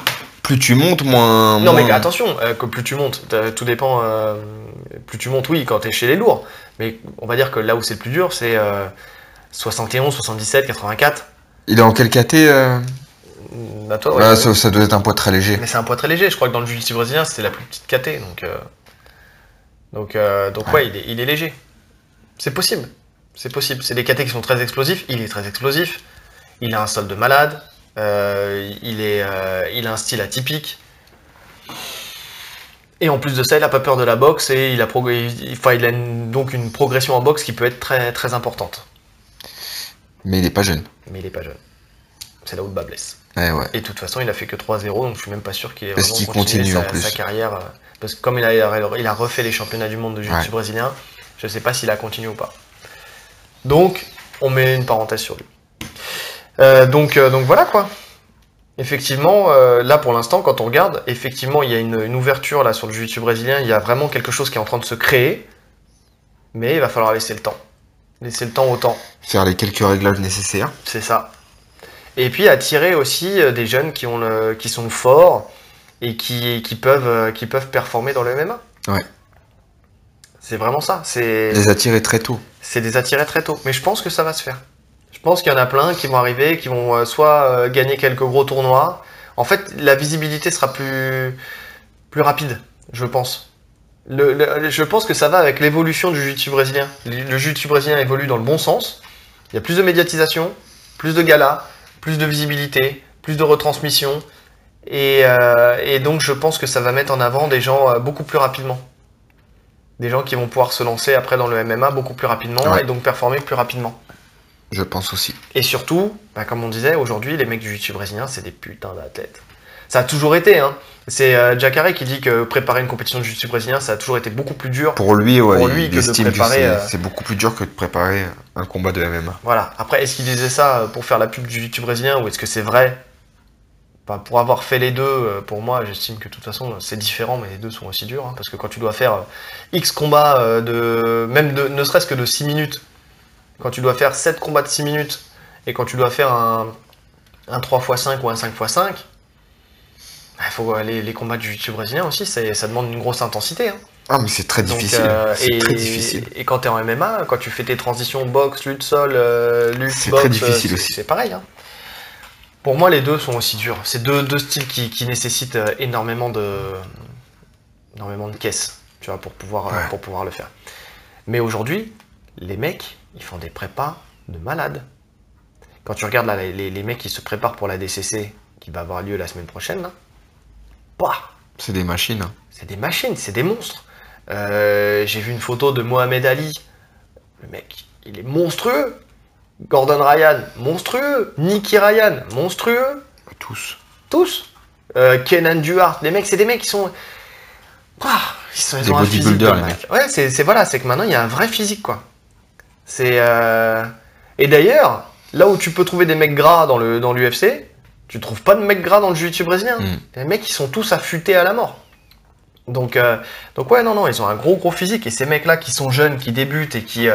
Plus tu montes, moins. Non, moins- mais attention, euh, que plus tu montes, tout dépend. euh, plus tu montes, oui, quand t'es chez les lourds. Mais on va dire que là où c'est le plus dur, c'est euh, 71, 77, 84. Il est en quel caté euh? Mm, À toi, ouais. Ah, ça, ça doit être un poids très léger. Mais c'est un poids très léger. Je crois que dans le jiu-jitsu brésilien, c'était la plus petite KT. Donc, euh, donc, euh, donc ouais, il, est, il est léger. C'est possible. C'est possible. C'est des KT qui sont très explosifs. Il est très explosif. Il a un sol de malade. Euh, il, est, euh, il a un style atypique. Et en plus de ça, il a pas peur de la boxe et il a, prog- il, enfin, il a une- donc une progression en boxe qui peut être très, très importante. Mais il est pas jeune. Mais il est pas jeune. C'est là où le bas blesse. Ouais, ouais. Et de toute façon, il a fait que 3-0, donc je suis même pas sûr qu'il ait vraiment continue, sa, en plus sa carrière. euh, Parce que comme il a, il a refait les championnats du monde de jiu-jitsu Ouais. brésilien, je sais pas s'il a continué ou pas. Donc, on met une parenthèse sur lui. Euh, donc, euh, donc voilà quoi. Effectivement, euh, là pour l'instant, quand on regarde, effectivement, il y a une, une ouverture là sur le jiu-jitsu brésilien. Il y a vraiment quelque chose qui est en train de se créer, mais il va falloir laisser le temps. Laisser le temps au temps. Faire les quelques réglages nécessaires. C'est ça. Et puis attirer aussi des jeunes qui, ont le, qui sont forts et qui, qui, peuvent, qui peuvent performer dans le MMA. Ouais. C'est vraiment ça. C'est Les attirer très tôt. c'est des attirer très tôt. Mais je pense que ça va se faire. Je pense qu'il y en a plein qui vont arriver, qui vont euh, soit euh, gagner quelques gros tournois. En fait, la visibilité sera plus, plus rapide, je pense. Le- le- je pense que ça va avec l'évolution du jiu-jitsu brésilien. Le, le jiu-jitsu brésilien évolue dans le bon sens. Il y a plus de médiatisation, plus de galas, plus de visibilité, plus de retransmission. Et, euh, et donc je pense que ça va mettre en avant des gens beaucoup plus rapidement. Des gens qui vont pouvoir se lancer après dans le MMA beaucoup plus rapidement Ouais. et donc performer plus rapidement. Je pense aussi. Et surtout, bah, comme on disait, aujourd'hui, les mecs du jiu-jitsu brésilien, c'est des putains d'athlètes. Ça a toujours été, hein. C'est euh, Jacare qui dit que préparer une compétition de jiu-jitsu brésilien, ça a toujours été beaucoup plus dur. Pour lui, ouais, Pour lui, il que de estime que préparer, c'est euh, c'est beaucoup plus dur que de préparer un combat de MMA. Voilà. Après, est-ce qu'il disait ça euh, pour faire la pub du jiu-jitsu brésilien ou est-ce que c'est vrai Enfin, Pour avoir fait les deux, euh, pour moi, j'estime que de toute façon, c'est différent, mais les deux sont aussi durs. hein, parce que quand tu dois faire euh, X combats, euh, de, même de, ne serait-ce que de 6 minutes, quand tu dois faire 7 combats de 6 minutes, et quand tu dois faire un, un 3x5 ou un 5x5, bah, faut, euh, les, combats du jiu-jitsu brésilien aussi, ça demande une grosse intensité. hein. Ah, mais c'est très Donc, difficile. euh, c'est et, très difficile. Et quand tu es en MMA, quand tu fais tes transitions boxe, lutte sol, euh, lutte C'est boxe, très difficile aussi. C'est pareil. hein. Pour moi, les deux sont aussi durs. C'est deux, deux styles qui, qui nécessitent euh, énormément de, énormément de caisses, tu vois, pour pouvoir, euh, Ouais. pour pouvoir le faire. Mais aujourd'hui, les mecs, ils font des prépas de malades. quand tu regardes là, les, mecs qui se préparent pour la DCC, qui va avoir lieu la semaine prochaine, là, bah, C'est des machines. hein. c'est des machines, c'est des monstres. Euh, J'ai vu une photo de Mohamed Ali. Le mec, il est monstrueux. Gordon Ryan, monstrueux. Nicky Ryan, monstrueux. Tous. Tous. Euh, Kenan Duhart, les mecs, c'est des mecs qui sont. Ah, ils sont ils ont un physique de malade. Ouais, c'est c'est- voilà, c'est que maintenant il y a un vrai physique quoi. C'est euh, et d'ailleurs là où tu peux trouver des mecs gras dans le dans l'UFC, tu trouves pas de mecs gras dans le jiu-jitsu brésilien. Mm. Les mecs ils sont tous affûtés à la mort. Donc euh, donc ouais non non ils ont un gros gros physique et ces mecs là qui sont jeunes, qui débutent et qui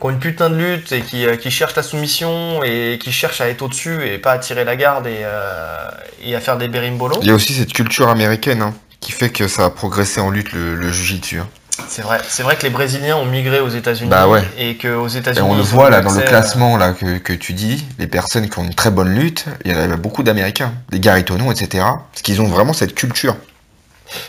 qui ont une putain de lutte et qui, euh, qui cherchent la soumission et qui cherchent à être au-dessus et pas à tirer la garde et, euh, et à faire des bérimbolos. Il y a aussi cette culture américaine hein, qui fait que ça a progressé en lutte le, le jujitsu. hein. C'est vrai, c'est vrai que les Brésiliens ont migré aux États-Unis Bah ouais. et qu'aux Et États-Unis on le voit là dans le classement là que, que tu dis, les personnes qui ont une très bonne lutte, il y en a beaucoup d'Américains, des Garitonon, etc. Parce qu'ils ont vraiment cette culture.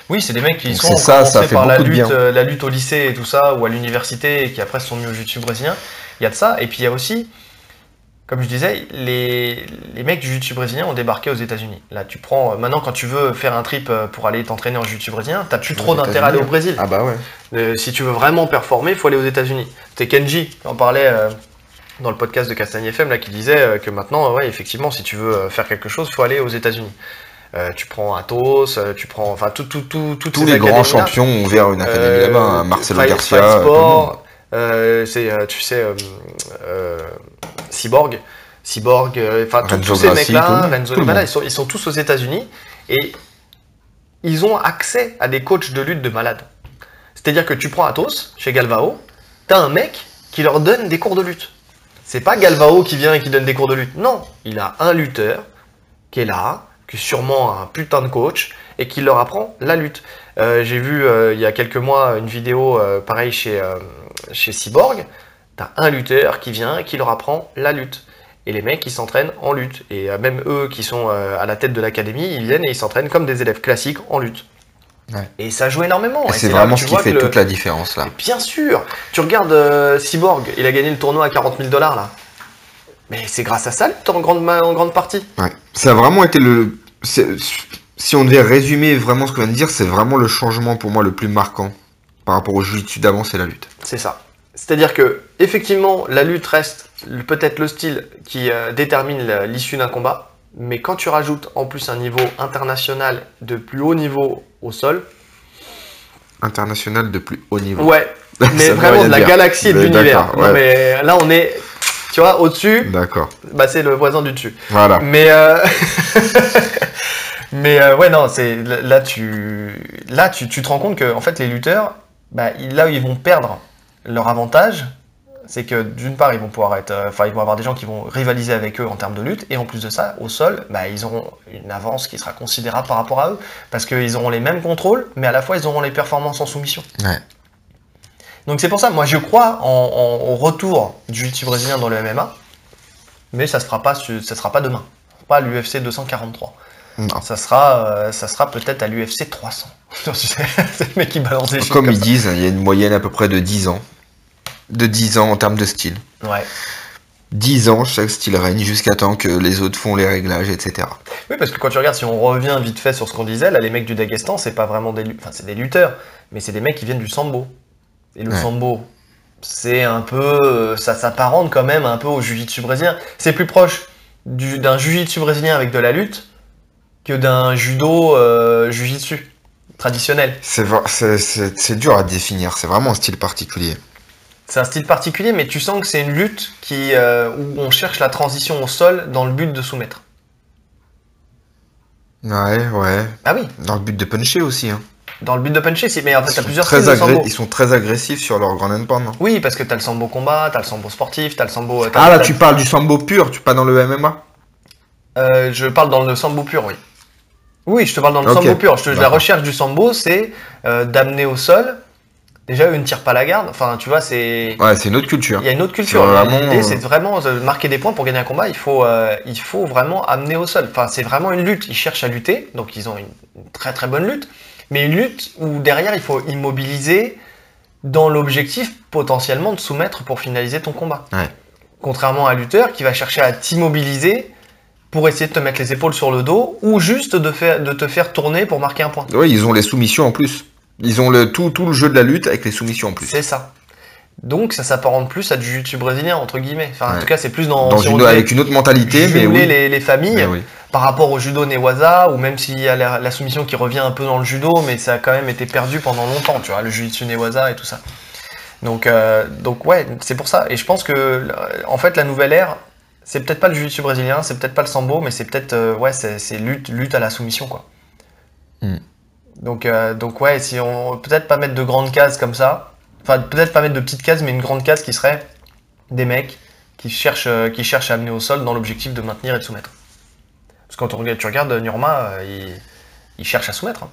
Oui, c'est des mecs qui Donc sont ça, commencés ça fait par la lutte, euh, la lutte au lycée et tout ça, ou à l'université, et qui après se sont mis au jiu-jitsu brésilien. Il y a de ça, et puis il y a aussi, comme je disais, les, les mecs du jiu-jitsu brésilien ont débarqué aux États-Unis. Là, tu prends, maintenant, quand tu veux faire un trip euh, pour aller t'entraîner en jiu-jitsu brésilien, t'as plus trop d'intérêt à aller au. Brésil. Ah bah ouais. Euh, si tu veux vraiment performer, il faut aller aux États-Unis. C'était Kenji qui en parlait euh, dans le podcast de Castagne FM là, qui disait euh, que maintenant, euh, ouais, effectivement, si tu veux euh, faire quelque chose, il faut aller aux États-Unis. Euh, tu prends Athos, euh, tu prends, enfin, tout, tout, tout, toutes Tous les grands champions ont ouvert une académie Euh, là-bas, hein, Marcelo Garcia. Tout. Sport, euh, c'est, tu sais, Cyborg, Cyborg, enfin, tous- ces mecs-là, tout Renzo, tout ils sont, ils sont tous aux États-Unis et ils ont accès à des coachs de lutte de malades. C'est-à-dire que tu prends Athos, chez Galvao, t'as un mec qui leur donne des cours de lutte. C'est pas Galvao qui vient et qui donne des cours de lutte. Non, il a un lutteur qui est là, qui est sûrement un putain de coach, et qui leur apprend la lutte. Euh, J'ai vu euh, il y a quelques mois une vidéo euh, pareil chez, euh, chez Cyborg. T'as un lutteur qui vient et qui leur apprend la lutte. Et les mecs, ils s'entraînent en lutte. Et même eux qui sont à la tête de l'académie, ils viennent et ils s'entraînent comme des élèves classiques en lutte. Ouais. Et ça joue énormément. C'est vraiment ce qui fait le- toute la différence là. Bien sûr Tu regardes Cyborg, il a gagné le tournoi à 40 000 dollars là. Mais c'est grâce à ça, en grande, en grande partie. Ouais. Ça a vraiment été le. Si on devait résumer vraiment ce qu'on vient de dire, c'est vraiment le changement pour moi le plus marquant par rapport au jiu-jitsu d'avant, c'est la lutte. C'est ça. C'est-à-dire que, effectivement, la lutte reste peut-être le style qui euh, détermine l'issue d'un combat, mais quand tu rajoutes en plus un niveau international de plus haut niveau au sol, International de plus haut niveau. ouais, mais vraiment de la dire. galaxie et de l'univers. ouais. mais là, on est, tu vois, au-dessus, D'accord. bah, c'est le voisin du dessus. Voilà. Mais euh, mais euh, ouais non c'est là tu là tu, tu te rends compte que en fait les lutteurs bah, là où ils vont perdre leur avantage c'est que d'une part ils vont pouvoir être euh, enfin ils vont avoir des gens qui vont rivaliser avec eux en termes de lutte et en plus de ça au sol bah, ils auront une avance qui sera considérable par rapport à eux parce qu'ils auront les mêmes contrôles mais à la fois ils auront les performances en soumission Ouais. Donc c'est pour ça moi je crois en, en- au retour du jiu-jitsu brésilien dans le MMA mais ça se fera pas su- ça sera pas demain pas à l'UFC 243 Non. ça sera, euh, ça sera peut-être à l'UFC 300. Tu sais, c'est le mec qui balance Comme comme ils disent, il y a une moyenne à peu près de 10 ans. De 10 ans en termes de style. Ouais. 10 ans, chaque style règne jusqu'à temps que les autres font les réglages, etc. Oui, parce que quand tu regardes, si on revient vite fait sur ce qu'on disait, là, les mecs du Daghestan, c'est pas vraiment des, enfin, c'est des lutteurs, mais c'est des mecs qui viennent du sambo. Et le Ouais. sambo, c'est un peu, euh, ça s'apparente quand même un peu au jiu-jitsu brésilien. C'est plus proche du- d'un jiu-jitsu brésilien avec de la lutte que d'un judo euh, jiu-jitsu traditionnel. C'est vra- c'est- c'est- c'est dur à définir, c'est vraiment un style particulier. C'est un style particulier, mais tu sens que c'est une lutte qui, euh, où on cherche la transition au sol dans le but de soumettre. Ouais, ouais. Ah oui, Dans le but de puncher aussi. Hein. Dans le but de puncher, mais en fait, t'as plusieurs très de ils sont très agressifs sur leur grand and pound. hein. Oui, parce que t'as le sambo combat, t'as le sambo sportif, t'as le sambo. t'as- Ah là, tu parles du sambo pur, tu pas dans le MMA Euh, je parle dans le sambo pur, oui. Oui, je te parle dans le sambo pur. Je te- la recherche du sambo, c'est euh, d'amener au sol. Déjà, eux ne tirent pas la garde. Enfin, tu vois, c'est. Ouais, c'est une autre culture. Il y a une autre culture. C'est vraiment, L'idée, euh, c'est vraiment de marquer des points pour gagner un combat. Il faut, euh, il faut vraiment amener au sol. Enfin, c'est vraiment une lutte. Ils cherchent à lutter, donc ils ont une, une très très bonne lutte. Mais une lutte où derrière, il faut immobiliser dans l'objectif potentiellement de soumettre pour finaliser ton combat. Ouais. Contrairement à un lutteur qui va chercher à t'immobiliser pour essayer de te mettre les épaules sur le dos ou juste de, faire, de te faire tourner pour marquer un point. Oui, ils ont les soumissions en plus. Ils ont le, tout, tout le jeu de la lutte avec les soumissions en plus. C'est ça. Donc ça s'apparente plus à du jiu-jitsu brésilien, entre guillemets. Enfin, en tout cas, c'est plus dans... Dans si une- avec une autre mentalité, mais oui. les, les familles Mais oui. par rapport au judo Newaza, ou même s'il y a la, la soumission qui revient un peu dans le judo, mais ça a quand même été perdu pendant longtemps, tu vois, le jiu-jitsu Newaza et tout ça. Donc, euh, donc ouais, c'est pour ça. Et je pense que, en fait, la nouvelle ère, c'est peut-être pas le jiu-jitsu brésilien, c'est peut-être pas le sambo, mais c'est peut-être, euh, ouais, c'est lutte à la soumission, quoi. Hmm. Donc, euh, donc ouais, si on peut-être pas mettre de grandes cases comme ça, enfin peut-être pas mettre de petites cases, mais une grande case qui serait des mecs qui cherchent, euh, qui cherchent à amener au sol dans l'objectif de maintenir et de soumettre. Parce que quand on regarde, tu regardes Nurma, euh, il, il cherche à soumettre. hein.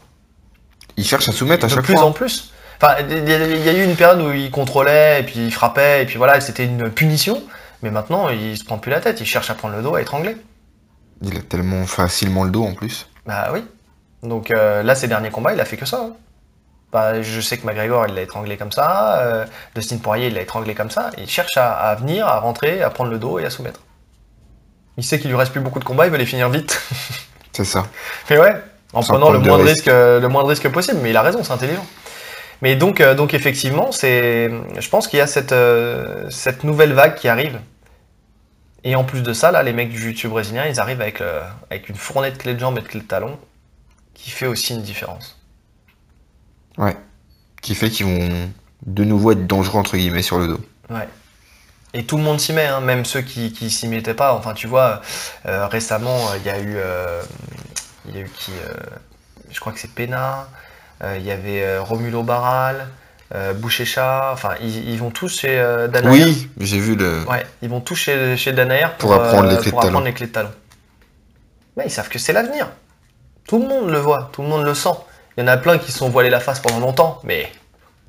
Ils cherchent à soumettre à De chaque plus fois. en plus. Enfin, il y, a- il y a eu une période où il contrôlait, et puis il frappait, et puis voilà, c'était une punition. Mais maintenant, il se prend plus la tête, il cherche à prendre le dos, à étrangler. Il a tellement facilement le dos en plus. Bah oui. Donc euh, là, ces derniers combats, il a fait que ça. hein. Bah, je sais que McGregor, il l'a étranglé comme ça. euh, Dustin Poirier, il l'a étranglé comme ça. Il cherche à, à venir, à rentrer, à prendre le dos et à soumettre. Il sait qu'il lui reste plus beaucoup de combats, il veut les finir vite. C'est ça. Mais ouais, en Sans prenant le prendre de moins, de risque. risque, euh, le moins de risque possible. Mais il a raison, c'est intelligent. Mais donc, euh, donc effectivement, c'est, je pense qu'il y a cette, cette nouvelle vague qui arrive. Et en plus de ça, là, les mecs du jiu brésilien, ils arrivent avec, avec une fournée de clés de jambes et de clés de talons qui fait aussi une différence. Ouais. Qui fait qu'ils vont de nouveau être dangereux entre guillemets sur le dos. Ouais. Et tout le monde s'y met, hein, même ceux qui, qui s'y mettaient pas. Enfin, tu vois, euh, récemment, euh, il y a eu, euh, il y a eu qui, euh, je crois que c'est Pena. Il y avait Romulo Barral, Bouchécha. Enfin, ils, ils vont tous chez Danaher. Oui, j'ai vu le. Ouais, ils vont tous chez, chez Danaher Pour apprendre les clés de pour apprendre les clés de talon. Mais ils savent que c'est l'avenir. Tout le monde le voit, tout le monde le sent. Il y en a plein qui se sont voilés la face pendant longtemps, mais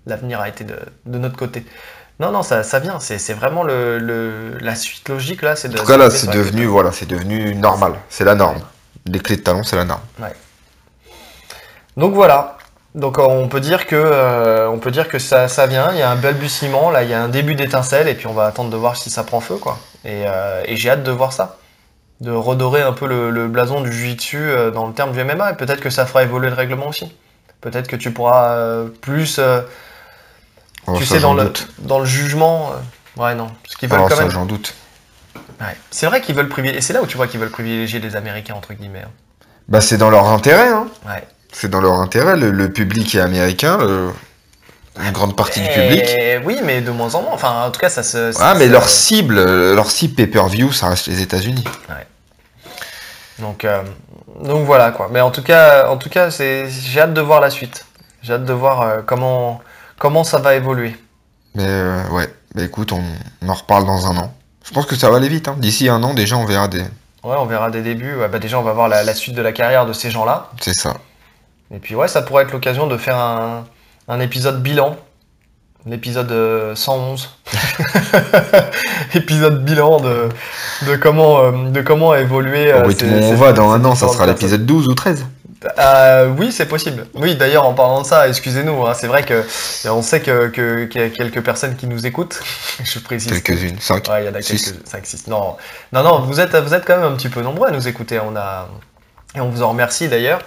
l'avenir a été de, de notre côté. Non, non, ça, ça vient. C'est vraiment le, le- la suite logique là. De, En tout cas là, c'est devenu voilà, c'est devenu normal. C'est la norme. Les clés de talon, c'est la norme. Donc voilà. Donc euh, on peut dire que euh, on peut dire que ça, ça vient. Il y a un balbutiement là, il y a un début d'étincelle et puis on va attendre de voir si ça prend feu quoi. Et, euh, et j'ai hâte de voir ça, de redorer un peu le, le blason du jiu-jitsu euh, dans le terme du MMA. Et peut-être que ça fera évoluer le règlement aussi. Peut-être que tu pourras euh, plus, euh, Oh, tu sais, dans le doute. dans le jugement. euh, ouais non, parce qu'ils veulent Alors quand ça, même. j'en doute. Ouais. C'est vrai qu'ils veulent privilégier. Et c'est là où tu vois qu'ils veulent privilégier les Américains entre guillemets. hein. Bah c'est dans leur intérêt. Hein. Ouais. C'est dans leur intérêt. Le, le public est américain. le- Une grande partie du public. Et oui, mais de moins en moins. Enfin, en tout cas, ça se. ça Ah mais leur cible, leur cible pay-per-view, ça reste les États-Unis. Donc, euh, donc voilà quoi. Mais en tout cas, en tout cas, c'est, j'ai hâte de voir la suite. J'ai hâte de voir euh, comment, comment ça va évoluer. Mais euh, ouais, bah écoute, on, on en reparle dans un an. Je pense que ça va aller vite. Hein. D'ici un an, déjà, on verra des. Ouais, on verra des débuts. Ouais, bah déjà, on va voir la, la suite de la carrière de ces gens-là. C'est ça. Et puis ouais, ça pourrait être l'occasion de faire un, un épisode bilan. L'épisode euh, 111. épisode bilan de, de, comment, euh, de comment évoluer. Au euh, rythme où on va dans un an, ça sera l'épisode 12 ou 13. Euh, oui, c'est possible. Oui, d'ailleurs, en parlant de ça, excusez-nous, hein, c'est vrai que on sait que que- qu'il y a quelques personnes qui nous écoutent. Je précise. Quelques-unes, 5. Ouais, il y en a Six. quelques 5 6. Non. Non non, vous êtes vous êtes quand même un petit peu nombreux à nous écouter. On a et on vous en remercie d'ailleurs.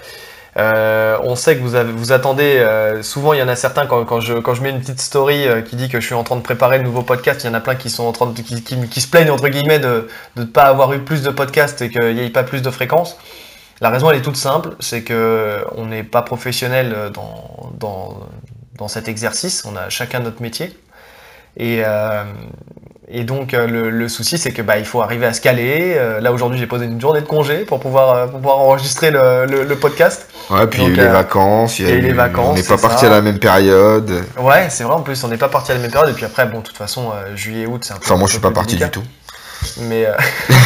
Euh, on sait que vous, vous attendez, euh, souvent il y en a certains, quand, je, quand je mets une petite story euh, qui dit que je suis en train de préparer le nouveau podcast, il y en a plein qui, sont en train qui, qui- se plaignent entre guillemets de ne pas avoir eu plus de podcasts et qu'il n'y ait pas plus de fréquences. La raison elle est toute simple, c'est que on n'est pas professionnel dans, dans, dans cet exercice, on a chacun notre métier. Et, et donc euh, le, le souci c'est que bah, il faut arriver à se caler. Euh, là aujourd'hui j'ai posé une journée de congé pour pouvoir, euh, pour pouvoir enregistrer le, le- le podcast. Ouais, puis il y a eu les vacances, il y a eu les vacances, on n'est pas parti à la même période. Ouais c'est vrai en plus on n'est pas parti à la même période et puis après bon de toute façon juillet août c'est un peu Enfin, moi je suis pas parti du tout. Mais euh,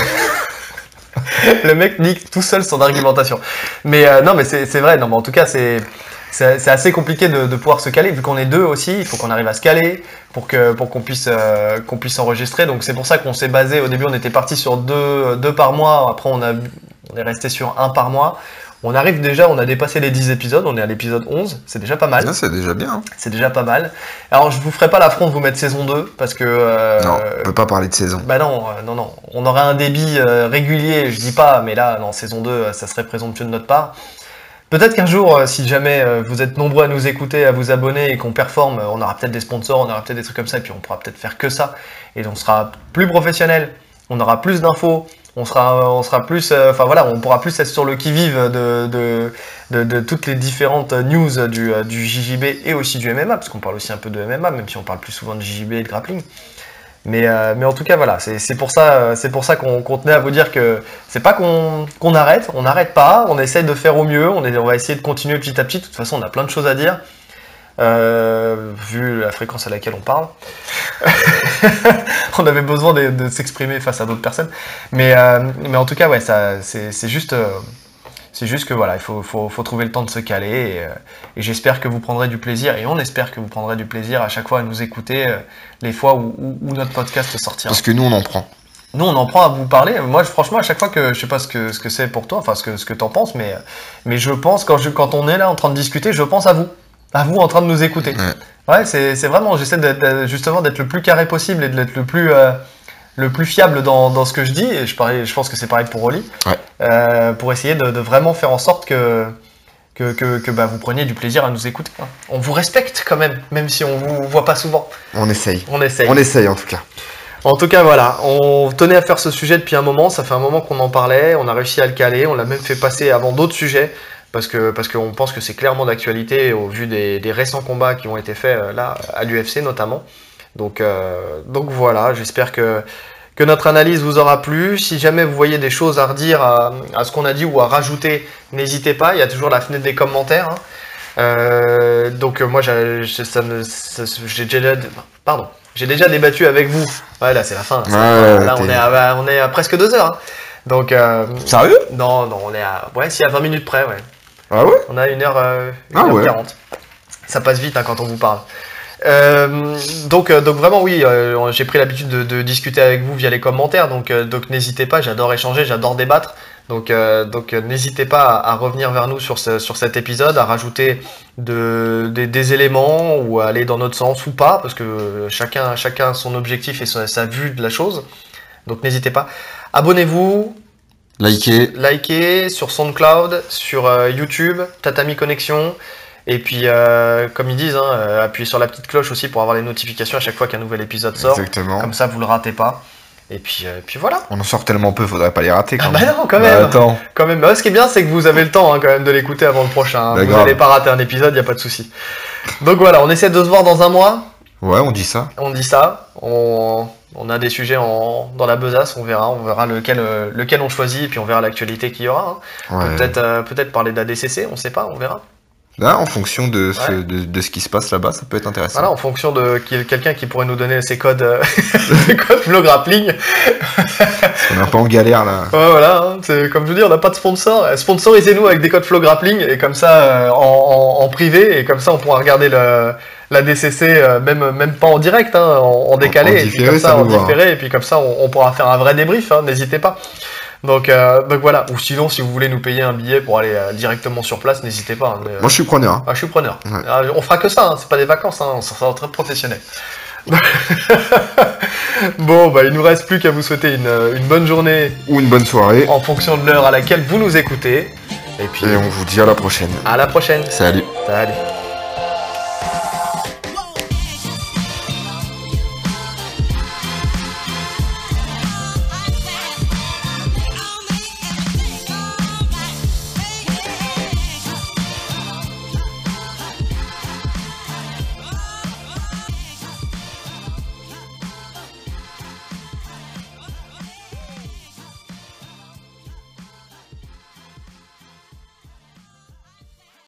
le mec nique tout seul son argumentation. Mais non, mais c'est c'est vrai. Non, mais en tout cas, c'est c'est assez compliqué de, de pouvoir se caler vu qu'on est deux aussi. Il faut qu'on arrive à se caler pour que pour qu'on puisse euh, qu'on puisse enregistrer. Donc c'est pour ça qu'on s'est basé. Au début, on était parti sur deux deux par mois. Après, on a on est resté sur un par mois. On arrive déjà, on a dépassé les 10 épisodes, on est à l'épisode 11, c'est déjà pas mal. C'est déjà bien. hein. C'est déjà pas mal. Alors je vous ferai pas l'affront de vous mettre saison 2 parce que. euh, Non, on peut pas parler de saison. Bah non, euh, non, non. On aurait un débit euh, régulier, je dis pas, mais là, non, saison 2, euh, ça serait présomptueux de notre part. Peut-être qu'un jour, euh, si jamais euh, vous êtes nombreux à nous écouter, à vous abonner et qu'on performe, euh, on aura peut-être des sponsors, on aura peut-être des trucs comme ça, et puis on pourra peut-être faire que ça. Et on sera plus professionnel, on aura plus d'infos, on sera, plus, enfin voilà, on pourra plus être sur le qui-vive de, toutes les différentes news du, du JJB et aussi du MMA, parce qu'on parle aussi un peu de MMA, même si on parle plus souvent de JJB et de grappling. Mais, euh, mais en tout cas, voilà, c'est pour ça, euh, c'est pour ça qu'on qu'on tenait à vous dire que c'est pas qu'on arrête, on n'arrête pas, on essaie de faire au mieux, on, est, on va essayer de continuer petit à petit. De toute façon, on a plein de choses à dire, euh, vu la fréquence à laquelle on parle. on avait besoin de, s'exprimer face à d'autres personnes. Mais, mais en tout cas, ouais, c'est juste. C'est juste que voilà, il faut, faut, faut trouver le temps de se caler et, euh, et j'espère que vous prendrez du plaisir et on espère que vous prendrez du plaisir à chaque fois à nous écouter euh, les fois où, où- où notre podcast sortira. Parce que nous, on en prend. Nous, on en prend à vous parler. Moi, je- franchement, à chaque fois que je sais pas ce que ce que c'est pour toi, enfin ce que ce que t'en penses, mais mais je pense quand je quand on est là en train de discuter, je pense à vous, à vous en train de nous écouter. Ouais. Ouais, c'est vraiment, j'essaie justement d'être le plus carré possible et d'être le plus euh, le plus fiable dans, dans ce que je dis. Et je pense que c'est pareil pour Oli. Ouais. Euh, pour essayer de, de vraiment faire en sorte que que, que, que, bah, vous preniez du plaisir à nous écouter. hein. On vous respecte quand même, même si on vous voit pas souvent. On essaye. On essaye. On essaye, en tout cas. En tout cas, voilà, on tenait à faire ce sujet depuis un moment, ça fait un moment qu'on en parlait, on a réussi à le caler, on l'a même fait passer avant d'autres sujets, parce que parce qu'on pense que c'est clairement d'actualité au vu des, des récents combats qui ont été faits euh, là, à l'UFC notamment. Donc, euh, donc voilà, j'espère que, que notre analyse vous aura plu. Si jamais vous voyez des choses à redire à, à ce qu'on a dit ou à rajouter, n'hésitez pas, il y a toujours la fenêtre des commentaires. hein. Euh, donc moi, j'ai déjà, pardon, j'ai déjà débattu avec vous. Ouais, là c'est la fin. Ouais, là on est, à, on est à presque deux heures. hein. Donc euh, Sérieux? non, non, on est à ouais, si à 20 minutes près, ouais. Ah ouais? On a 1h, euh, Ah ouais. 40 Ça passe vite hein, quand on vous parle. Euh, donc, euh, donc vraiment oui, euh, j'ai pris l'habitude de, de discuter avec vous via les commentaires, donc, euh, donc n'hésitez pas, j'adore échanger, j'adore débattre, donc, donc n'hésitez pas à, à revenir vers nous sur, ce- sur cet épisode, à rajouter de, des, des éléments ou à aller dans notre sens ou pas, parce que chacun, chacun a son objectif et sa, sa vue de la chose, donc n'hésitez pas. Abonnez-vous, Likez. likez sur SoundCloud, sur YouTube, Tatami Connexion. Et puis, euh, comme ils disent, hein, euh, appuyez sur la petite cloche aussi pour avoir les notifications à chaque fois qu'un nouvel épisode sort. Exactement. Comme ça, vous le ratez pas. Et puis, euh, puis voilà. On en sort tellement peu, faudrait pas les rater quand Ah bah même. non, quand Bah même. attends. Quand même. Bah, ce qui est bien, c'est que vous avez le temps hein, quand même de l'écouter avant le prochain. hein. Bah, vous n'allez pas rater un épisode, il y a pas de souci. Donc voilà, on essaie de se voir dans un mois. Ouais, on dit ça. On dit ça. On, on a des sujets en, dans la besace. On verra. On verra lequel, lequel on choisit. Et puis on verra l'actualité qu'il y aura. hein. Ouais. Peut-être euh, peut-être parler d'ADCC, on sait pas, on verra. Là, en fonction de ce, Ouais. de, de ce qui se passe là-bas, ça peut être intéressant. Voilà, en fonction de quelqu'un qui pourrait nous donner ses codes, euh, ses codes Flow Grappling. On est un peu en galère là. Ouais, voilà, hein, c'est comme je vous dis, on n'a pas de sponsor. Euh, Sponsorisez-nous avec des codes Flow Grappling et comme ça euh, en, en- en privé et comme ça on pourra regarder le, la DCC euh, même même pas en direct, hein, en, en décalé en et puis différé, comme ça, en différé et puis comme ça on, on pourra faire un vrai débrief. hein, N'hésitez pas. Donc, euh, donc voilà. Ou sinon, si vous voulez nous payer un billet pour aller euh, directement sur place, n'hésitez pas. hein, mais, euh, Moi, je suis preneur. hein. Ah, je suis preneur. Ouais. Ah, on fera que ça, hein, c'est pas des vacances, hein, on sera très professionnel. bon, bah, il nous reste plus qu'à vous souhaiter une, une bonne journée Ou une bonne soirée. en fonction de l'heure à laquelle vous nous écoutez. Et puis, Et on vous dit à la prochaine. à la prochaine. Salut. Salut.